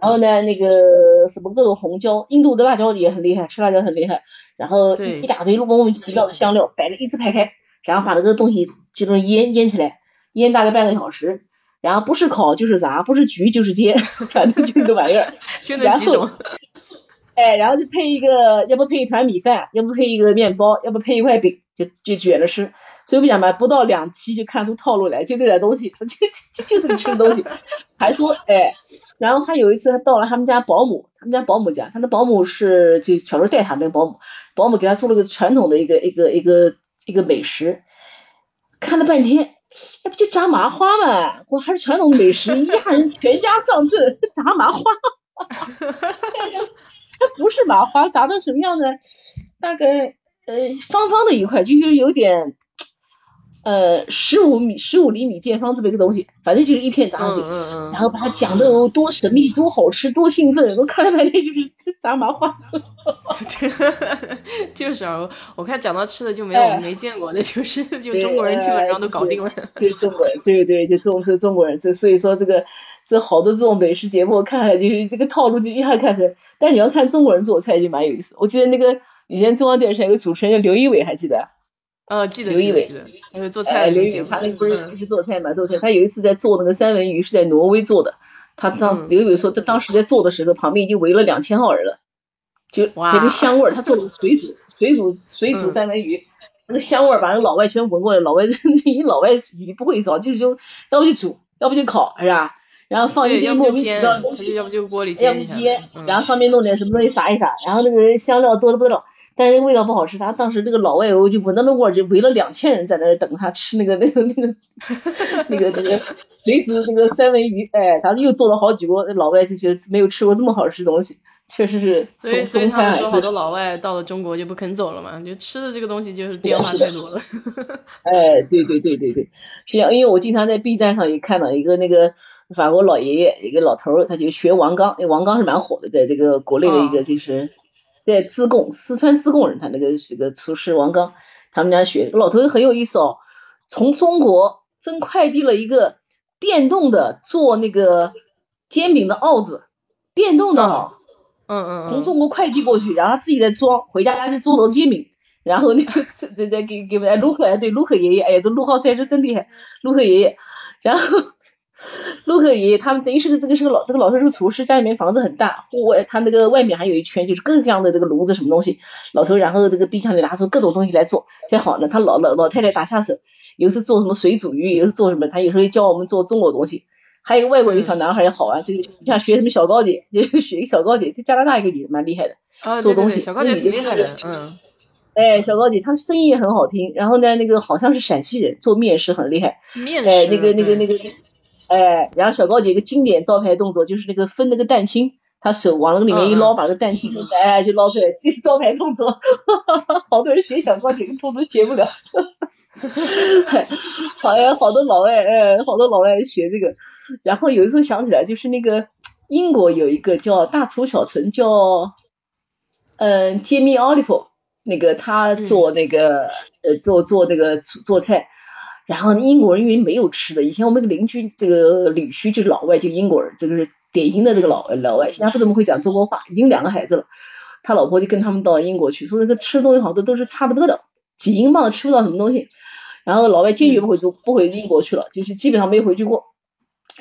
然后呢，那个什么各种红椒，印度的辣椒也很厉害，吃辣椒很厉害。然后一一大堆莫名其妙的香料摆的一字排开，然后把那个东西集中腌腌起来，腌大概半个小时。然后不是烤就是炸，不是焗就是煎，反正就这玩意儿。就那几种。哎，然后就配一个，要不配一团米饭，要不配一个面包，要不配一块饼，就就卷着吃。随便讲嘛，不到两期就看出套路来，就这点东西，就就就这个吃的东西。还说哎，然后还有一次他到了他们家保姆，他们家保姆家，他的保姆是就小时候带他那个保姆，保姆给他做了个传统的一个一个一个一个美食，看了半天。那不就炸麻花嘛？我还是传统美食，一家人全家上阵，炸麻花。它不是麻花，炸的什么样呢？大概呃方方的一块，就是有点呃十五米十五厘米见方这么一个东西，反正就是一片炸上去，然后把它讲的有多神秘、多好吃、多兴奋，我看了半天就是炸麻花。就是啊，我看讲到吃的就没有没见过的，就是就中国人基本上都搞定了。对中国人，对对，就中这中国人，这所以说这个。这好多这种美食节目，看下来就是这个套路，就一下看出来。但你要看中国人做菜就蛮有意思。我记得那个以前中央电视台有个主持人叫刘仪伟，还记得？呃，记得。刘仪伟，那个做菜。刘仪伟，他那个不是不是做菜嘛？做菜。他有一次在做那个三文鱼，是在挪威做的。他当刘仪伟说，他当时在做的时候，旁边已经围了两千号人了。就这个香味儿，他做的水煮 水煮水煮三文鱼，那个香味儿把那老外全闻过来。老外 你老外你不会烧，就就要不就煮，要不就烤，是吧？然后放一些莫名其妙的东西，要不就锅里煎，要不煎，然后上面弄点什么东西撒一撒，然后那个香料多的不得了，但是味道不好吃。他当时那个老外欧就闻到那味儿，就围了两千人在那等他吃那个那个那个 那个那个水煮那个三文鱼，哎，他又做了好几锅，那老外就觉得没有吃过这么好吃的东西。确实是，所以所以他们说好多老外到了中国就不肯走了嘛，就吃的这个东西就是变化太多了。哎，对对对对对，是这样，因为我经常在 B 站上也看到一个那个法国老爷爷，一个老头儿，他就学王刚，那王刚是蛮火的，在这个国内的一个就是在自贡四川自贡人，他那个是个厨师王刚，他们家学，老头子很有意思哦，从中国真快递了一个电动的做那个煎饼的鏊子，电动的。嗯嗯从中国快递过去，然后他自己再装，回家就做了煎饼，然后那个再再给给哎陆克哎对陆克爷爷哎呀这陆浩才是真厉害，陆克爷爷，然后 陆克爷爷他们等于是个这个是个老这个老头是个厨师，家里面房子很大，户外他那个外面还有一圈就是各种各样的这个炉子什么东西，老头然后这个冰箱里拿出各种东西来做才好呢，他老老老太太打下手，有时做什么水煮鱼，有时做什么，他有时候教我们做中国东西。还有一个外国一个小男孩也好玩，这个像学什么小高姐，就学一个小高姐，这加拿大一个女的蛮厉害的，做东西。小高姐挺厉害的，嗯。哎，小高姐她声音也很好听，然后呢，那个好像是陕西人，做面食很厉害。面食。哎，那个那个那个，哎，然后小高姐一个经典刀牌动作就是那个分那个蛋清，她手往那个里面一捞，把那个蛋清哎就捞出来，这招牌动作，好多人学小高姐，都是学不了。好呀，好多老外，哎，好多老外学这个。然后有一次想起来，就是那个英国有一个叫大厨小陈，叫嗯杰米奥利弗，那个他做那个呃做做那个做菜。然后英国人因为没有吃的，以前我们邻居这个女婿就是老外，就英国人，这个是典型的这个老老外，现在不怎么会讲中国话，已经两个孩子了。他老婆就跟他们到英国去，说那个吃的东西好多都是差的不得了，几英镑吃不到什么东西。然后老外坚决不回中，不回英国去了，就是基本上没回去过。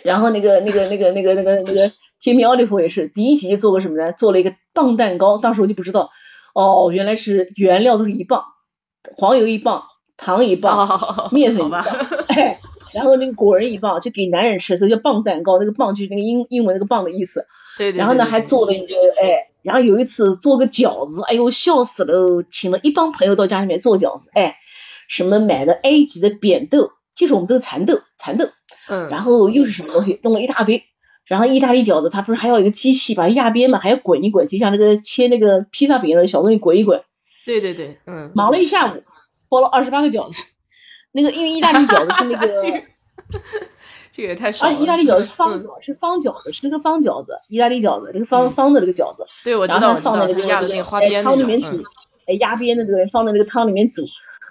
然后那个那个那个那个那个那个天米奥利弗也是第一集就做个什么呢？做了一个棒蛋糕，当时我就不知道，哦，原来是原料都是一磅，黄油一磅，糖一棒，面粉一磅，哎，然后那个果仁一棒，就给男人吃，所以叫棒蛋糕。那个棒就是那个英英文那个棒的意思。对对。然后呢，还做了一个哎，然后有一次做个饺子，哎呦笑死了，请了一帮朋友到家里面做饺子，哎。什么买的埃及的扁豆，就是我们这个蚕豆，蚕豆，嗯，然后又是什么东西，弄了一大堆，然后意大利饺子，它不是还要一个机器把压边嘛，还要滚一滚，就像那个切那个披萨饼的小东西滚一滚，对对对，嗯，忙了一下午，包了二十八个饺子，那个因为意大利饺子是那个 这个也太少了，意大利饺子是方饺，是方饺子，是那个方饺子，意大利饺子，这个方方的那个饺子，对，我知道，放在那个压的那个花边汤里面煮，哎，压边的这个放在那个汤里面煮。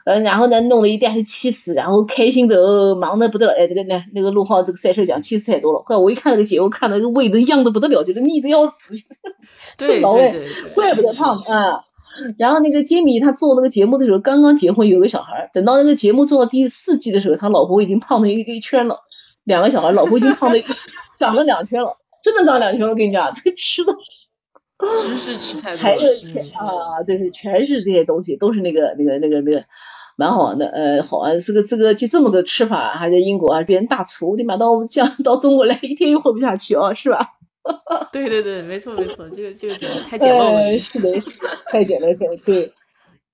嗯，然后呢，弄了一袋气死，然后开心的忙的不得了。哎，这个呢，那个陆浩这个赛车奖气死太多了。怪我一看那个节目，看那个胃都胀的不得了，就是腻的要死。对老外对，怪不得胖啊。然后那个杰米他做那个节目的时候，刚刚结婚有个小孩，等到那个节目做到第四季的时候，他老婆已经胖了一个一圈了，两个小孩，老婆已经胖了一 长了两圈了，真的长两圈。我跟你讲，这个吃的。知识吃太多啊，就是全是这些东西，都是那个那个那个那个。蛮好玩的，呃，好玩，这个这个就这么个吃法，还在英国啊，别人大厨，对吧？到像到中国来，一天又活不下去啊，是吧？对对对，没错没错，这个这个简直太简陋了，是的，太简陋了，对。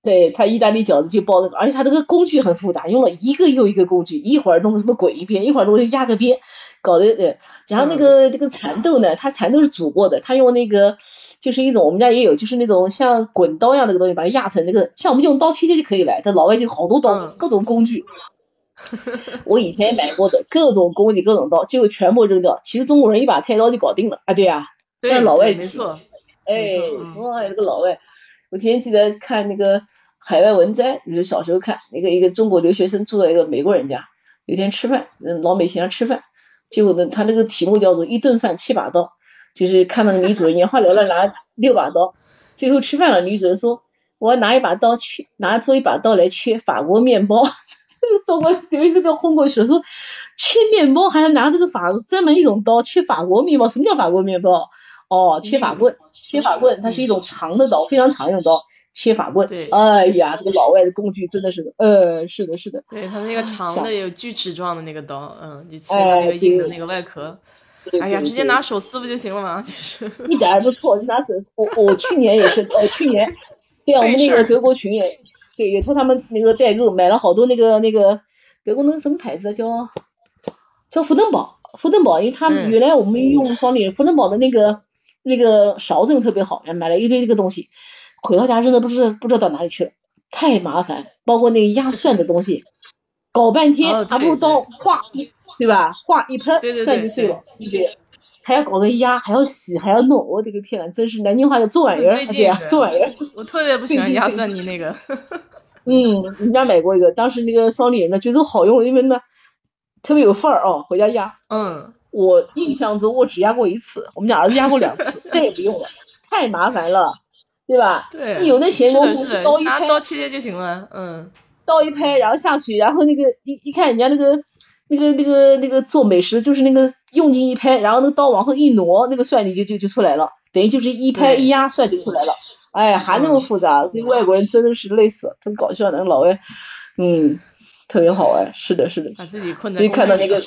对他意大利饺子就包那个，而且他这个工具很复杂，用了一个又一个工具，一会儿弄什么滚一边，一会儿弄压个边，搞得对，然后那个那个蚕豆呢，它蚕豆是煮过的，他用那个就是一种我们家也有，就是那种像滚刀一样那个东西，把它压成那个，像我们用刀切切就可以了。这老外就好多刀，各种工具。我以前也买过的各种工具、各种刀，结果全部扔掉。其实中国人一把菜刀就搞定了啊，对呀，但是老外没错，哎，哇，这个老外，我今天记得看那个。海外文摘，就是小时候看那个一个中国留学生住在一个美国人家，有天吃饭，嗯，老美请他吃饭，结果呢，他那个题目叫做一顿饭七把刀，就是看那个女主人眼花缭乱拿六把刀，最后吃饭了，女主人说我要拿一把刀切，拿出一把刀来切法国面包，中国留学生都轰过去了，说切面包还要拿这个法专门一种刀切法国面包，什么叫法国面包？哦，切法棍，切法棍，它是一种长的刀，非常长一种刀。切法棍，对，哎呀，这个老外的工具真的是，呃，是的，是的，对它那个长的有锯齿状的那个刀，嗯，就切那个硬的那个外壳，哎呀，直接拿手撕不就行了吗？就是一点不错，你拿手撕。我我去年也是，呃，去年，对啊，我们那个德国群也，对，也托他们那个代购买了好多那个那个德国那个什么牌子叫叫福登堡，福登堡，因为他们原来我们用双立福登堡的那个那个勺子特别好，买了一堆这个东西。回到家真的不知不知道到哪里去了，太麻烦。包括那个压 蒜的东西，搞半天还不如刀划一，对吧？划一拍蒜就碎了，对不对？还要搞个压，还要洗，还要弄，我的个天呐，真是南京话叫做玩意儿，对呀，做玩意儿。我特别不喜欢压蒜泥那个。嗯，人家买过一个，当时那个双立人的觉得好用，因为呢特别有范儿哦，回家压。嗯。我印象中我只压过一次，我们家儿子压过两次，再也不用了，太麻烦了。对吧？对，有那闲工夫，刀一拍，刀切切就行了。嗯，刀一拍，然后下去，然后那个一一看人家那个那个那个那个做美食，就是那个用劲一拍，然后那个刀往后一挪，那个蒜泥就就就出来了，等于就是一拍一压，蒜就出来了。哎，还那么复杂，所以外国人真的是累死了，真搞笑，那个老外，嗯，特别好玩。是的，是的，把自己困在。所以看到那个。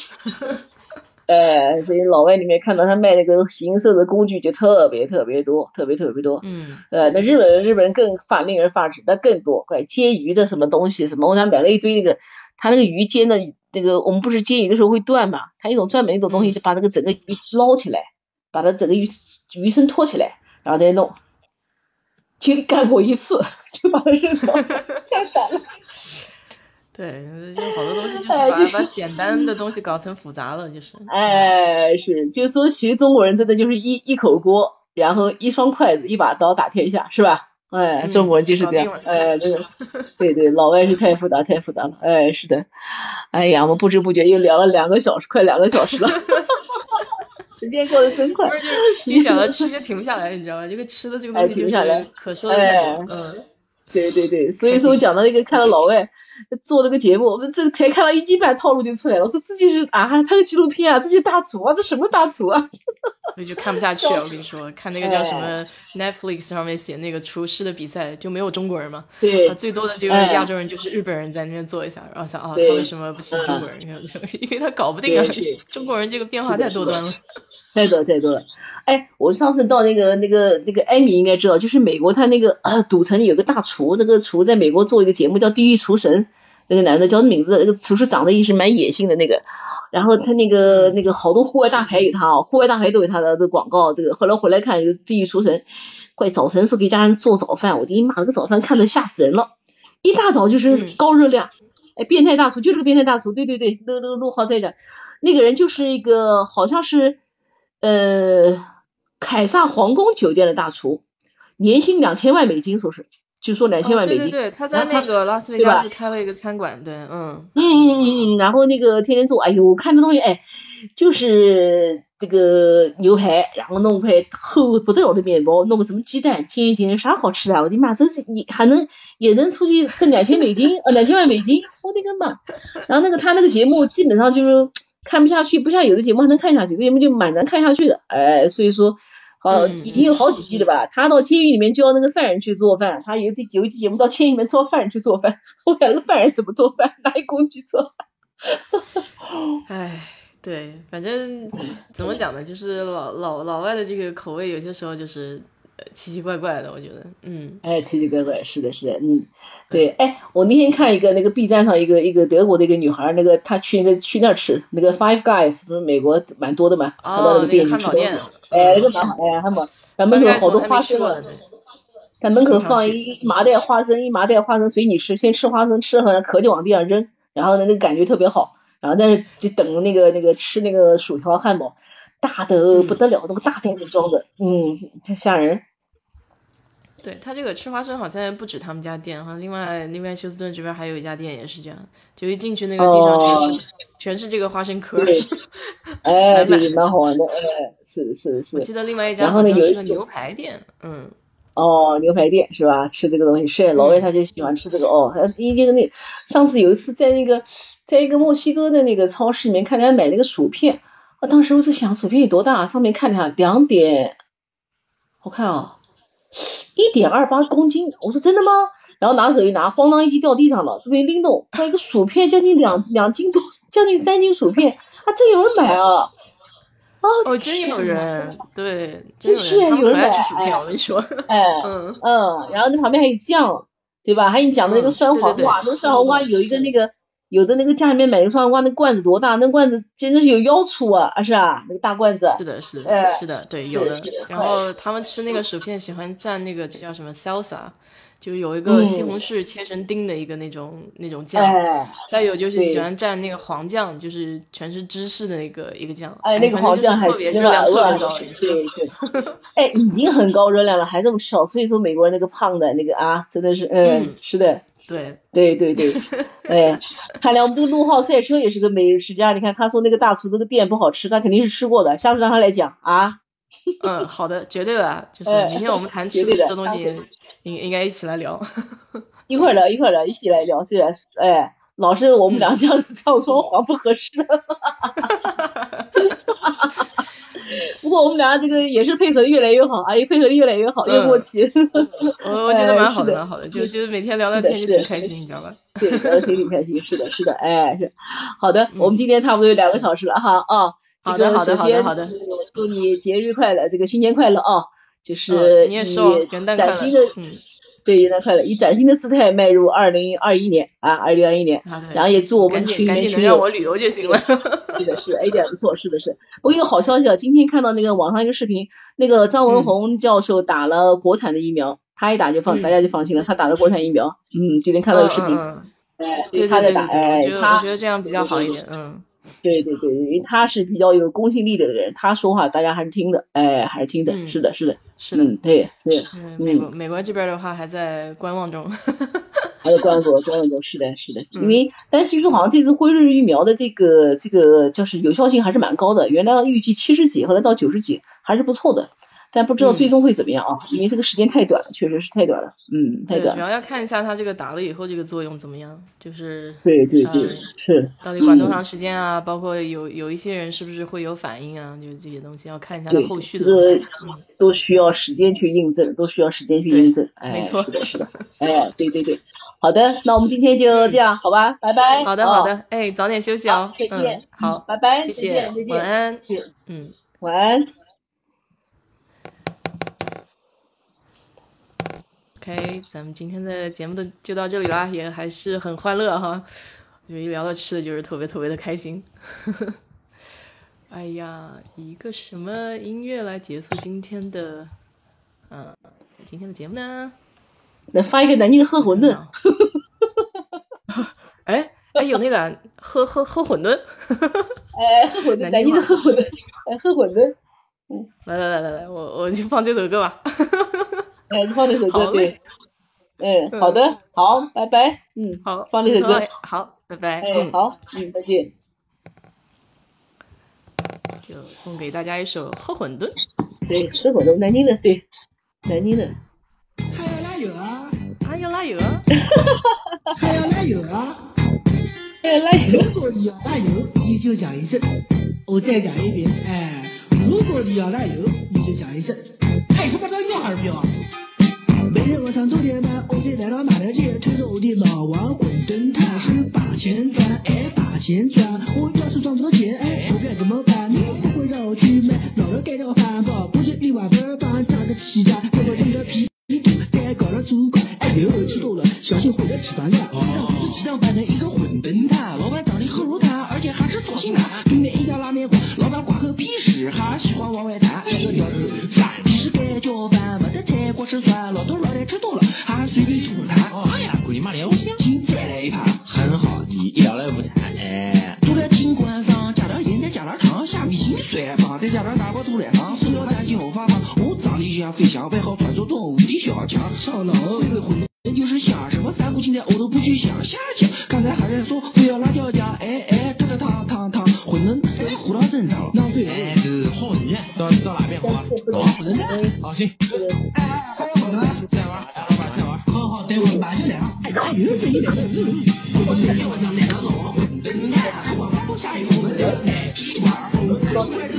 哎，所以老外里面看到他卖那个行色的工具就特别特别多，特别特别多。嗯。呃，那日本人日本人更发令人发指，那更多，怪，煎鱼的什么东西什么，我想买了一堆那个，他那个鱼煎的那个，我们不是煎鱼的时候会断嘛，他一种专门一种东西，就把那个整个鱼捞起来，把它整个鱼鱼身托起来，然后再弄，就干过一次，就把它扔掉，太烦了。对，就好多东西就 是把把简单的东西搞成复杂了，就是。哎，是，就是说，其实中国人真的就是一一口锅，然后一双筷子，一把刀打天下，是吧？哎，中国人就是这样。哎，这个，对对，老外是太复杂，太复杂了。哎，是的。哎呀，我们不知不觉又聊了两个小时，快两个小时了。时间过得真快。一想到吃就停不下来，你知道吧？这个吃的这个东西就是可说的太多。嗯。对对对，所以说我讲到那个看到老外。做这个节目，我们这才看到一斤半套路就出来了。我说这就是啊，还拍个纪录片啊，这些大厨啊，这什么大厨啊？所以就看不下去了！我跟你说，看那个叫什么 Netflix 上面写那个厨师的比赛，就没有中国人嘛。对。最多的就是亚洲人，就是日本人在那边做一下，然后想啊，他为什么不请中国人？因为 因为他搞不定啊，中国人这个变化太多端了。太多太多了。哎，我上次到那个那个那个艾米应该知道，就是美国他那个赌城有个大厨，那个厨在美国做一个节目叫《地狱厨神》。那个男的叫名字，那个厨师长得也是蛮野性的那个，然后他那个那个好多户外大牌有他啊，户外大牌都有他的这个广告。这个后来回来看，就地狱厨神，怪早晨时候给家人做早饭，我的妈，那个早饭看的吓死人了，一大早就是高热量，哎，变态大厨就是个变态大厨，对对对，那那个陆浩在这，那个人就是一个好像是呃凯撒皇宫酒店的大厨，年薪两千万美金，说是。就说两千万美金，对对对，他在那个拉斯维加斯开了一个餐馆，对，嗯嗯嗯嗯，然后那个天天做，哎呦，我看这东西，哎，就是这个牛排，然后弄块厚不得了的面包，弄个什么鸡蛋煎一煎，啥好吃的？我的妈，这是你还能也能出去挣两千美金，呃，两千万美金，我的个妈！然后那个他那个节目基本上就是看不下去，不像有的节目还能看下去，有的节目就蛮难看下去的，哎，所以说。好，已经有好几季了吧？他到监狱里面教那个犯人去做饭，他有这有一季节目到监狱里面教犯人去做饭。我讲那个犯人怎么做饭，拿一工具做。饭。哎，对，反正怎么讲呢？就是老老老外的这个口味，有些时候就是奇奇怪怪的，我觉得，嗯，哎，奇奇怪怪，是的，是的，嗯，对，哎，我那天看一个那个 B 站上一个一个德国的一个女孩，那个她去那个去那儿吃那个 Five Guys，不是美国蛮多的嘛，她到那个店里吃东西，哎，那个蛮好，哎，汉堡，然后门口好多花生，在门口放一麻袋花生，一麻袋花生随你吃，先吃花生，吃了壳就往地上扔，然后呢那个感觉特别好，然后但是就等那个那个吃那个薯条汉堡。大的不得了，那个大袋子装的，嗯，太吓人。对他这个吃花生好像不止他们家店哈，另外另外休斯顿这边还有一家店也是这样，就一进去那个地上全是全是这个花生壳。哎，对，蛮好玩的，哎，是是是。我记得另外一家好像是个牛排店，嗯。哦，牛排店是吧？吃这个东西是老外他就喜欢吃这个哦。他一进那上次有一次在那个在一个墨西哥的那个超市里面看他买那个薯片。我当时我是想薯片有多大，上面看一下两点，我看啊，一点二八公斤。我说真的吗？然后拿手一拿，咣当一击掉地上了，都没拎动。他一个薯片将近两两斤多，将近三斤薯片，啊，真有人买啊！哦，真有人，对，真是有人买。薯片，我跟你说，哎，嗯嗯，然后那旁边还有酱，对吧？还有你讲的那个酸黄瓜，那个酸黄瓜有一个那个。有的那个家里面买个双黄瓜，那罐子多大？那罐子简直是有腰粗啊！啊是啊，那个大罐子。是的，是的，是的，对，有的。然后他们吃那个薯片喜欢蘸那个叫什么 salsa，就是有一个西红柿切成丁的一个那种那种酱。再有就是喜欢蘸那个黄酱，就是全是芝士的那个一个酱。哎，那个黄酱还是热量特别高。对对。哎，已经很高热量了，还这么吃，所以说美国人那个胖的那个啊，真的是，嗯，是的。对对对对，哎，看来我们这个陆浩赛车也是个美食家。你看他说那个大厨那个店不好吃，他肯定是吃过的。下次让他来讲啊。嗯，好的，绝对的，就是明天我们谈吃的东西，应应该一起来聊。一会儿聊，一会儿聊，一起来聊。虽然，哎，老是我们俩这样子这样说话不合适。不过我们俩这个也是配合的越来越好，哎，配合的越来越好，越默契。我我觉得蛮好的，蛮好的，就就是每天聊聊天就挺开心，你知道吧？对，聊聊天挺开心，是的，是的，哎，是好的。我们今天差不多有两个小时了哈啊。好的，好的，好的，好的。祝你节日快乐，这个新年快乐啊！就是你也说元旦快乐，嗯。对，元旦快乐！以崭新的姿态迈入二零二一年啊，二零二一年，然后也祝我们群里面群友让我旅游就行了。是的，是，哎，点不错，是的，是。不过一个好消息啊，今天看到那个网上一个视频，那个张文宏教授打了国产的疫苗，他一打就放，大家就放心了，他打的国产疫苗。嗯，今天看到个视频，他在打，哎，他我觉得这样比较好一点，嗯。对对对，因为他是比较有公信力的人，他说话大家还是听的，哎，还是听的，是的，是的，是的，对对。美国美国这边的话还在观望中，还在观望中，观望中，是的，是的。因为，但是据说好像这次辉瑞疫苗的这个这个就是有效性还是蛮高的，原来预计七十几，后来到九十几，还是不错的。但不知道最终会怎么样啊？因为这个时间太短了，确实是太短了，嗯，太短。主要要看一下它这个打了以后这个作用怎么样，就是对对对，是到底管多长时间啊？包括有有一些人是不是会有反应啊？就这些东西要看一下它后续的。这个都需要时间去印证，都需要时间去印证。哎没错，是的，是的。哎，对对对，好的，那我们今天就这样，好吧，拜拜。好的，好的，哎，早点休息哦，再见。好，拜拜，谢谢，晚安。嗯，晚安。OK，咱们今天的节目都就到这里啦，也还是很欢乐哈。我觉得一聊到吃的，就是特别特别的开心。哎呀，一个什么音乐来结束今天的，嗯，今天的节目呢？来发一个南京的喝馄饨。哎哎，有那个喝喝喝馄饨。哎，喝馄饨，南京的喝馄饨。哎，喝馄饨。嗯，来来来来来，我我就放这首歌吧。哎，放这首歌对，嗯，好的，好，拜拜，嗯，好，放这首歌，好，拜拜，哎，好，嗯，再见。就送给大家一首《喝馄饨》，对，喝馄饨，南京的，对，南京的。还要拉油啊？还要拉油啊？还要拉油啊？还要拉油？如果你要拉油，你就讲一声，我再讲一遍，哎，如果你要拉油，你就讲一声，太他妈的尿儿标。每天晚上九点半，我得来到马条街，推着我的老王馄饨，他是把钱赚，哎，把钱赚。我要是赚不到钱，哎，我该怎么办？你不会让我去买，老人盖掉饭包，不是一碗白饭加个鸡架，给我主管，哎呦，吃多了小心回家吃饭了。飞翔，外号传说中无敌小强。上脑，微微混沌就是想什么反骨青天，我都不去想。下讲，刚才还在说不要辣椒酱，哎哎，烫烫烫烫烫，混沌这是胡闹正常。浪费哎，是好人，到到哪边好啊？好，混沌蛋，好行。哎哎，还有混沌，再玩，老板再玩。好好，等会马上来啊！哎呦，这一点，我今天晚上来了个混沌蛋，我不下一混沌，哎，一碗混沌。